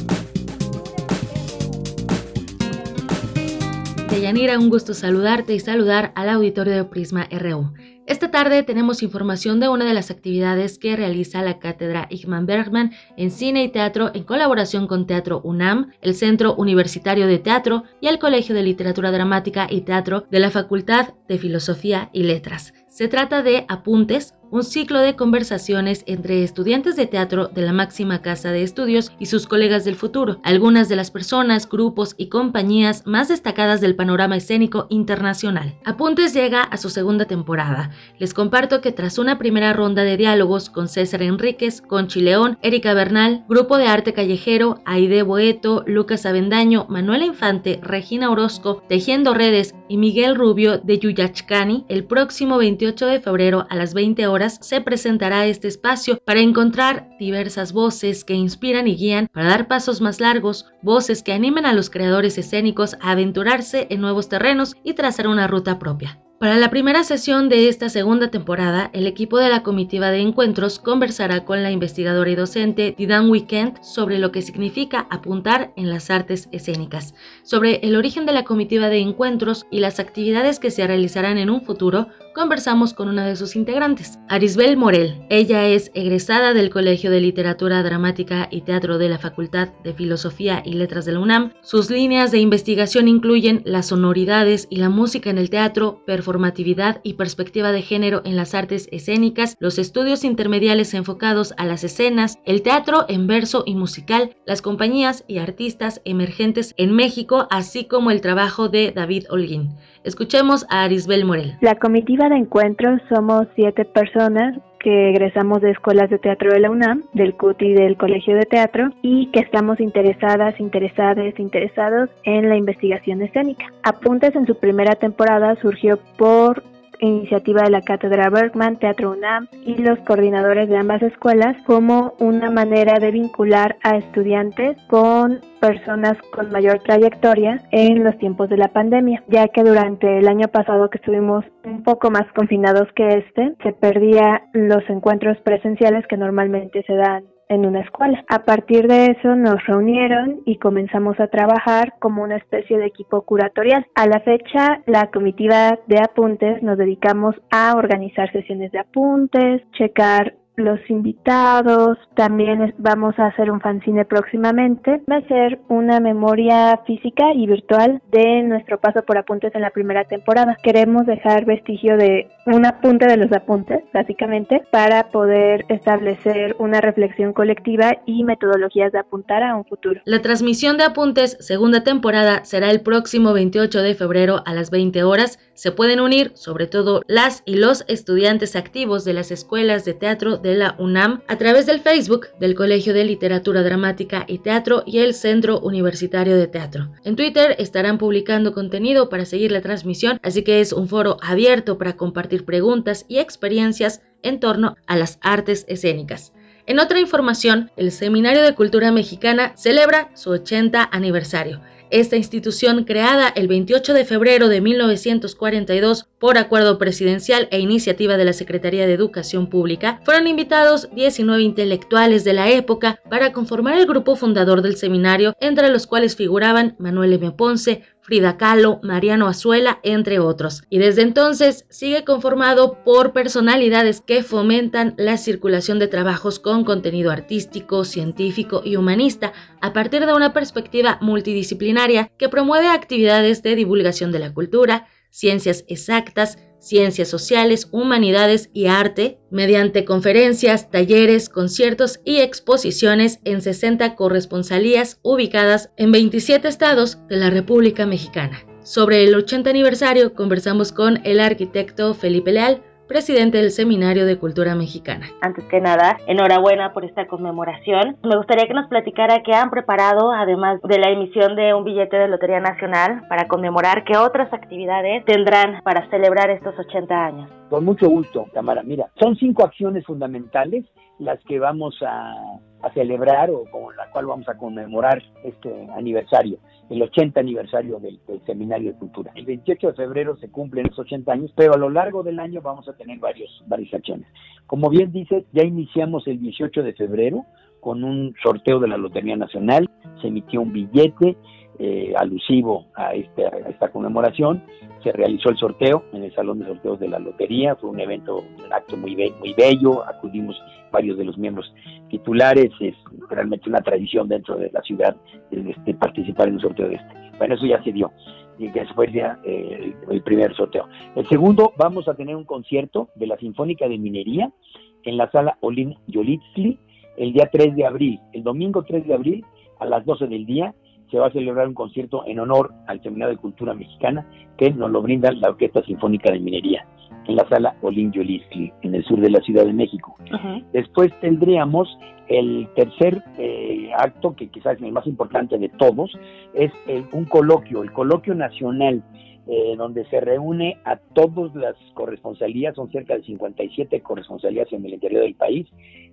[SPEAKER 29] Deyanira, un gusto saludarte y saludar al auditorio de Prisma RU. Esta tarde tenemos información de una de las actividades que realiza la Cátedra Igman Bergman en Cine y Teatro en colaboración con Teatro UNAM, el Centro Universitario de Teatro y el Colegio de Literatura Dramática y Teatro de la Facultad de Filosofía y Letras. Se trata de Apuntes, un ciclo de conversaciones entre estudiantes de teatro de la máxima casa de estudios y sus colegas del futuro, algunas de las personas, grupos y compañías más destacadas del panorama escénico internacional. Apuntes llega a su segunda temporada. Les comparto que tras una primera ronda de diálogos con César Enríquez, Conchi León, Erika Bernal, Grupo de Arte Callejero, Aide Boeto, Lucas Avendaño, Manuela Infante, Regina Orozco, Tejiendo Redes y Miguel Rubio de Yuyachcani, el próximo 28 de febrero a las 20 horas se presentará este espacio para encontrar diversas voces que inspiran y guían para dar pasos más largos, voces que animen a los creadores escénicos a aventurarse en nuevos terrenos y trazar una ruta propia. Para la primera sesión de esta segunda temporada, el equipo de la comitiva de encuentros conversará con la investigadora y docente Didan Weekend sobre lo que significa apuntar en las artes escénicas, sobre el origen de la comitiva de encuentros y las actividades que se realizarán en un futuro, conversamos con una de sus integrantes, Arisbel Morel. Ella es egresada del Colegio de Literatura Dramática y Teatro de la Facultad de Filosofía y Letras de la UNAM. Sus líneas de investigación incluyen las sonoridades y la música en el teatro, performatividad y perspectiva de género en las artes escénicas, los estudios intermediales enfocados a las escenas, el teatro en verso y musical, las compañías y artistas emergentes en México, así como el trabajo de David Holguín. Escuchemos a Arisbel Morel.
[SPEAKER 30] La comitiva de encuentros somos siete personas que egresamos de escuelas de teatro de la UNAM, del CUT y del Colegio de Teatro, y que estamos interesadas, interesadas, interesados en la investigación escénica. Apuntes en su primera temporada surgió por iniciativa de la Cátedra Bergman, Teatro UNAM y los coordinadores de ambas escuelas como una manera de vincular a estudiantes con personas con mayor trayectoria en los tiempos de la pandemia, ya que durante el año pasado que estuvimos un poco más confinados que este, se perdía los encuentros presenciales que normalmente se dan en una escuela. A partir de eso nos reunieron y comenzamos a trabajar como una especie de equipo curatorial. A la fecha, la comitiva de apuntes nos dedicamos a organizar sesiones de apuntes, checar los invitados, también vamos a hacer un fanzine próximamente, va a ser una memoria física y virtual de nuestro paso por apuntes en la primera temporada. Queremos dejar vestigio de un apunte de los apuntes, básicamente, para poder establecer una reflexión colectiva y metodologías de apuntar a un futuro.
[SPEAKER 29] La transmisión de apuntes segunda temporada será el próximo 28 de febrero a las 20 horas. Se pueden unir sobre todo las y los estudiantes activos de las escuelas de teatro de la UNAM a través del Facebook del Colegio de Literatura Dramática y Teatro y el Centro Universitario de Teatro. En Twitter estarán publicando contenido para seguir la transmisión, así que es un foro abierto para compartir preguntas y experiencias en torno a las artes escénicas. En otra información, el Seminario de Cultura Mexicana celebra su 80 aniversario. Esta institución, creada el 28 de febrero de 1942 por acuerdo presidencial e iniciativa de la Secretaría de Educación Pública, fueron invitados 19 intelectuales de la época para conformar el grupo fundador del seminario, entre los cuales figuraban Manuel M. Ponce, Frida Kahlo, Mariano Azuela, entre otros. Y desde entonces sigue conformado por personalidades que fomentan la circulación de trabajos con contenido artístico, científico y humanista a partir de una perspectiva multidisciplinaria que promueve actividades de divulgación de la cultura, ciencias exactas, ciencias sociales, humanidades y arte, mediante conferencias, talleres, conciertos y exposiciones en 60 corresponsalías ubicadas en 27 estados de la República Mexicana. Sobre el 80 aniversario conversamos con el arquitecto Felipe Leal, presidente del Seminario de Cultura Mexicana.
[SPEAKER 31] Antes que nada, enhorabuena por esta conmemoración. Me gustaría que nos platicara qué han preparado, además de la emisión de un billete de Lotería Nacional para conmemorar qué otras actividades tendrán para celebrar estos 80 años.
[SPEAKER 32] Con mucho gusto, Tamara. Mira, son cinco acciones fundamentales las que vamos a, celebrar o con la cual vamos a conmemorar este aniversario, el 80 aniversario del, Seminario de Cultura. El 28 de febrero se cumplen los 80 años, pero a lo largo del año vamos a tener varios, varias acciones. Como bien dice, ya iniciamos el 18 de febrero con un sorteo de la Lotería Nacional, se emitió un billete eh, alusivo a, este, esta conmemoración. Se realizó el sorteo en el Salón de Sorteos de la Lotería, fue un evento, un acto muy, muy bello, acudimos varios de los miembros titulares, es realmente una tradición dentro de la ciudad este, participar en un sorteo de este. Bueno, eso ya se dio, y que ya eh, el primer sorteo. El segundo, vamos a tener un concierto de la Sinfónica de Minería en la sala Olin Yolitzli el día 3 de abril, el domingo 3 de abril a las 12 del día se va a celebrar un concierto en honor al Seminario de Cultura Mexicana que nos lo brinda la Orquesta Sinfónica de Minería en la sala Olin Yolisli, en el sur de la Ciudad de México. Después tendríamos el tercer eh, acto, que quizás es el más importante de todos, es un coloquio, el coloquio nacional, eh, donde se reúne a todas las corresponsalías, son cerca de 57 corresponsalías en el interior del país,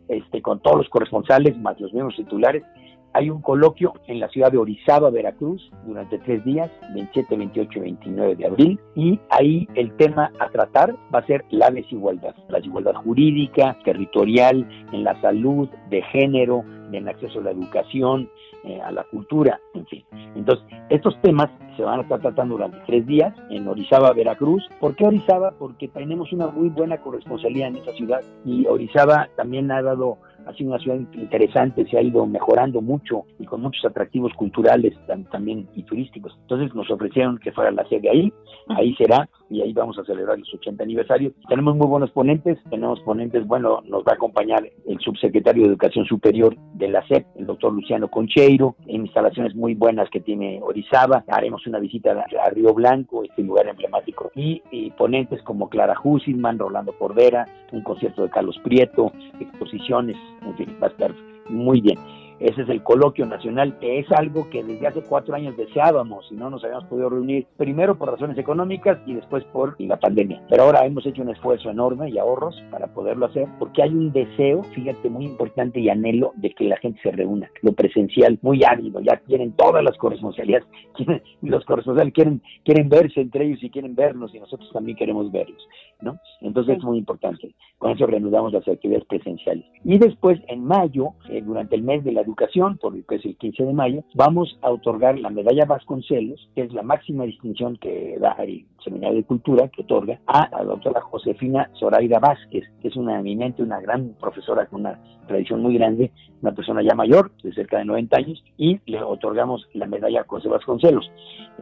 [SPEAKER 32] este, con todos los corresponsales más los miembros titulares, hay un coloquio en la ciudad de Orizaba, Veracruz, durante tres días, 27, 28 y 29 de abril, y ahí el tema a tratar va a ser la desigualdad, la desigualdad jurídica, territorial, en la salud, de género, en acceso a la educación, eh, a la cultura, en fin. Entonces, estos temas se van a estar tratando durante tres días en Orizaba, Veracruz. ¿Por qué Orizaba? Porque tenemos una muy buena corresponsalía en esa ciudad y Orizaba también ha dado ha sido una ciudad interesante, se ha ido mejorando mucho y con muchos atractivos culturales también y turísticos. Entonces nos ofrecieron que fuera la sede ahí, ahí será y ahí vamos a celebrar los 80 aniversarios. Tenemos muy buenos ponentes, tenemos ponentes, bueno, nos va a acompañar el subsecretario de Educación Superior de la SEP, el doctor Luciano Concheiro, en instalaciones muy buenas que tiene Orizaba, haremos una visita a Río Blanco, este lugar emblemático, y, ponentes como Clara Hussingman, Rolando Cordera, un concierto de Carlos Prieto, exposiciones, fin, va a estar muy bien. Ese es el coloquio nacional, que es algo que desde hace cuatro años deseábamos y no nos habíamos podido reunir, primero por razones económicas y después por la pandemia. Pero ahora hemos hecho un esfuerzo enorme y ahorros para poderlo hacer, porque hay un deseo, fíjate, muy importante y anhelo de que la gente se reúna. Lo presencial, muy árido, ya quieren todas las corresponsalías, <laughs> los corresponsales quieren, quieren verse entre ellos y quieren vernos y nosotros también queremos verlos, ¿no? Entonces es muy importante. Con eso reanudamos las actividades presenciales. Y después, en mayo, eh, durante el mes de la Educación, por que es el 15 de mayo, vamos a otorgar la medalla Vasconcelos, que es la máxima distinción que da el Seminario de Cultura, que otorga a la doctora Josefina Zoraida Vázquez, que es una eminente, una gran profesora con una tradición muy grande, una persona ya mayor, de cerca de 90 años, y le otorgamos la medalla José Vasconcelos.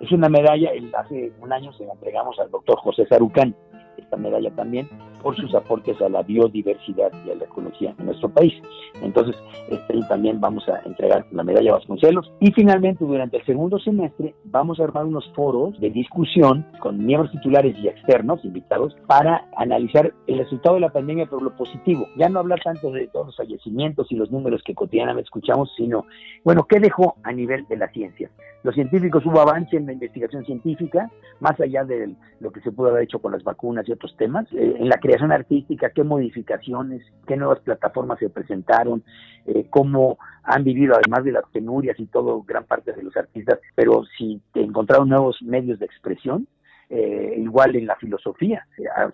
[SPEAKER 32] Es una medalla, hace un año se la entregamos al doctor José Sarucán, esta medalla también por sus aportes a la biodiversidad y a la ecología en nuestro país. Entonces, este también vamos a entregar la medalla Vasconcelos. Y finalmente, durante el segundo semestre, vamos a armar unos foros de discusión con miembros titulares y externos, invitados, para analizar el resultado de la pandemia, pero lo positivo. Ya no hablar tanto de todos los fallecimientos y los números que cotidianamente escuchamos, sino, bueno, ¿qué dejó a nivel de la ciencia? Los científicos hubo avance en la investigación científica, más allá de lo que se pudo haber hecho con las vacunas y otros temas. Eh, en la creación artística, qué modificaciones, qué nuevas plataformas se presentaron, eh, cómo han vivido, además de las penurias y todo, gran parte de los artistas, pero si encontraron nuevos medios de expresión, eh, igual en la filosofía.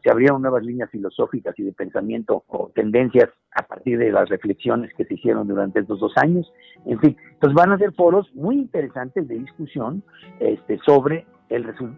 [SPEAKER 32] Se abrieron nuevas líneas filosóficas y de pensamiento o tendencias a partir de las reflexiones que se hicieron durante estos dos años. En fin, entonces van a ser foros muy interesantes de discusión este, sobre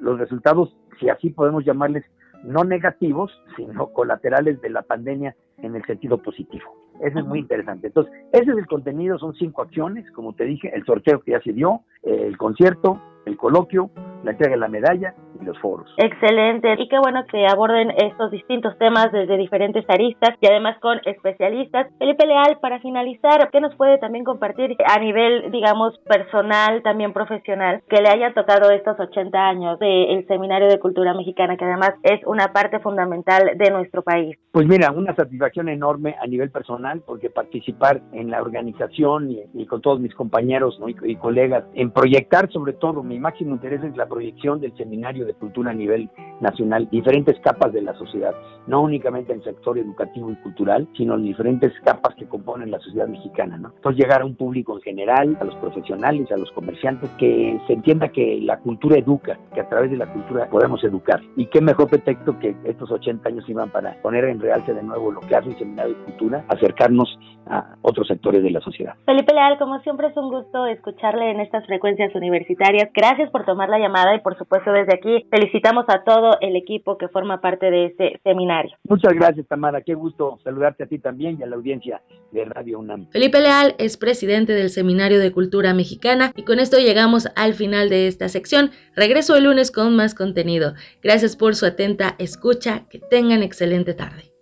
[SPEAKER 32] los resultados, si así podemos llamarles, no negativos, sino colaterales de la pandemia en el sentido positivo. Eso es muy interesante. Entonces, ese es el contenido, son cinco acciones, como te dije, el sorteo que ya se dio, el concierto, el coloquio, la entrega de la medalla y los foros.
[SPEAKER 31] Excelente. Y qué bueno que aborden estos distintos temas desde diferentes aristas y además con especialistas. Felipe Leal, para finalizar, ¿qué nos puede también compartir a nivel, digamos, personal, también profesional, que le haya tocado estos 80 años del Seminario de Cultura Mexicana, que además es una parte fundamental de nuestro país?
[SPEAKER 32] Pues mira, una satisfacción enorme a nivel personal, porque participar en la organización y, con todos mis compañeros y, y colegas en proyectar sobre todo mi máximo interés es la proyección del seminario de cultura a nivel nacional, diferentes capas de la sociedad, no únicamente en el sector educativo y cultural, sino diferentes capas que componen la sociedad mexicana. ¿no? Entonces llegar a un público en general, a los profesionales, a los comerciantes, que se entienda que la cultura educa, que a través de la cultura podemos educar. Y qué mejor pretexto que estos 80 años iban para poner en realce de nuevo lo que Seminario de Cultura, acercarnos a otros sectores de la sociedad.
[SPEAKER 31] Felipe Leal, como siempre es un gusto escucharle en estas frecuencias universitarias. Gracias por tomar la llamada y por supuesto desde aquí felicitamos a todo el equipo que forma parte de este seminario.
[SPEAKER 32] Muchas gracias Tamara, qué gusto saludarte a ti también y a la audiencia de Radio UNAM.
[SPEAKER 29] Felipe Leal es presidente del Seminario de Cultura Mexicana y con esto llegamos al final de esta sección. Regreso el lunes con más contenido. Gracias por su atenta escucha, que tengan excelente tarde.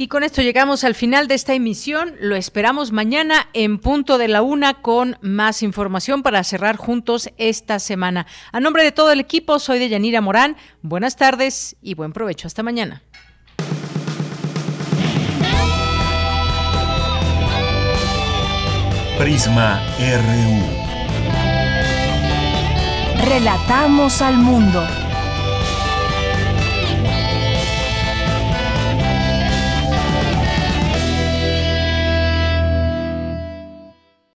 [SPEAKER 1] Y con esto llegamos al final de esta emisión. Lo esperamos mañana en punto de la una con más información para cerrar juntos esta semana. A nombre de todo el equipo, soy de Yanira Morán. Buenas tardes y buen provecho. Hasta mañana.
[SPEAKER 16] Prisma RU.
[SPEAKER 3] Relatamos al mundo.